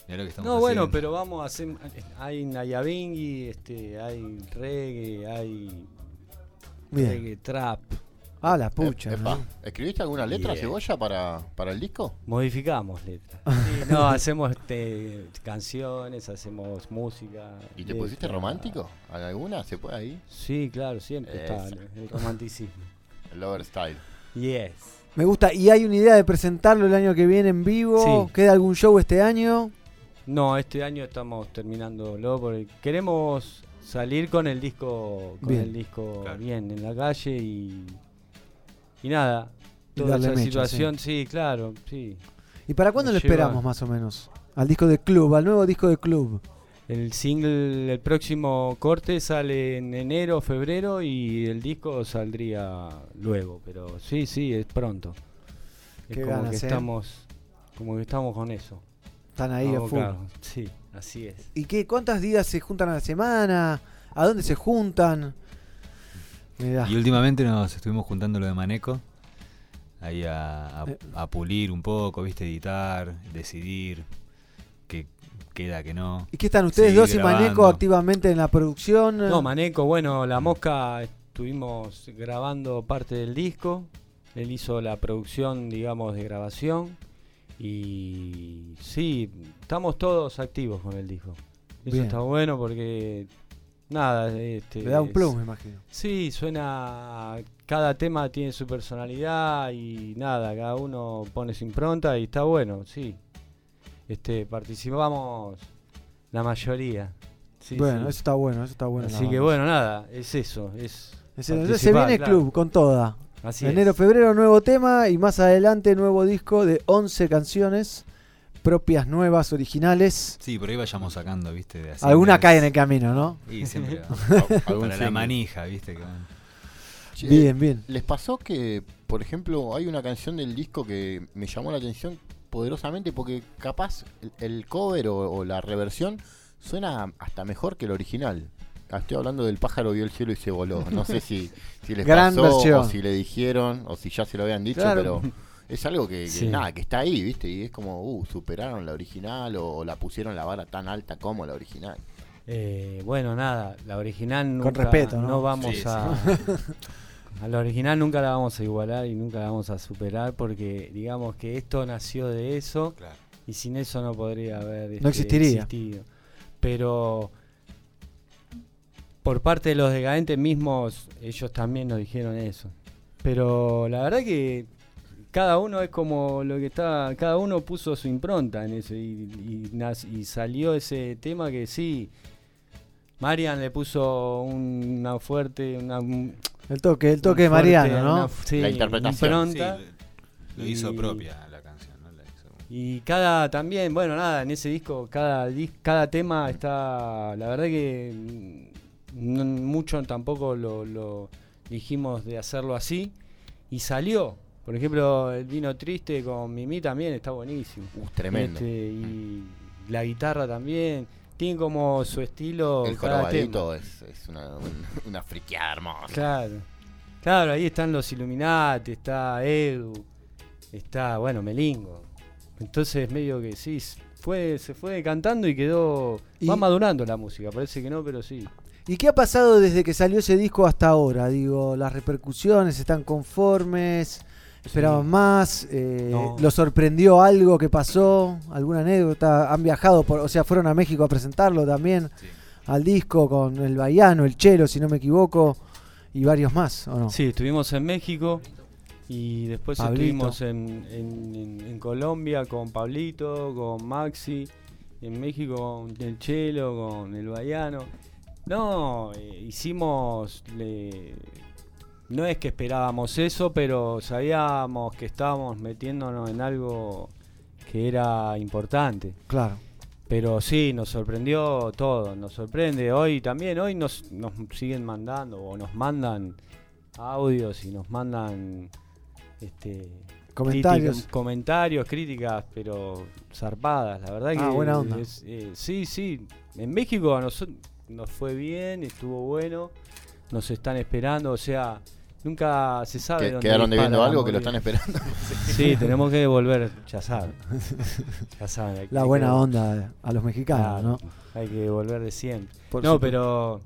Mirá lo que estamos No, bueno, pero vamos a hacer. Hay Nayabingui, este, hay reggae, hay. Bien. Reggae trap. Ah, la pucha. Epa, ¿no? ¿Escribiste alguna letra. Cebolla, para, para el disco? Modificamos letras. [laughs] Sí, no, [laughs] hacemos este, canciones, hacemos música. ¿Y te pusiste romántico? ¿Alguna? ¿Se puede ahí? Sí, claro, siempre está el romanticismo. [laughs] El Lover Style. Yes. Me gusta. ¿Y hay una idea de presentarlo el año que viene en vivo? Sí. ¿Queda algún show este año? No, este año estamos terminándolo porque queremos salir con el disco, con Bien. el disco bien en la calle y y nada. Toda esa mecha, situación, sí. claro, sí. ¿Y para cuándo lo lleva- esperamos más o menos? Al disco de club, al nuevo disco de club. El single, el próximo corte sale en enero, febrero y el disco saldría luego, pero sí, sí, es pronto. Es como ganas, que ¿eh? estamos, como que estamos con eso. Están ahí a full. Sí, así es. ¿Y qué? ¿Cuántos días se juntan a la semana? ¿A dónde se juntan? Mirá. Y últimamente nos estuvimos juntando lo de Maneco. Ahí a, a- Eh. a pulir un poco, viste, editar, decidir qué queda, qué no. ¿Y qué están ustedes dos y Maneco activamente en la producción? No, Maneco, bueno, La Mosca estuvimos grabando parte del disco. Él hizo la producción, digamos, de grabación. Y sí, estamos todos activos con el disco. Eso Bien. está bueno porque, nada, este, Le da un es- plus, me imagino. Sí, suena. Cada tema tiene su personalidad y nada, cada uno pone su impronta y está bueno, sí. Este, participamos la mayoría. Sí, bueno, sí. eso está bueno, eso está bueno. Así que bueno, nada, es eso. Es Es- entonces se viene claro. club con toda. Así Enero, es. febrero, nuevo tema y más adelante nuevo disco de 11 canciones propias, nuevas, originales. Sí, por ahí vayamos sacando, viste. de así Alguna de- cae en el camino, ¿no? Y siempre [laughs] Algún para la manija, viste. Che, Bien, bien. ¿Les pasó que, por ejemplo, hay una canción del disco que me llamó la atención poderosamente porque capaz el, el cover o, o la reversión suena hasta mejor que el original? Ah, Estoy hablando del pájaro vio el cielo y se voló. No sé si, si les Gran pasó versión. o si le dijeron o si ya se lo habían dicho, Claro. pero es algo que, que Sí. nada, que está ahí, ¿viste? Y es como, uh, superaron la original o, la pusieron la vara tan alta como la original. Eh, bueno, nada, la original nunca, respeto, ¿no? vamos Sí, a... [laughs] A la original nunca la vamos a igualar y nunca la vamos a superar porque digamos que esto nació de eso y sin eso no podría haber No este, existiría. existido. Pero por parte de los decadentes mismos, ellos también nos dijeron eso. Pero la verdad que cada uno es como lo que está, cada uno puso su impronta en eso y, y nas- y salió ese tema que sí. Marian le puso una fuerte, una, un- El toque, el toque de Mariano, ¿no? una- sí, La interpretación. impronta. Sí, lo, hizo Y- propia la canción, ¿no? La hizo- Y cada también, bueno, nada, en ese disco, cada, dis- cada tema está, la verdad que mm, no- mucho tampoco lo, lo dijimos de hacerlo así y salió. Por ejemplo, el vino triste con Mimi también está buenísimo. Uh, tremendo. Este, y la guitarra también. Tiene como su estilo. El jorobadito es, es una, un- una friqueada hermosa. Claro. Claro, ahí están los Illuminati, está Edu, está, bueno, Melingo. Entonces medio que sí, fue, se fue cantando y quedó... Va madurando la música, parece que no, pero sí. ¿Y qué ha pasado desde que salió ese disco hasta ahora? Digo, las repercusiones, ¿están conformes? ¿Esperaban más? Eh, No. ¿Lo sorprendió algo que pasó? ¿Alguna anécdota? ¿Han viajado? Por, o sea, fueron a México a presentarlo también al disco con el Baiano, el Chelo, si no me equivoco, y varios más, ¿o no? Sí, estuvimos en México y después Pablito. estuvimos en, en- en- en Colombia con Pablito, con Maxi, en México con el Chelo, con el Baiano. No, eh, hicimos... le- no es que esperábamos eso, pero sabíamos que estábamos metiéndonos en algo que era importante. Claro. Pero sí, nos sorprendió todo, nos sorprende. Hoy también, hoy nos, nos siguen mandando o nos mandan audios y nos mandan este, Comentarios. críticas- comentarios, críticas, pero zarpadas. La verdad que Ah, buena onda. es- eh, sí, sí. En México a nosotros nos fue bien, estuvo bueno, nos están esperando, o sea, nunca se sabe. Dónde quedaron debiendo algo que lo están esperando. [laughs] Sí, tenemos que volver, ya saben. [laughs] Ya saben, hay La que- buena onda a los mexicanos, Claro, ¿no? Hay que volver de siempre. Por no, supuesto. pero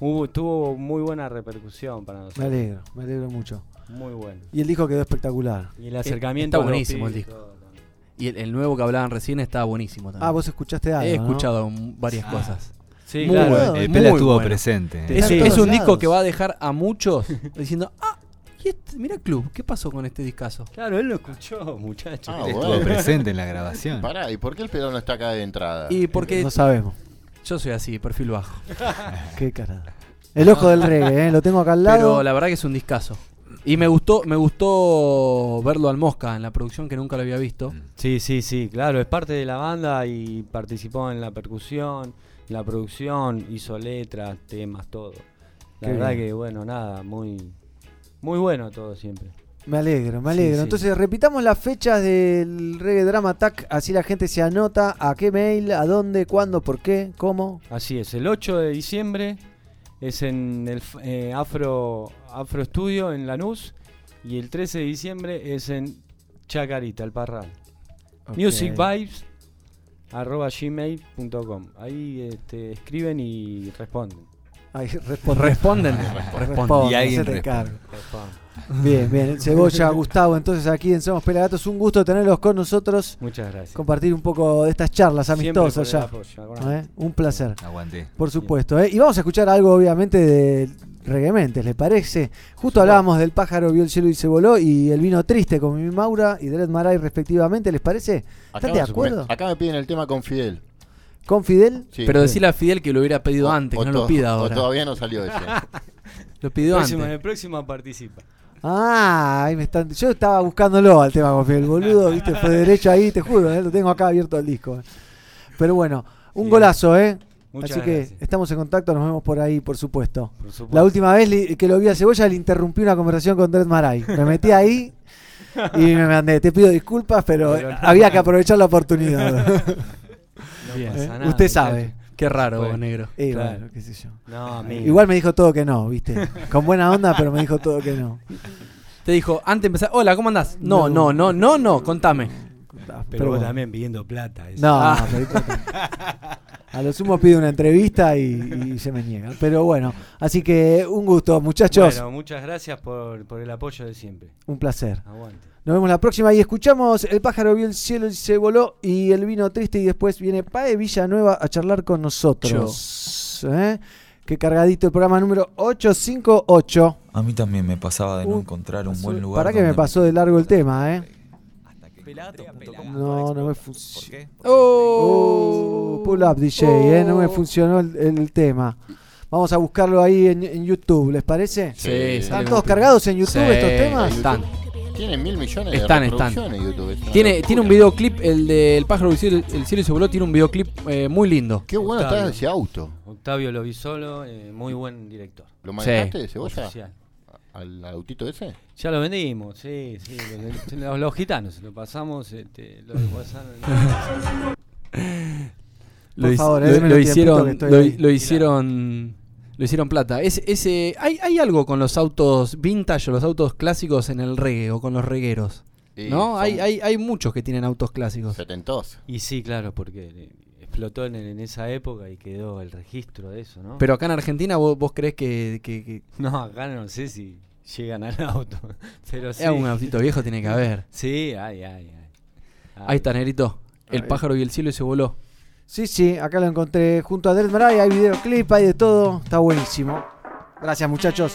hubo, tuvo muy buena repercusión para nosotros. Me alegro, me alegro mucho. Muy bueno. Y el disco quedó espectacular. Y el acercamiento Está buenísimo el disco. todo. Y el, el nuevo que hablaban recién está buenísimo también. Ah, vos escuchaste algo, He escuchado varias Ah. cosas. Sí, Muy claro. bueno, El muy Pela estuvo bueno. presente. Es, un disco que va a dejar a muchos [laughs] diciendo, ah, y este, mira club, ¿qué pasó con este discazo? Claro, él lo escuchó, muchacho. Ah, Él bueno. estuvo presente en la [laughs] grabación. Pará, ¿y por qué el pelón no está acá de entrada? Y porque No sabemos. yo soy así, perfil bajo. [laughs] Qué cara. El ojo del reggae, ¿eh? Lo tengo acá al lado. Pero la verdad que es un discazo. Y me gustó, me gustó verlo al Mosca en la producción que nunca lo había visto. Sí, sí, sí, claro, es parte de la banda y participó en la percusión, en la producción, hizo letras, temas, todo. La Qué verdad bien. que bueno, nada, muy muy bueno todo siempre. Me alegro, me Sí, alegro. sí. Entonces, repitamos las fechas del Reggae Drama Attack, así la gente se anota a qué mail, a dónde, cuándo, por qué, cómo. Así es, el 8 de diciembre es en el eh, Afro Afro Studio en Lanús y el 13 de diciembre es en Chacarita, el Parral. Ok. Musicvibes arroba gmail.com ahí este, escriben y responden. Ahí responde. Responden. [laughs] Responde, Y alguien responde. Bien, bien. [laughs] Cebolla, Gustavo, entonces aquí en Somos Pelagatos, un gusto tenerlos con nosotros. Muchas gracias. Compartir un poco de estas charlas amistosas ya. apoyo, ¿Eh? Un placer. Aguanté. Por supuesto. ¿eh? Y vamos a escuchar algo, obviamente, de Reguementes, ¿le parece? Justo hablábamos del pájaro vio el cielo y se voló y el vino triste con mi Maura y Dred Maray respectivamente, ¿les parece? ¿Están de acuerdo? acá me piden el tema con Fidel. ¿Con Fidel? Sí. Pero decirle a Fidel que lo hubiera pedido O- antes, o que no lo pida o todavía no salió ese. [laughs] Lo pidió Próxima, antes. el próximo participa. Ah, ahí me están... yo estaba buscándolo al tema con Fidel, boludo, viste, fue derecho ahí, te juro, ¿eh? lo tengo acá abierto el disco. Pero bueno, un golazo, ¿eh? Muchas Así que gracias. estamos en contacto, nos vemos por ahí, por supuesto. Por supuesto. La última vez que lo vi a Cebolla le interrumpí una conversación con Dred Maray. Me metí ahí y me mandé. Te pido disculpas, pero, Pero no. había que aprovechar la oportunidad. [laughs] Bien, ¿Eh? sanado, Usted sabe. Qué raro, Fue. negro. Claro. bueno, qué sé yo. No, amigo. Igual me dijo todo que no, ¿viste? Con buena onda, pero me dijo todo que no. Te dijo, antes de empezar, hola, ¿cómo andás? No, No. no, no, no, no, contame. Pero, Pero vos bueno. también pidiendo plata. eso. No, Ah. no, pero- [laughs] a lo sumo pide una entrevista y, y se me niega. Pero bueno, así que un gusto, muchachos. Bueno, muchas gracias por, por el apoyo de siempre. Un placer. Aguante. Nos vemos la próxima y escuchamos El pájaro vio el cielo y se voló y el vino triste y después viene Pae Villanueva a charlar con nosotros. ¿Eh? Qué cargadito el programa número 858. A mí también me pasaba de no Uh, encontrar un buen lugar. Para que me pasó de largo el tema, ¿eh? No, no me ¿Por funcionó. qué? Oh, pull up DJ, ¿eh? No me funcionó el, el tema. Vamos a buscarlo ahí en, en YouTube, ¿les parece? Sí, ¿Están todos cargados en YouTube Sí, estos temas? Están. Tiene mil millones Están, de están. reproducciones YouTube. es una Tiene, locura. tiene un videoclip, el del pájaro del cielo, el cielo y se voló, tiene un videoclip eh, muy lindo. Qué bueno está Octavio. ese auto. Octavio Lovisolo, eh, muy buen director. ¿Lo manejaste, Sí. Cebolla? Oficial. ¿Al, autito ese? Ya lo vendimos, sí, sí. Los, [laughs] los- los gitanos, lo pasamos, este, lo [laughs] pasaron- Lo, Por favor, lo- lo que hicieron, lo, lo hicieron Lo hicieron plata. Es, ese, hay, hay algo con los autos vintage o los autos clásicos en el reggae o con los regueros. Sí, ¿No? Hay, hay, hay muchos que tienen autos clásicos. Setentoso. Y sí, claro, porque explotó en, en esa época y quedó el registro de eso, ¿no? Pero acá en Argentina vos, vos crees que, que- que- [laughs] No, acá no sé si llegan al auto. [laughs] Pero sí. Es un autito viejo tiene que haber. Sí, ay, ay, ay. Ahí está, Nerito. El pájaro y el cielo y se voló. Sí, sí, acá lo encontré junto a Dread Marai, hay videoclip, hay de todo, está buenísimo. Gracias muchachos.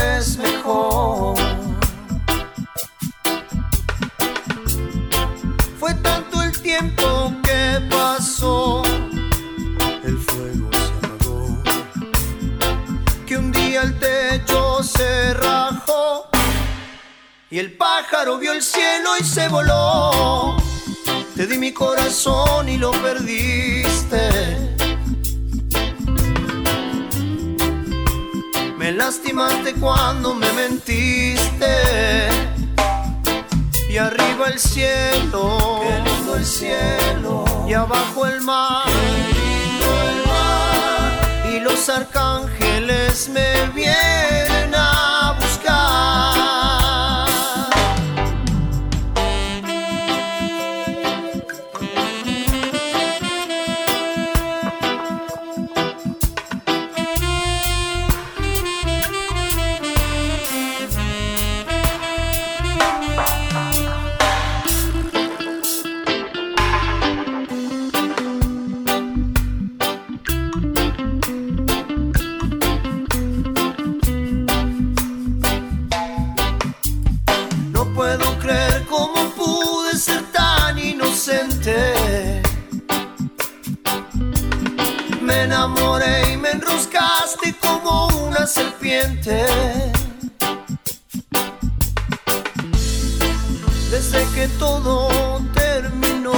pájaro vio el cielo y se voló. Te di mi corazón y lo perdiste. Me lastimaste cuando me mentiste. Y arriba el cielo, qué lindo el cielo, y abajo el mar, qué lindo el mar, y los arcángeles me vienen a que todo terminó.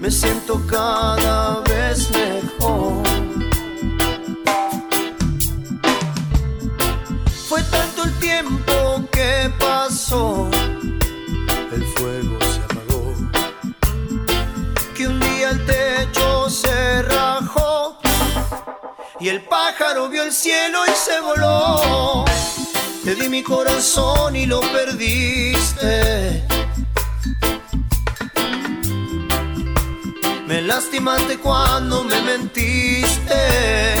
Me siento cada vez mejor. Fue tanto el tiempo que pasó, el fuego se apagó, que un día el techo se rajó y el pájaro vio el cielo y se voló. Te di mi corazón y lo perdiste. Me lastimaste cuando me mentiste.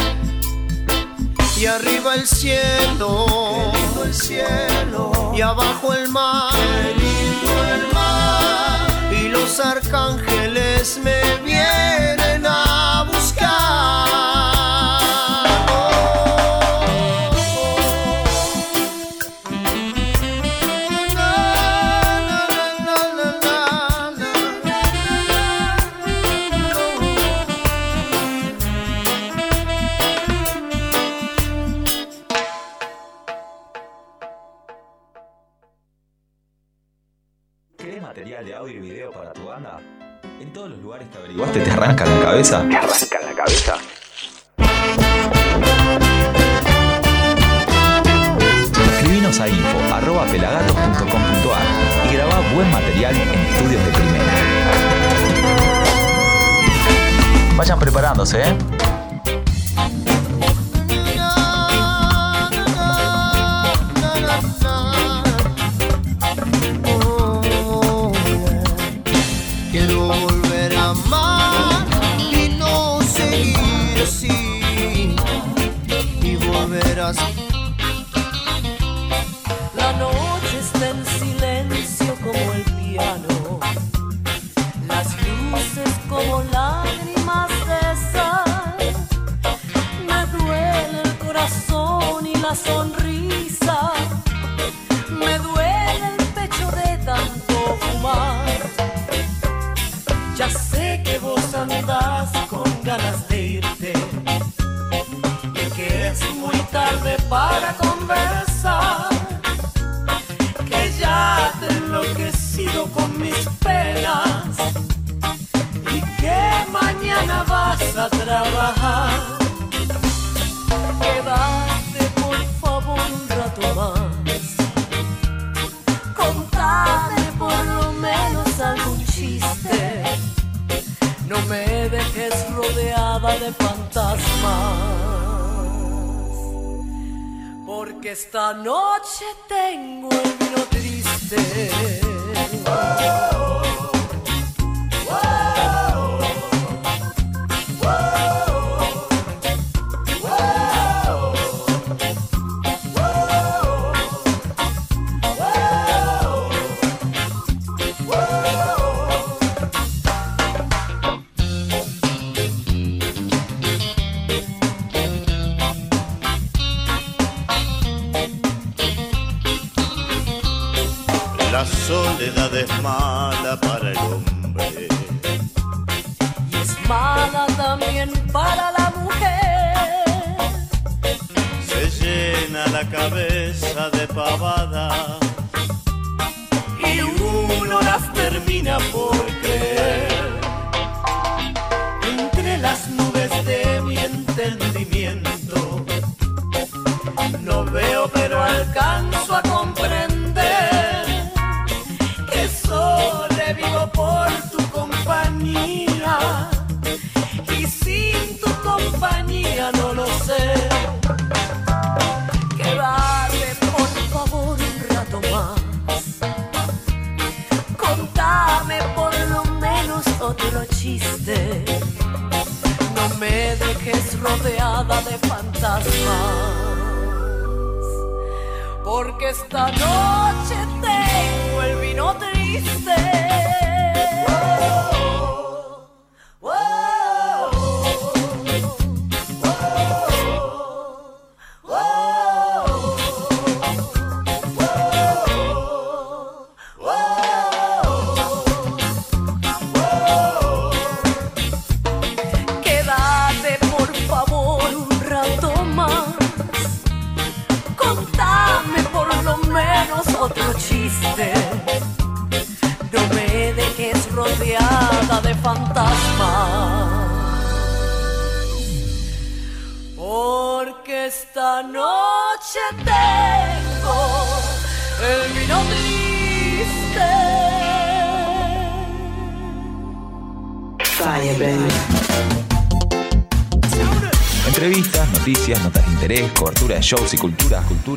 Y arriba el cielo, lindo el cielo, y abajo el mar, lindo el mar, y los arcángeles me vienen a buscar.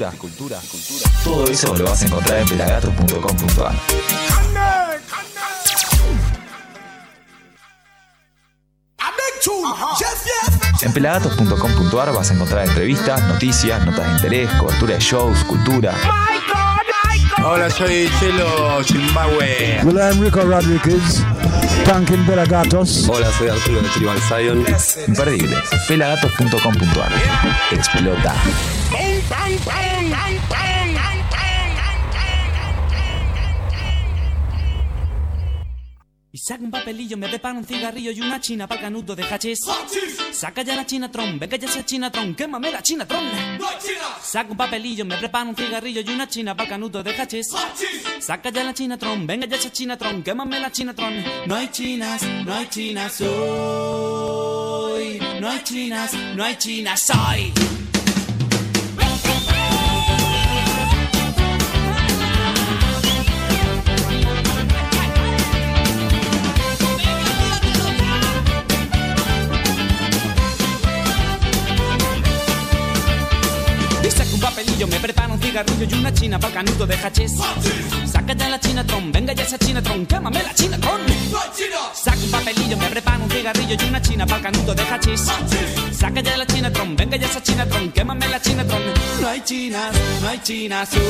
Cultura, cultura, cultura, cultura. Todo eso lo vas a encontrar en pelagatos.com.ar. En pelagatos.com.ar vas a encontrar entrevistas, noticias, notas de interés, cobertura de shows, cultura. Hola, soy Chelo Zimbabue. Hola, Enrico Rodríguez, Tankin Pelagatos. Hola, soy Arturo de Tribal Zion. Imperdibles. pelagatos.com.ar. Explota. Y saca un papelillo, me prepara un cigarrillo y una china para canuto de hachís. Saca ya la chinatron, venga ya esa chinatron, quémame la chinatron. Saca un papelillo, me prepara un cigarrillo y una china para canuto de hachís. Saca ya la chinatron, venga ya esa chinatron, quémame la chinatron. No hay chinas, no hay chinas hoy. No hay chinas, no hay chinas hoy. Papelillo, me prepara un cigarrillo y una china para canuto de hachís. Saca ya la chinatron, venga ya esa chinatron, quémame la chinatron. Saca un papelillo, me prepara un cigarrillo y una china para canuto de hachís. Saca ya la chinatron, venga ya esa chinatron, quémame la chinatron. No hay chinas, no hay chinas hoy.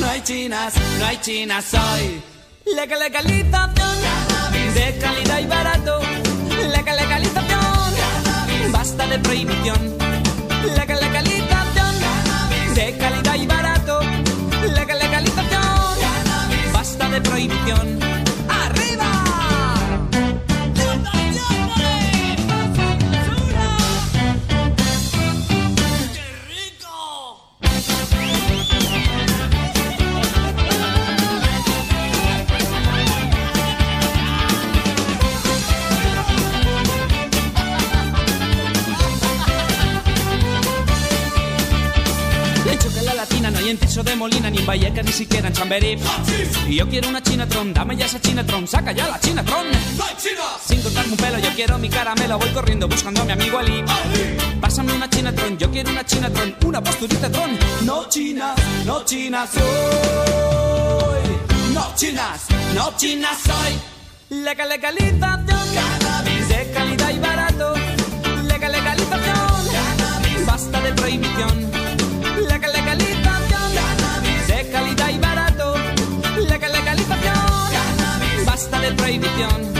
No hay chinas, no hay chinas hoy. Legal legalización de calidad y barato. Legal legalización, basta de prohibición. De calidad y barato. Legal legalización, basta de prohibición. Paso de Molina, ni en Vallecas, ni siquiera en Chamberí. Y yo quiero una Chinatron, dame ya esa Chinatron, saca ya la Chinatron. Sin cortarme un pelo, yo quiero mi caramelo, voy corriendo buscando a mi amigo Ali. Pásame una Chinatron, yo quiero una Chinatron, una posturita tron. No chinas, no chinas soy. No chinas, no chinas soy. Legal, legalización. Cannabis. De calidad y barato. Legal, legalización. Cannabis. Basta de prohibición. Basta de prohibición.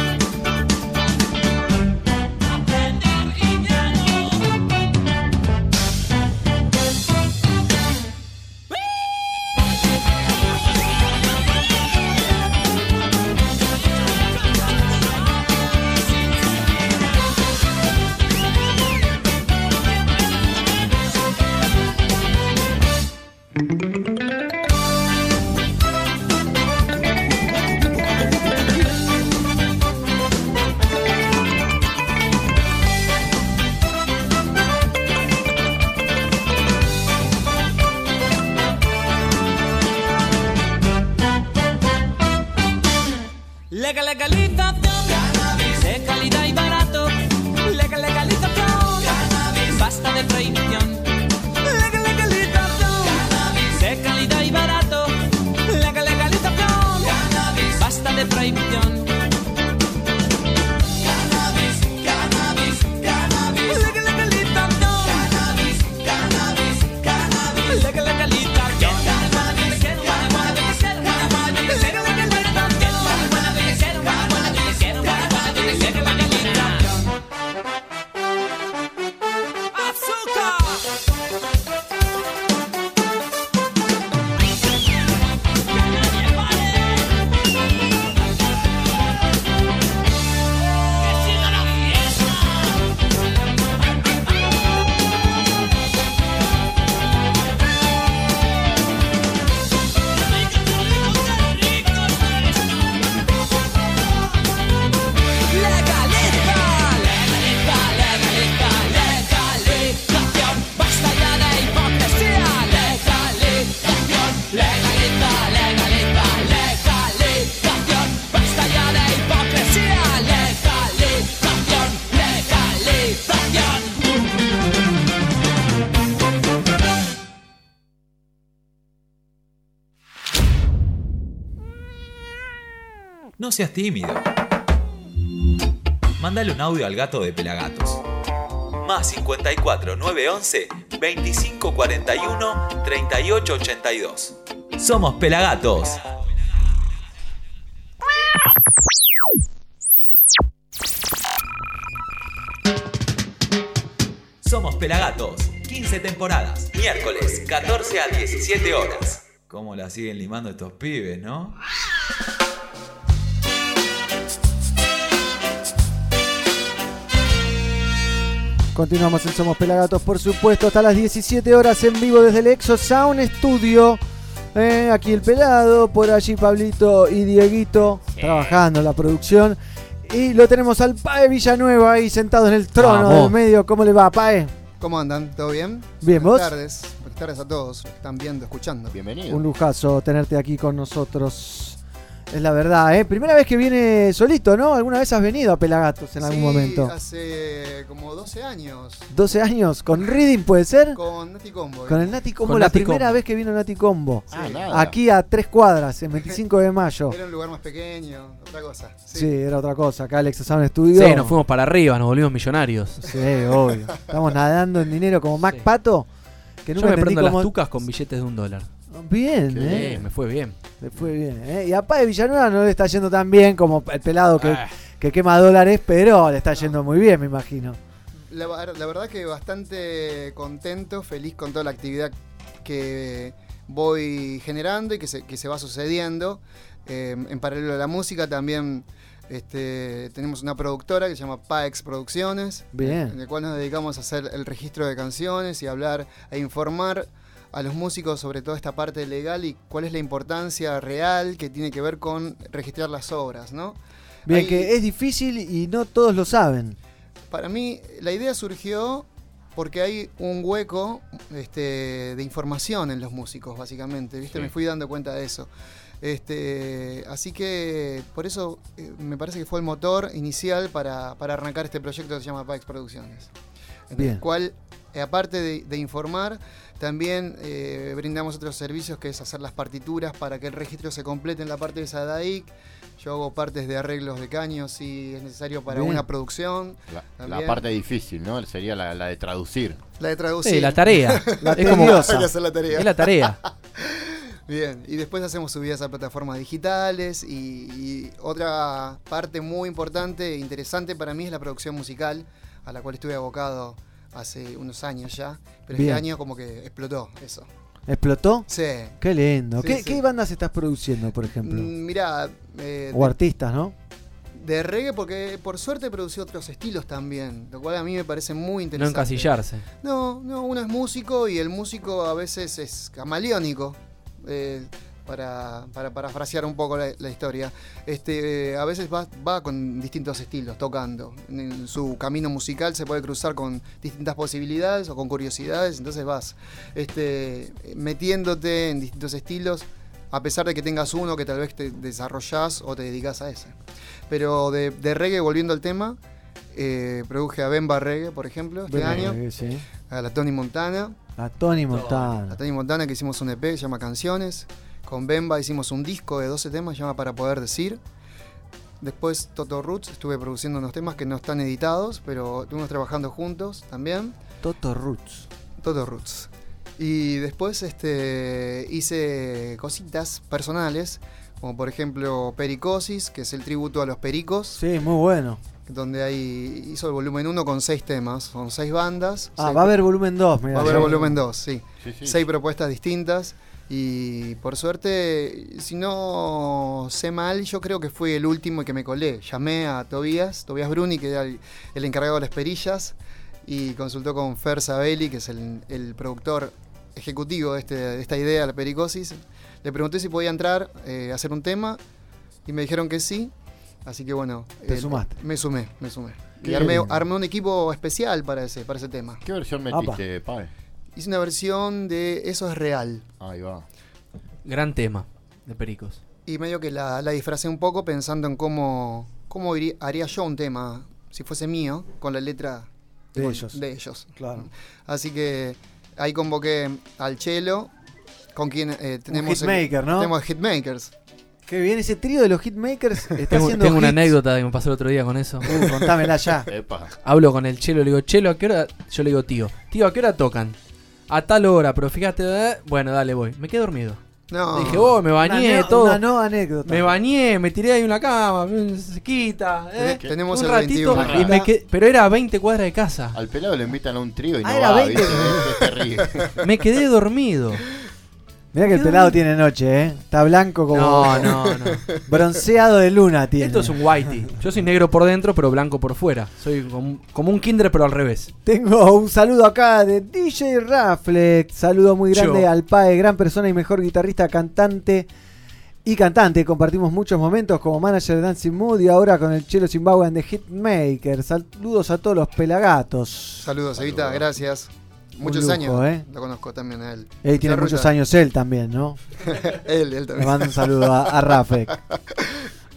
No seas tímido. Mándale un audio al gato de Pelagatos. Más 54 911 25 41 38 82. Somos Pelagatos. Somos Pelagatos. 15 temporadas. Miércoles, 14 a 17 horas. ¿Cómo la siguen limando estos pibes, no? Continuamos en Somos Pelagatos, por supuesto, hasta las 17 horas en vivo desde el Exo Sound Studio. Eh, aquí el pelado, por allí Pablito y Dieguito trabajando en la producción. Y lo tenemos al Pae Villanueva ahí sentado en el trono Vamos. del medio. ¿Cómo le va, Pae? ¿Cómo andan? ¿Todo bien? Bien, Buenas ¿vos? tardes. Buenas tardes a todos que están viendo, escuchando. Bienvenido. Un lujazo tenerte aquí con nosotros. Es la verdad, ¿eh? Primera vez que viene solito, ¿no? ¿Alguna vez has venido a Pelagatos en algún Sí, momento? hace como 12 años. 12 años, con Reading puede ser. Con Nati Combo. Con el Nati Combo, Con la Nati primera Combo. vez que vino Nati Combo. Ah, nada. Aquí a tres cuadras, en 25 de mayo. Era un lugar más pequeño, otra cosa. Sí, era otra cosa. Acá Alex Sound Studio. Sí, nos fuimos para arriba, nos volvimos millonarios. Sí, obvio. Estamos nadando en dinero como Mac Pato. Que Yo me prendo cómo- las tucas con billetes de un dólar. Bien, ¿eh? me fue bien. Le fue bien, ¿eh? Y a Pae Villanueva no le está yendo tan bien como el pelado que, Ah. que quema dólares, pero le está yendo muy bien, me imagino. La, ver- la verdad que bastante contento, feliz con toda la actividad que voy generando y que se, que se va sucediendo. Eh, en paralelo a la música también este, tenemos una productora que se llama Paex Producciones, Bien. en la cual nos dedicamos a hacer el registro de canciones y hablar e informar a los músicos sobre toda esta parte legal y cuál es la importancia real que tiene que ver con registrar las obras, ¿no? Bien, que es difícil y no todos lo saben. para mí, la idea surgió porque hay un hueco este, de información en los músicos, básicamente. ¿viste? Sí. Me fui dando cuenta de eso. Este, así que por eso eh, me parece que fue el motor inicial para, para arrancar este proyecto que se llama Pax Producciones. En Bien. el cual, eh, aparte de, de informar, también eh, brindamos otros servicios que es hacer las partituras para que el registro se complete en la parte de Sadaic. Yo hago partes de arreglos de caños si es necesario para Bien. una producción. La, parte difícil, ¿no? Sería la, la de traducir. La de traducir. Sí, la tarea. [laughs] la Es como- [laughs] hacer la tarea. Es la tarea. [laughs] Bien, y después hacemos subidas a plataformas digitales y, y otra parte muy importante e interesante para mí es la producción musical, a la cual estuve abocado hace unos años ya, pero Bien. este año como que explotó eso. ¿Explotó? Sí. Qué lindo. Sí, ¿Qué, sí. qué bandas estás produciendo, por ejemplo? Mm, Mirá, eh, o artistas, ¿no? de, reggae porque por suerte producí otros estilos también, lo cual a mí me parece muy No interesante. encasillarse. No, no, uno es músico y el músico a veces es camaleónico. eh, para, para parafrasear un poco la, la historia. Este, eh, a veces va, va con distintos estilos, tocando. En su camino musical se puede cruzar con distintas posibilidades o con curiosidades, entonces vas este, metiéndote en distintos estilos, a pesar de que tengas uno que tal vez te desarrollás o te dedicas a ese. Pero de, de reggae, volviendo al tema, eh, produje a Bemba Reggae, por ejemplo, este año. Reggae, sí. A la Tony Montana. A Tony Montana. A Tony Montana que hicimos un EP, se llama Canciones. Con Bemba hicimos un disco de 12 temas, se llama Para Poder Decir. Después Toto Roots, estuve produciendo unos temas que no están editados, pero estuvimos trabajando juntos también. Toto Roots. Toto Roots. Y después este, hice cositas personales, como por ejemplo Pericosis, que es el tributo a los pericos. Sí, muy bueno. Donde ahí hizo el volumen 1 con seis temas, son seis bandas. Ah, seis- va a haber volumen 2, Va a haber volumen 2, sí. Sí, sí. Seis propuestas distintas. Y por suerte, si no sé mal, yo creo que fui el último que me colé. Llamé a Tobías, Tobías Bruni, que era el, el encargado de las perillas, y consultó con Fer Sabelli, que es el, el productor ejecutivo de, este- de esta idea, la pericosis. Le pregunté si podía entrar eh, a hacer un tema, y me dijeron que sí. Así que bueno. Te eh, sumaste. Me sumé, me sumé. Qué Y armé, armé un equipo especial para ese, para ese tema. ¿Qué versión metiste, Pae? Hice una versión de Eso es real. Ahí va. Gran tema de Pericos. Y medio que la, la disfracé un poco pensando en cómo, cómo iría- haría yo un tema, si fuese mío, con la letra De ellos. De ellos. Claro. Así que ahí convoqué al Chelo, con quien eh, tenemos... hitmaker, ¿no? Tenemos Hitmakers. Qué bien, ese trío de los hitmakers [laughs] está Tengo, haciendo tengo una anécdota que me pasó el otro día con eso. Uh, contámela ya. Epa. [laughs] Hablo con el chelo, le digo, chelo, ¿a qué hora? Yo le digo, tío, tío, ¿a qué hora tocan? A tal hora, pero fíjate, eh, bueno, dale, voy. Me quedé dormido. No. Dije, oh, me bañé, Una todo. una no anécdota. Me bañé, me tiré ahí en la cama, se quita. eh, Ten- tenemos un el ratito 21. y me quedé- pero era a 20 cuadras de casa. Al pelado le invitan a un trío y Ah, no era va, 20. ¿viste? [laughs] Es terrible. Me quedé dormido. Mirá que el pelado tiene noche, ¿eh? Está blanco como. No, [laughs] no, no. Bronceado de luna tiene. Esto es un whitey. Yo soy negro por dentro, pero blanco por fuera. Soy como, un kinder, pero al revés. Tengo un saludo acá de DJ Raflex. Saludo muy grande Yo. al PAE, gran persona y mejor guitarrista, cantante y cantante. Compartimos muchos momentos como manager de Dancing Mood y ahora con el Chelo Zimbabwean de Hitmaker. Saludos a todos los pelagatos. Saludos, Evita, gracias. Muchos lujo, años. ¿eh? Lo conozco también a él. Él tiene muchos años él también, ¿no? [laughs] él, él también. Le mando un saludo a, a Raflex. [laughs]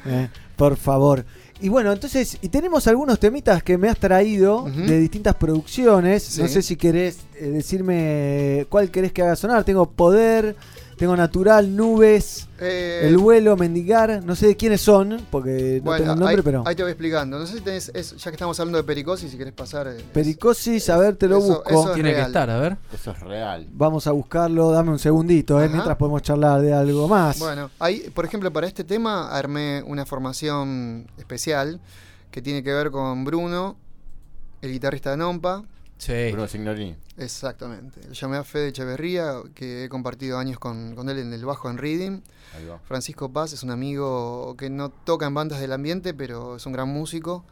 Eh, por favor. Y bueno, entonces, y tenemos algunos temitas que me has traído de distintas producciones. Sí. No sé si querés eh, decirme cuál querés que haga sonar. Tengo Poder, tengo Natural, Nubes, Eh, El Vuelo, Mendigar. No sé de quiénes son, porque no tengo el nombre, ahí, pero. ahí te voy explicando. No sé si tenés, ya que estamos hablando de pericosis, si querés pasar. eh, Pericosis, a ver, te lo Eso- busco. eso es Tiene que real. estar, a ver. Eso es real. Vamos a buscarlo, dame un segundito, eh, mientras podemos charlar de algo más. Bueno, ahí, por ejemplo, para este tema armé una formación especial que tiene que ver con Bruno, el guitarrista de Nompa. Sí. Bruno Signorini. Exactamente. Llamé a Fede Echeverría, que he compartido años con, con él en el bajo en Reading. Ahí va. Francisco Paz es un amigo que no toca en bandas del ambiente, pero es un gran músico.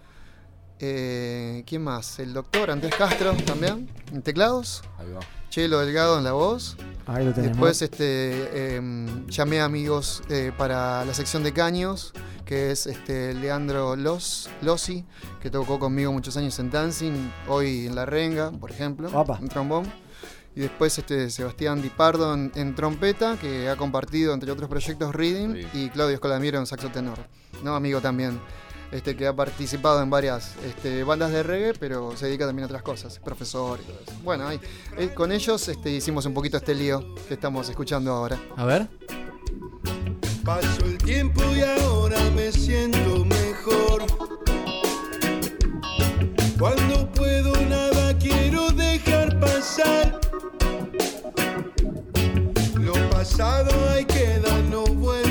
Eh, ¿Quién más? El doctor Andrés Castro también, en teclados. Ahí va. Chelo Delgado en la voz. Ahí lo tenemos. Después este, em, llamé a amigos eh, para la sección de caños, que es este Leandro Los, Lossi, que tocó conmigo muchos años en Dancing, hoy en La Renga, por ejemplo, Opa. en trombón. Y después este Sebastián Di Pardo en, en trompeta, que ha compartido, entre otros proyectos, Reading, y Claudio Escolamiero en saxo tenor, ¿no? amigo también. Este, que ha participado en varias este, bandas de reggae, pero se dedica también a otras cosas, profesor y todo eso. Bueno, ahí, eh, con ellos este, hicimos un poquito este lío que estamos escuchando ahora. A ver. Pasó el tiempo y ahora me siento mejor. Cuando puedo nada quiero dejar pasar. Lo pasado ahí queda, no vuelvo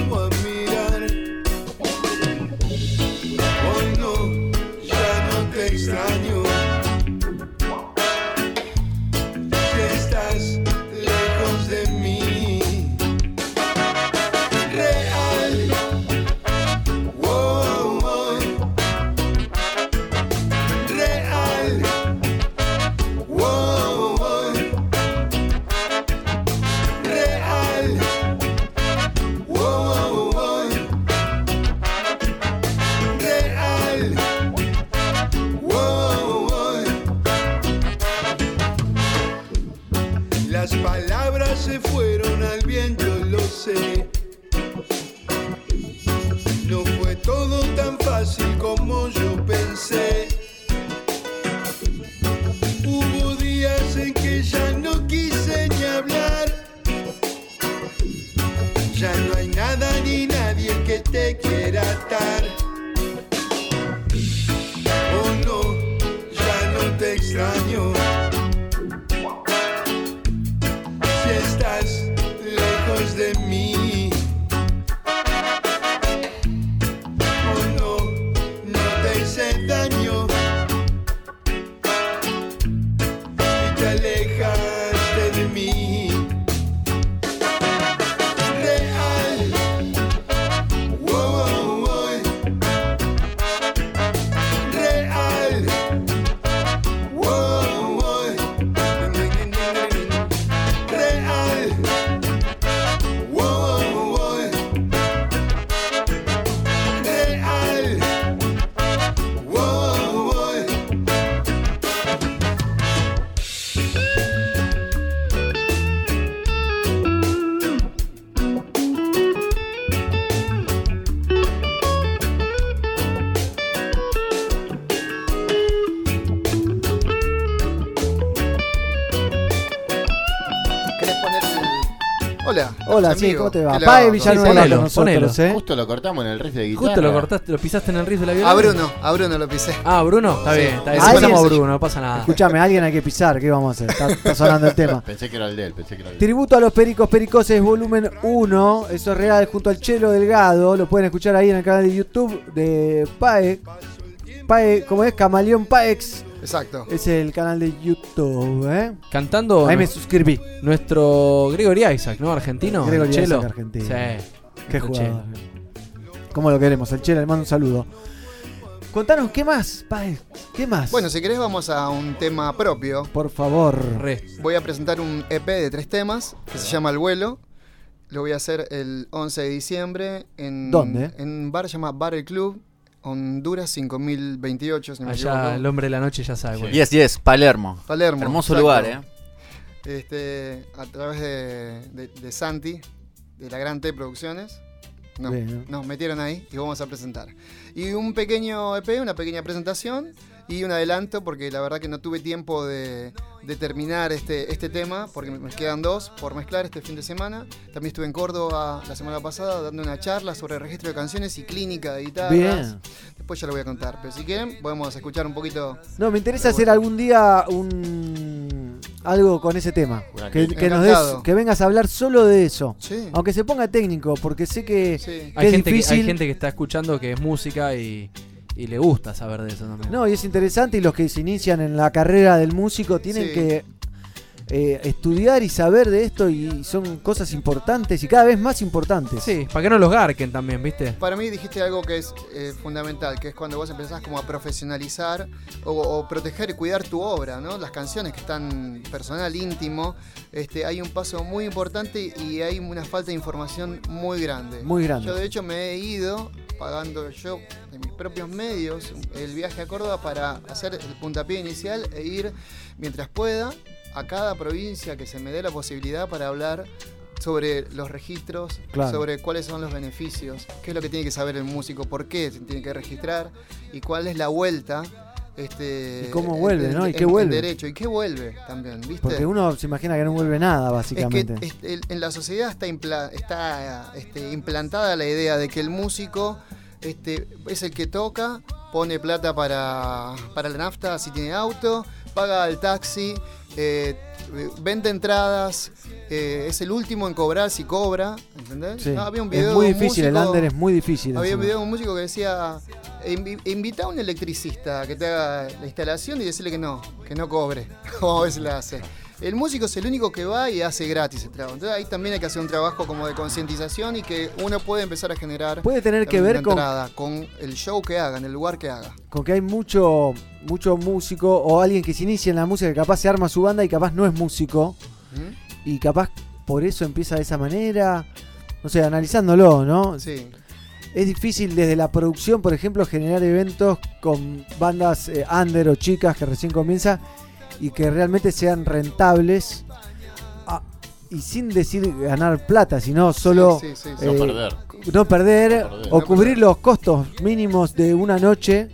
Hola. Sí. ¿cómo te va? ¿Qué le Pae va? Villanueva ponelo, con nosotros, ponelo. ¿eh? Justo lo cortamos en el riff de guitarra. Justo lo cortaste, lo pisaste en el riff de la viola. A Bruno, a Bruno lo pisé. Ah, Bruno, está Sí. bien, está bien. A Bruno, no pasa nada. Escuchame, alguien hay que pisar, ¿qué vamos a hacer? Está, está sonando el tema. [laughs] Pensé que era el de él, pensé que era el de él. Tributo a los Pericos Pericoses, volumen 1. Eso es real, junto al Chelo Delgado. Lo pueden escuchar ahí en el canal de YouTube de Pae. Pae, ¿cómo es? Camaleón Paex. Exacto. Es el canal de YouTube, ¿eh? Cantando. Ahí me suscribí. Nuestro Gregory Isaac, ¿no? Argentino. Gregory Chelo. Isaac, argentino. Sí. Qué jugador. ¿Cómo lo queremos? El Chelo, le mando un saludo. Contanos, ¿qué más, Pae? ¿Qué más? Bueno, si querés vamos a un tema propio. Por favor. Re. Voy a presentar un EP de tres temas que se llama El Vuelo. Lo voy a hacer el 11 de diciembre en, ¿Dónde? en un bar que se llama Bar El Club, Honduras 5028, si no me Allá el hombre de la noche ya sabe. güey. Yes, yes, Palermo. Palermo. Hermoso exacto. lugar, eh. Este, a través de, de- de Santi, de la Gran T Producciones. No, Bien. nos metieron ahí y vamos a presentar. Y un pequeño EP, una pequeña presentación y un adelanto, porque la verdad que no tuve tiempo de, de terminar este, este tema, porque me quedan dos por mezclar este fin de semana. También estuve en Córdoba la semana pasada dando una charla sobre registro de canciones y clínica de guitarras. Bien. Después ya lo voy a contar, pero si quieren podemos escuchar un poquito. No, me interesa hacer algún día un algo con ese tema. Bueno, Que, que nos des, que vengas a hablar solo de eso. Sí. Aunque se ponga técnico, porque sé que, que Hay es gente que, difícil. hay gente que está escuchando que es música y, y le gusta saber de eso también. No, y es interesante y los que se inician en la carrera del músico tienen Sí. que eh, estudiar y saber de esto y son cosas importantes y cada vez más importantes. Sí, para que no los garquen también, ¿viste? Para mí dijiste algo que es eh, fundamental, que es cuando vos empezás como a profesionalizar o, o proteger y cuidar tu obra, ¿no? Las canciones que están personal, íntimo, este, hay un paso muy importante y hay una falta de información muy grande. Muy grande. Yo de hecho me he ido pagando yo de mis propios medios el viaje a Córdoba para hacer el puntapié inicial e ir mientras pueda a cada provincia que se me dé la posibilidad para hablar sobre los registros, Claro. sobre cuáles son los beneficios, qué es lo que tiene que saber el músico, por qué se tiene que registrar y cuál es la vuelta. Este, Y cómo en- vuelve, en- ¿no? ¿Y en- qué en vuelve? derecho, y qué vuelve también, ¿viste? Porque uno se imagina que no vuelve nada, Es básicamente. que es- el- en la sociedad está, impla- está este, implantada la idea de que el músico este, es el que toca, pone plata para, para la nafta si tiene auto, paga el taxi, eh, vende entradas, eh, es el último en cobrar si cobra, ¿entendés? Sí. No, había un es video muy de un difícil, el under es muy difícil. había un video de un músico que decía, "Invi- invita a un electricista que te haga la instalación y decirle que no, que no cobre, [laughs] como a veces la hace. El músico es el único que va y hace gratis el trabajo. Entonces ahí también hay que hacer un trabajo como de concientización y que uno puede empezar a generar Puede tener que ver con- entrada, con el show que haga, en el lugar que haga. Con que hay mucho, mucho músico o alguien que se inicia en la música que capaz se arma su banda y capaz no es músico. Y capaz por eso empieza de esa manera. No sé, analizándolo, ¿no? Sí. Es difícil desde la producción, por ejemplo, generar eventos con bandas eh, under o chicas que recién comienzan y que realmente sean rentables. ah, y sin decir ganar plata, sino solo sí, sí, sí. No perder. no perder No perder. o No cubrir los costos mínimos de una noche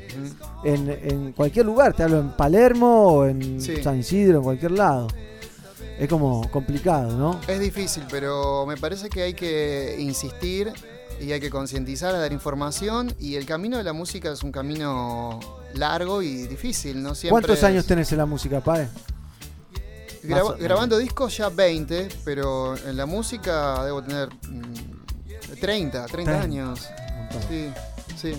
en, en cualquier lugar. Te hablo en Palermo o en Sí. San Isidro, en cualquier lado. Es como complicado, ¿no? Es difícil, pero me parece que hay que insistir y hay que concientizar, a dar información. Y el camino de la música es un camino largo y difícil, ¿no? Siempre ¿Cuántos es- años tenés en la música, o- grabando discos ya 20, pero en la música debo tener mm, 30, 30 Treinta. años. Sí, sí.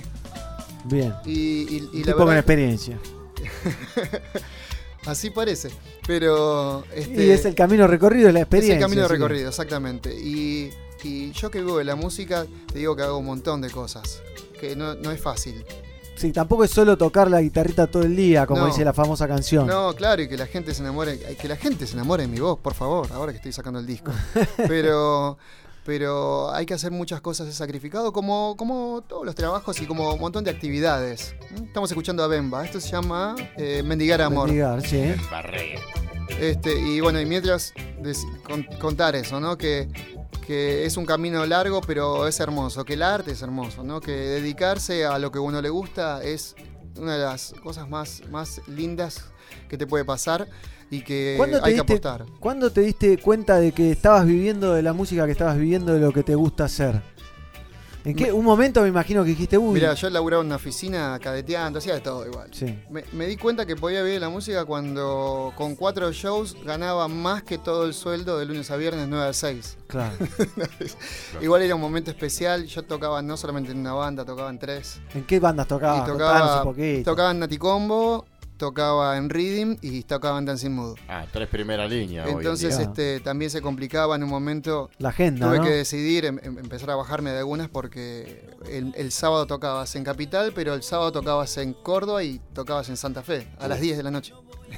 Bien. Y, y- y Un la tipo con experiencia. [laughs] Así parece. Pero. Este, y es el camino recorrido, es la experiencia. Es el camino que- recorrido, exactamente. Y, y yo que vivo de la música, te digo que hago un montón de cosas. Que no, no es fácil. Sí, tampoco es solo tocar la guitarrita todo el día, como No. dice la famosa canción. No, claro, y que la gente se enamore, que la gente se enamore de mi voz, por favor, ahora que estoy sacando el disco. [laughs] Pero, pero hay que hacer muchas cosas de sacrificado, como, como todos los trabajos y como un montón de actividades. Estamos escuchando a Bemba, esto se llama eh, Mendigar Amor. Mendigar, sí. Este, y bueno, y mientras contar eso, ¿no? Que, que es un camino largo, pero es hermoso, que el arte es hermoso, ¿no? Que dedicarse a lo que uno le gusta es una de las cosas más, más lindas que te puede pasar y que ¿Cuándo te, hay que diste, apostar. ¿Cuándo te diste cuenta de que estabas viviendo de la música que estabas viviendo de lo que te gusta hacer? ¿En qué? Un momento me imagino que dijiste, uy. Mira, yo laburaba en una oficina cadeteando, hacía de todo igual. Sí. Me, me di cuenta que podía vivir la música cuando con cuatro shows ganaba más que todo el sueldo de lunes a viernes 9 a 6. Claro. [laughs] Igual era un momento especial, yo tocaba no solamente en una banda, tocaba en tres. ¿En qué bandas tocabas? y Contanos tocaba, un poquito. tocaba en Nati Combo, tocaba en Rhythm y tocaba en Dancing Mood. Ah, tres primera línea. hoy en Entonces día. este, también se complicaba en un momento. La agenda, Tuve ¿no? que decidir em- em- empezar a bajarme de algunas porque el, el sábado tocabas en Capital, pero el sábado tocabas en Córdoba y tocabas en Santa Fe a las 10 de la noche.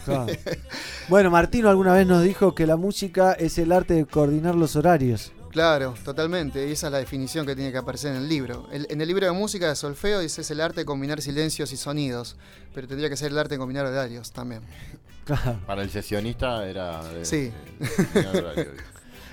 Claro. [laughs] Bueno, Martino alguna vez nos dijo que la música es el arte de coordinar los horarios. Claro, totalmente. Y esa es la definición que tiene que aparecer en el libro. El- en el libro de música de solfeo dice es el arte de combinar silencios y sonidos, pero tendría que ser el arte de combinar horarios también. [laughs] Para el sesionista era. de- Sí. de- de horario.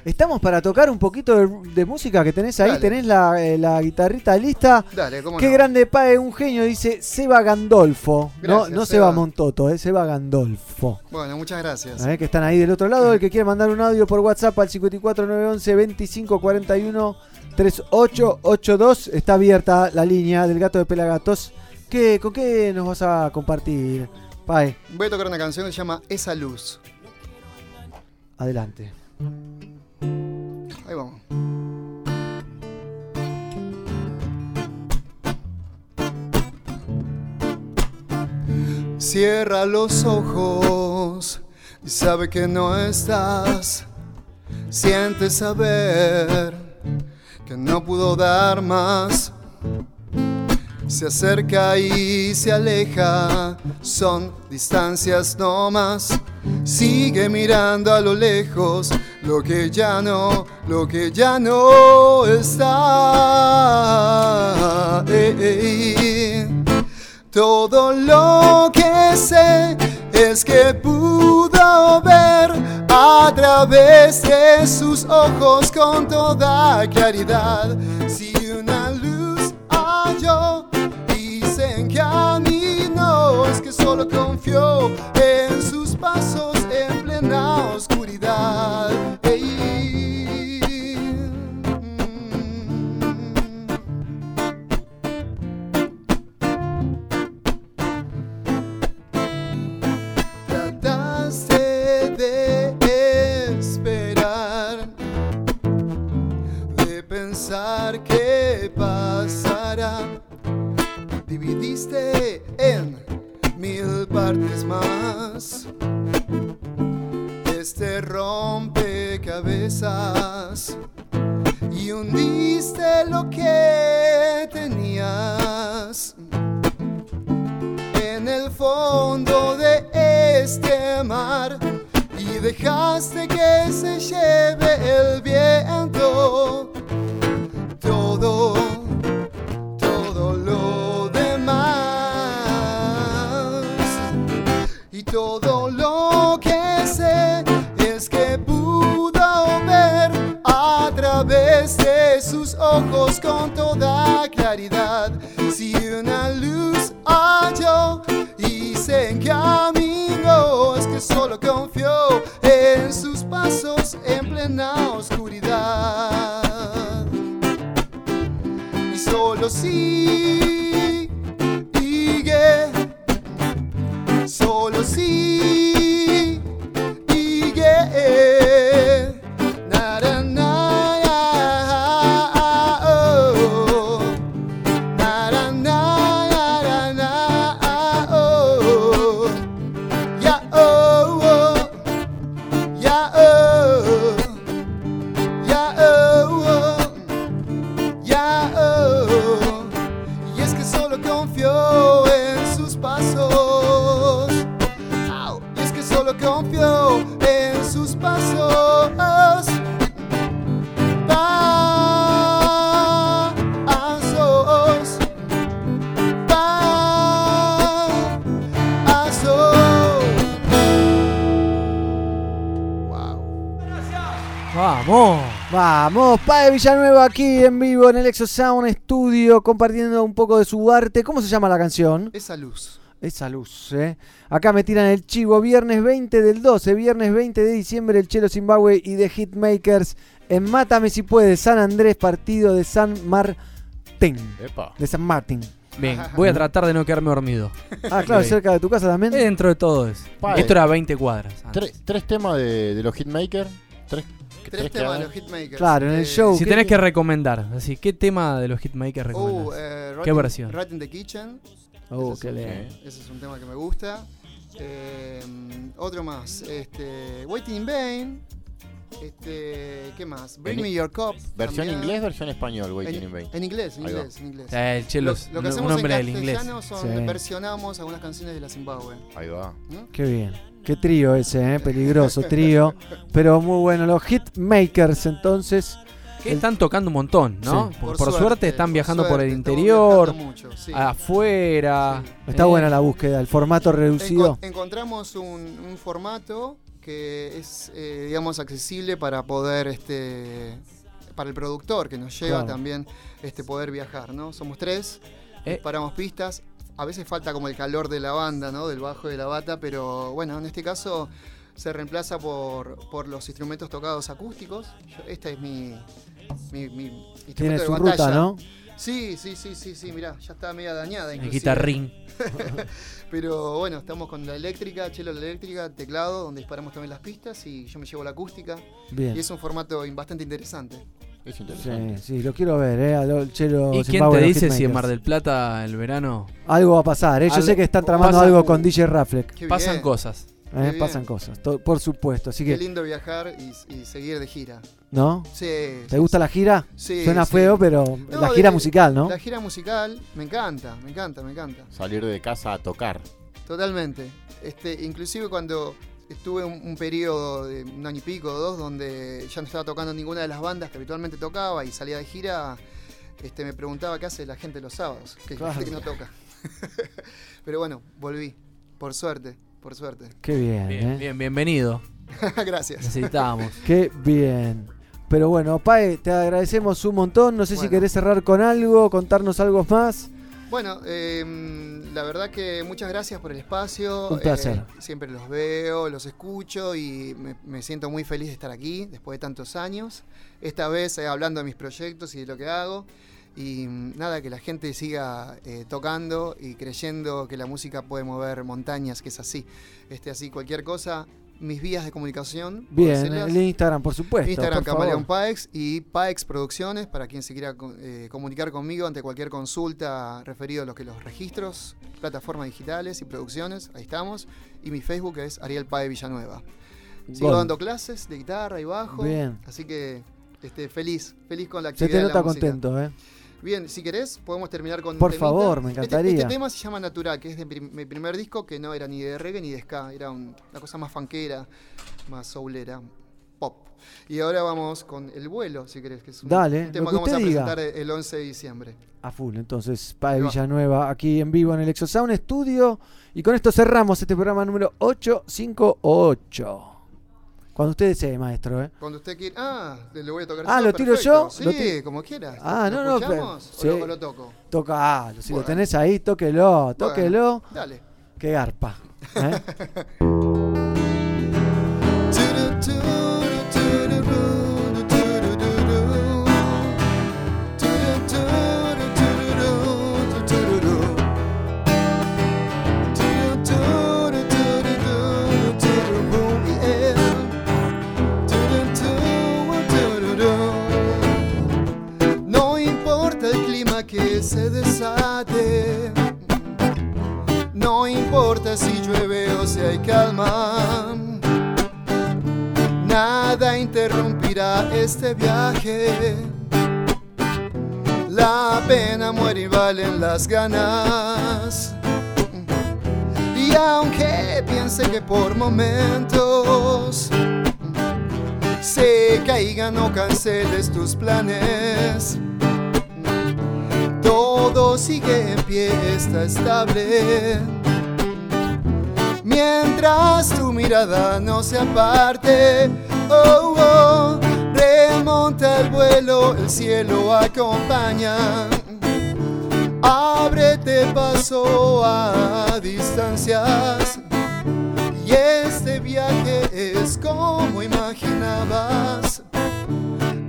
Estamos para tocar un poquito de, de música que tenés ahí. Dale. Tenés la, eh, la guitarrita lista. Dale, cómo Qué no. grande pae, un genio, dice Seba Gandolfo. Gracias, no no Seba. Seba Montoto, es Seba Gandolfo. Bueno, muchas gracias. ¿Eh? que están ahí del otro lado. El que quiere mandar un audio por WhatsApp al 54911 2541 3882 está abierta la línea del gato de Pelagatos. ¿Qué, ¿Con qué nos vas a compartir, Pae? Voy a tocar una canción que se llama Esa Luz. Adelante. Cierra los ojos y sabe que no estás. Siente saber que no pudo dar más. Se acerca y se aleja, son distancias no más. Sigue mirando a lo lejos lo que ya no, lo que ya no está. Ey, ey. Todo lo que sé es que pudo ver a través de sus ojos con toda claridad. Si una luz halló encaminó, es que solo confió en sus pasos En mil partes más. Este rompecabezas y hundiste lo que tenías. En el fondo de este mar y dejaste que se lleve el viento. Todo todo lo que sé es que pudo ver a través de sus ojos con toda claridad. Si una luz halló y se encaminó es que solo confió en sus pasos en plena oscuridad. Y solo sigue Villanueva aquí en vivo en el Exo Sound Studio compartiendo un poco de su arte. ¿Cómo se llama la canción? Esa luz. Esa luz, ¿eh? Acá me tiran el chivo. Viernes 20 del 12, viernes 20 de diciembre, el Chelo Zimbabue y The Hitmakers en Mátame si puede, San Andrés, partido de San Martín. Epa. De San Martín. Bien, voy a tratar de no quedarme dormido. Ah, claro, cerca de tu casa también. Dentro de todo eso. Padre. Esto era 20 cuadras. antes. Tres, tres temas de, de los hitmakers. Tres, Tres que temas de los hitmakers. Claro, en el Eh, show. Si ¿qué- tenés que recomendar, así, ¿qué tema de los hitmakers recomendás? Uh, eh, ¿Qué versión? Rat in the Kitchen. Oh, Ese qué es un-. Ese es un tema que me gusta. Eh, otro más. Este, Waiting in Vain. Este, ¿Qué más? Bring En- Me Your Cup. ¿Versión también. inglés, versión español, Waiting en, in Vain? en inglés, en inglés, en inglés. Eh, el Chelo lo, es lo que un hacemos en del inglés. castellano son Sí. versionamos algunas canciones de la Zimbabue. Ahí va. Qué bien. Qué trío ese, ¿eh? Peligroso trío. Pero muy bueno. Los Hitmakers, entonces. Que están tocando un montón, ¿no? Sí. Por, suerte, suerte, están por viajando por el interior, viajando mucho, sí. afuera. Está eh, buena la búsqueda, el formato reducido. Enco- encontramos un, un formato que es, eh, digamos, accesible para poder, este, para el productor que nos lleva Claro. también, este, poder viajar, ¿no? Somos tres, Eh. paramos pistas. A veces falta como el calor de la banda, ¿no? Del bajo y de la bata, pero bueno, en este caso se reemplaza por, por los instrumentos tocados acústicos. Yo- esta es mi, mi, mi instrumento Tiene de su batalla. ruta, ¿no? Sí, sí, sí, sí, sí, mirá, ya está media dañada. El inclusive. guitarrín. [laughs] Pero bueno, estamos con la eléctrica, chelo la eléctrica, teclado, donde disparamos también las pistas y yo me llevo la acústica. Bien. Y es un formato bastante interesante. Es Sí, interesante. sí, lo quiero ver, ¿eh? Al- Chelo ¿Y quién Zimbabue, te dice si en. Mar del Plata el verano Algo va a pasar, ¿eh? Yo Al- sé que están tramando algo con DJ Rafleck. Qué pasan bien. cosas? ¿eh? bien. Pasan cosas, to- por supuesto. Así Qué que, lindo viajar y, y seguir de gira. ¿no? Sí. ¿Te sí, gusta la gira? Sí, Suena sí. feo, pero No, la de- gira musical, ¿no? La gira musical, me encanta, me encanta, me encanta. Salir de casa a tocar. Totalmente. Este, inclusive cuando tuve un, un periodo de un año y pico, dos, donde ya no estaba tocando ninguna de las bandas que habitualmente tocaba y salía de gira, este, me preguntaba qué hace la gente los sábados, que Claro. gente que no toca. [laughs] Pero bueno, volví, por suerte, por suerte. Qué bien, Bien, ¿eh? bien, bienvenido. [laughs] Gracias. Necesitábamos. [laughs] Qué bien. Pero bueno, Pae, te agradecemos un montón. No sé si querés cerrar con algo, contarnos algo más. Bueno, eh, la verdad que muchas gracias por el espacio. Un placer. Eh, siempre los veo, los escucho y me, me siento muy feliz de estar aquí después de tantos años. Esta vez eh, hablando de mis proyectos y de lo que hago. Y mm, nada, que la gente siga eh, tocando y creyendo que la música puede mover montañas, que es así. Este, así, cualquier cosa, mis vías de comunicación. Bien, el Instagram, por supuesto. Instagram por Camaleón. Paex y Paex Producciones para quien se quiera eh, comunicar conmigo ante cualquier consulta referido a lo que los registros, plataformas digitales y producciones, ahí estamos. Y mi Facebook es Ariel Pae Villanueva. Sigo dando clases de guitarra y bajo. Bien. Así que este, feliz, feliz con la Se actividad. te de la nota música. contento, ¿eh? Bien, si querés, podemos terminar con. Por temita. favor, me Este- encantaría. Este, tema se llama Natural, que es de prim- mi primer disco, que no era ni de reggae ni de ska, era un- una cosa más funkera, más soulera, pop. Y ahora vamos con El Vuelo, si querés, que es un, Dale, un tema que que vamos a diga. presentar el 11 de diciembre. A full, entonces, va. Villanueva, aquí en vivo en el Exosound Studio. Y con esto cerramos este programa número 858. Cuando usted desee, maestro, ¿eh? Cuando usted quiera. Ah, le voy a tocar Ah, yo, ¿lo tiro perfecto. yo? Sí, Lo como quieras. Ah, ¿Lo no, no, escuchamos pero- o, sí. lo, o lo toco? Toca, si lo tenés ahí, tóquelo, tóquelo. dale. Qué garpa. ¿eh? [laughs] no importa si llueve o si hay calma, nada interrumpirá este viaje. La pena muere y valen las ganas. Y aunque piense que por momentos se caigan o canceles tus planes, todo sigue en pie, está estable. Mientras tu mirada no se aparte, oh, oh, remonta el vuelo, el cielo acompaña. Ábrete paso a distancias. Y este viaje es como imaginabas.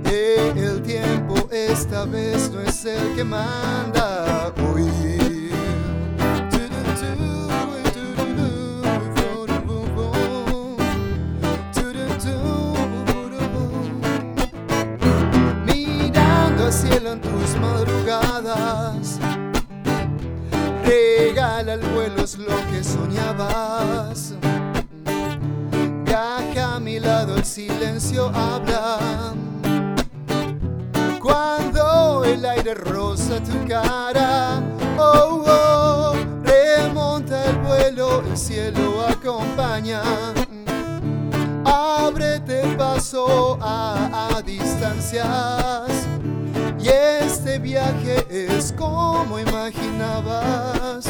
Eh, El tiempo esta vez no es el que manda hoy. Al cielo en tus madrugadas, regala el vuelo, es lo que soñabas. Viaja a mi lado, el silencio habla. Cuando el aire roza tu cara, oh, oh, remonta el vuelo, el cielo acompaña. Ábrete paso a, a distancias. Este viaje es como imaginabas.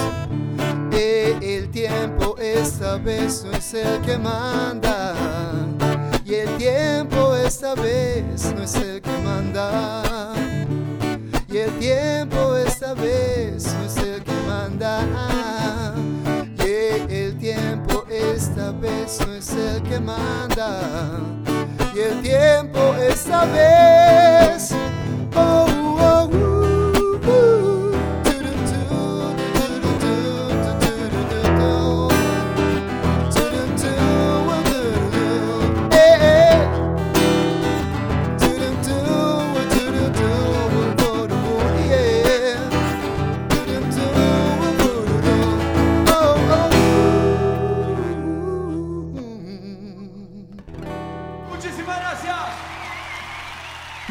Eh, el tiempo esta vez no es el que manda. Y el tiempo esta vez no es el que manda. Y el tiempo esta vez no es el que manda. Y el tiempo esta vez no es el que manda. Y el tiempo esta vez. Oh,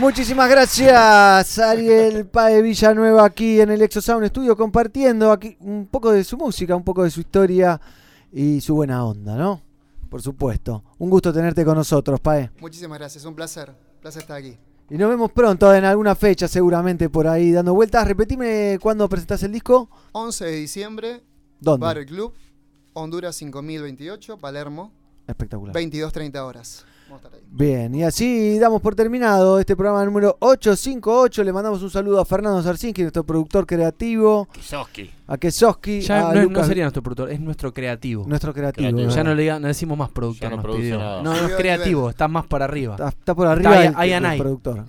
Muchísimas gracias, Ariel Pae Villanueva, aquí en el Exosound Studio, compartiendo aquí un poco de su música, un poco de su historia y su buena onda, ¿no? por supuesto. Un gusto tenerte con nosotros, Pae. Muchísimas gracias, un placer. Placer estar aquí. Y nos vemos pronto en alguna fecha, seguramente por ahí dando vueltas. Repetime cuándo presentás el disco. 11 de diciembre, ¿Dónde? Bar El Club, Honduras 5028, Palermo, Espectacular. 22.30 horas. Vamos a estar ahí. Bien, y así damos por terminado este programa número 858. Le mandamos un saludo a Fernando Sarsinski, nuestro productor creativo. Kisoski. A Kesoski. Ya a no, no Lucas- sería nuestro productor, es nuestro creativo. Nuestro creativo. Creativo. Ya no, le diga- no decimos más productor, Ya no nos produce pidió. nada. No, no es el creativo, está más para arriba. Está, está por arriba Está el, el ahí. productor.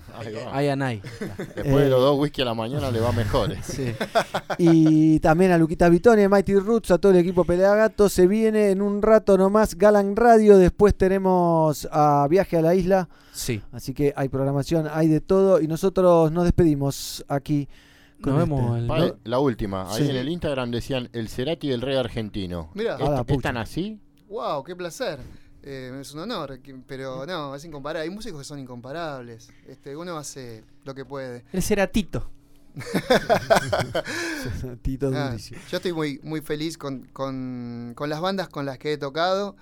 Después Eh, de los dos whisky a la mañana le va mejor. eh. Sí. [laughs] Y también a Luquita Vitone, Mighty Roots, a todo el equipo Pelea Gato. Se viene en un rato nomás Galan Radio. Después tenemos a Viaje a la Isla. Sí. Así que hay programación, hay de todo. Y nosotros nos despedimos aquí. Nos este. vemos el- La última, ahí Sí. en el Instagram decían el Cerati del reggae argentino. Mira. ¿Es, A la es pucha. tan así? ¡Wow! ¡Qué placer! Eh, es un honor, pero no, es incomparable. Hay músicos que son incomparables. Este, uno hace lo que puede. El ceratito. [laughs] Tito Ah, yo estoy muy, muy feliz con, con- con las bandas con las que he tocado,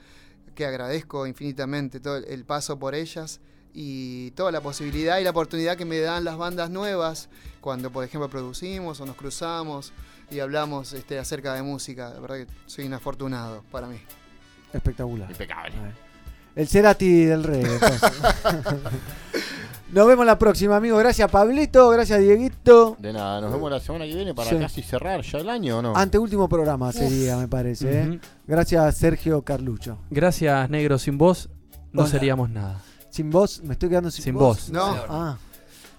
que agradezco infinitamente todo el paso por ellas y toda la posibilidad y la oportunidad que me dan las bandas nuevas cuando, por ejemplo, producimos o nos cruzamos y hablamos este, acerca de música. La verdad que soy un afortunado para mí. Espectacular. Impecable. El Cerati del entonces. [laughs] Nos vemos la próxima, amigos. Gracias, Pablito. Gracias, Dieguito. De nada, nos vemos la semana que viene para Sí. casi cerrar ya el año, ¿o no? Anteúltimo programa sería, me parece. ¿eh? Gracias, Sergio Carlucho. Gracias, negro. Sin vos no Hola. seríamos nada. Sin vos, me estoy quedando sin, Sin vos. No. Ah,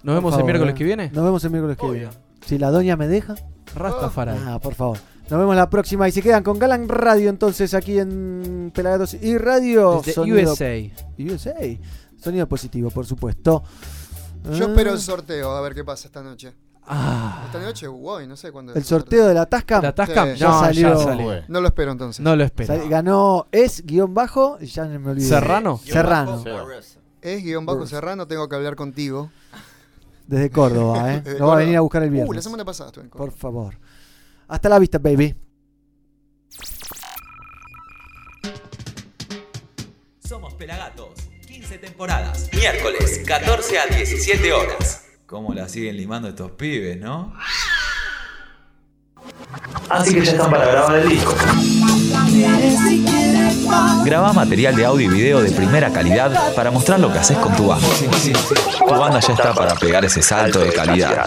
Nos vemos el miércoles eh. que viene. Nos vemos el miércoles que viene. Si la doña me deja. Rastafari. Ah, por favor. Nos vemos la próxima y se quedan con Galan Radio entonces aquí en Pelagatos y Radio. Desde Sonido- USA. USA. Sonido positivo, por supuesto. Yo Ah, espero el sorteo, a ver qué pasa esta noche. Ah. Esta noche, guay, no sé cuándo. es El sorteo de la Tascam. ¿La Tascam? Sí. Ya No, salió. ya salió. Fue. No lo espero entonces. No lo espero. Sal- ganó es guion bajo y ya me olvidé. ¿Serrano? Serrano. Es guion bajo Serrano, tengo que hablar contigo. Desde Córdoba, ¿eh? [laughs] Desde Lo va a Córdoba. venir a buscar el Uh, viernes. la semana pasada estuve en Córdoba. Por favor. Hasta la vista, baby. Somos Pelagatos, 15 temporadas. Miércoles, 14 a 17 horas. ¿Cómo la siguen limando estos pibes, no? Así que ya están para grabar el disco. Graba material de audio y video de primera calidad para mostrar lo que haces con tu banda. Tu banda ya está para pegar ese salto de calidad.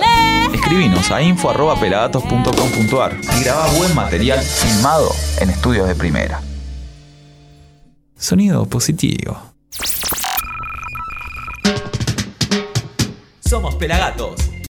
Escribinos a info.pelagatos.com.ar y graba buen material filmado en estudios de primera. Sonido positivo. Somos Pelagatos.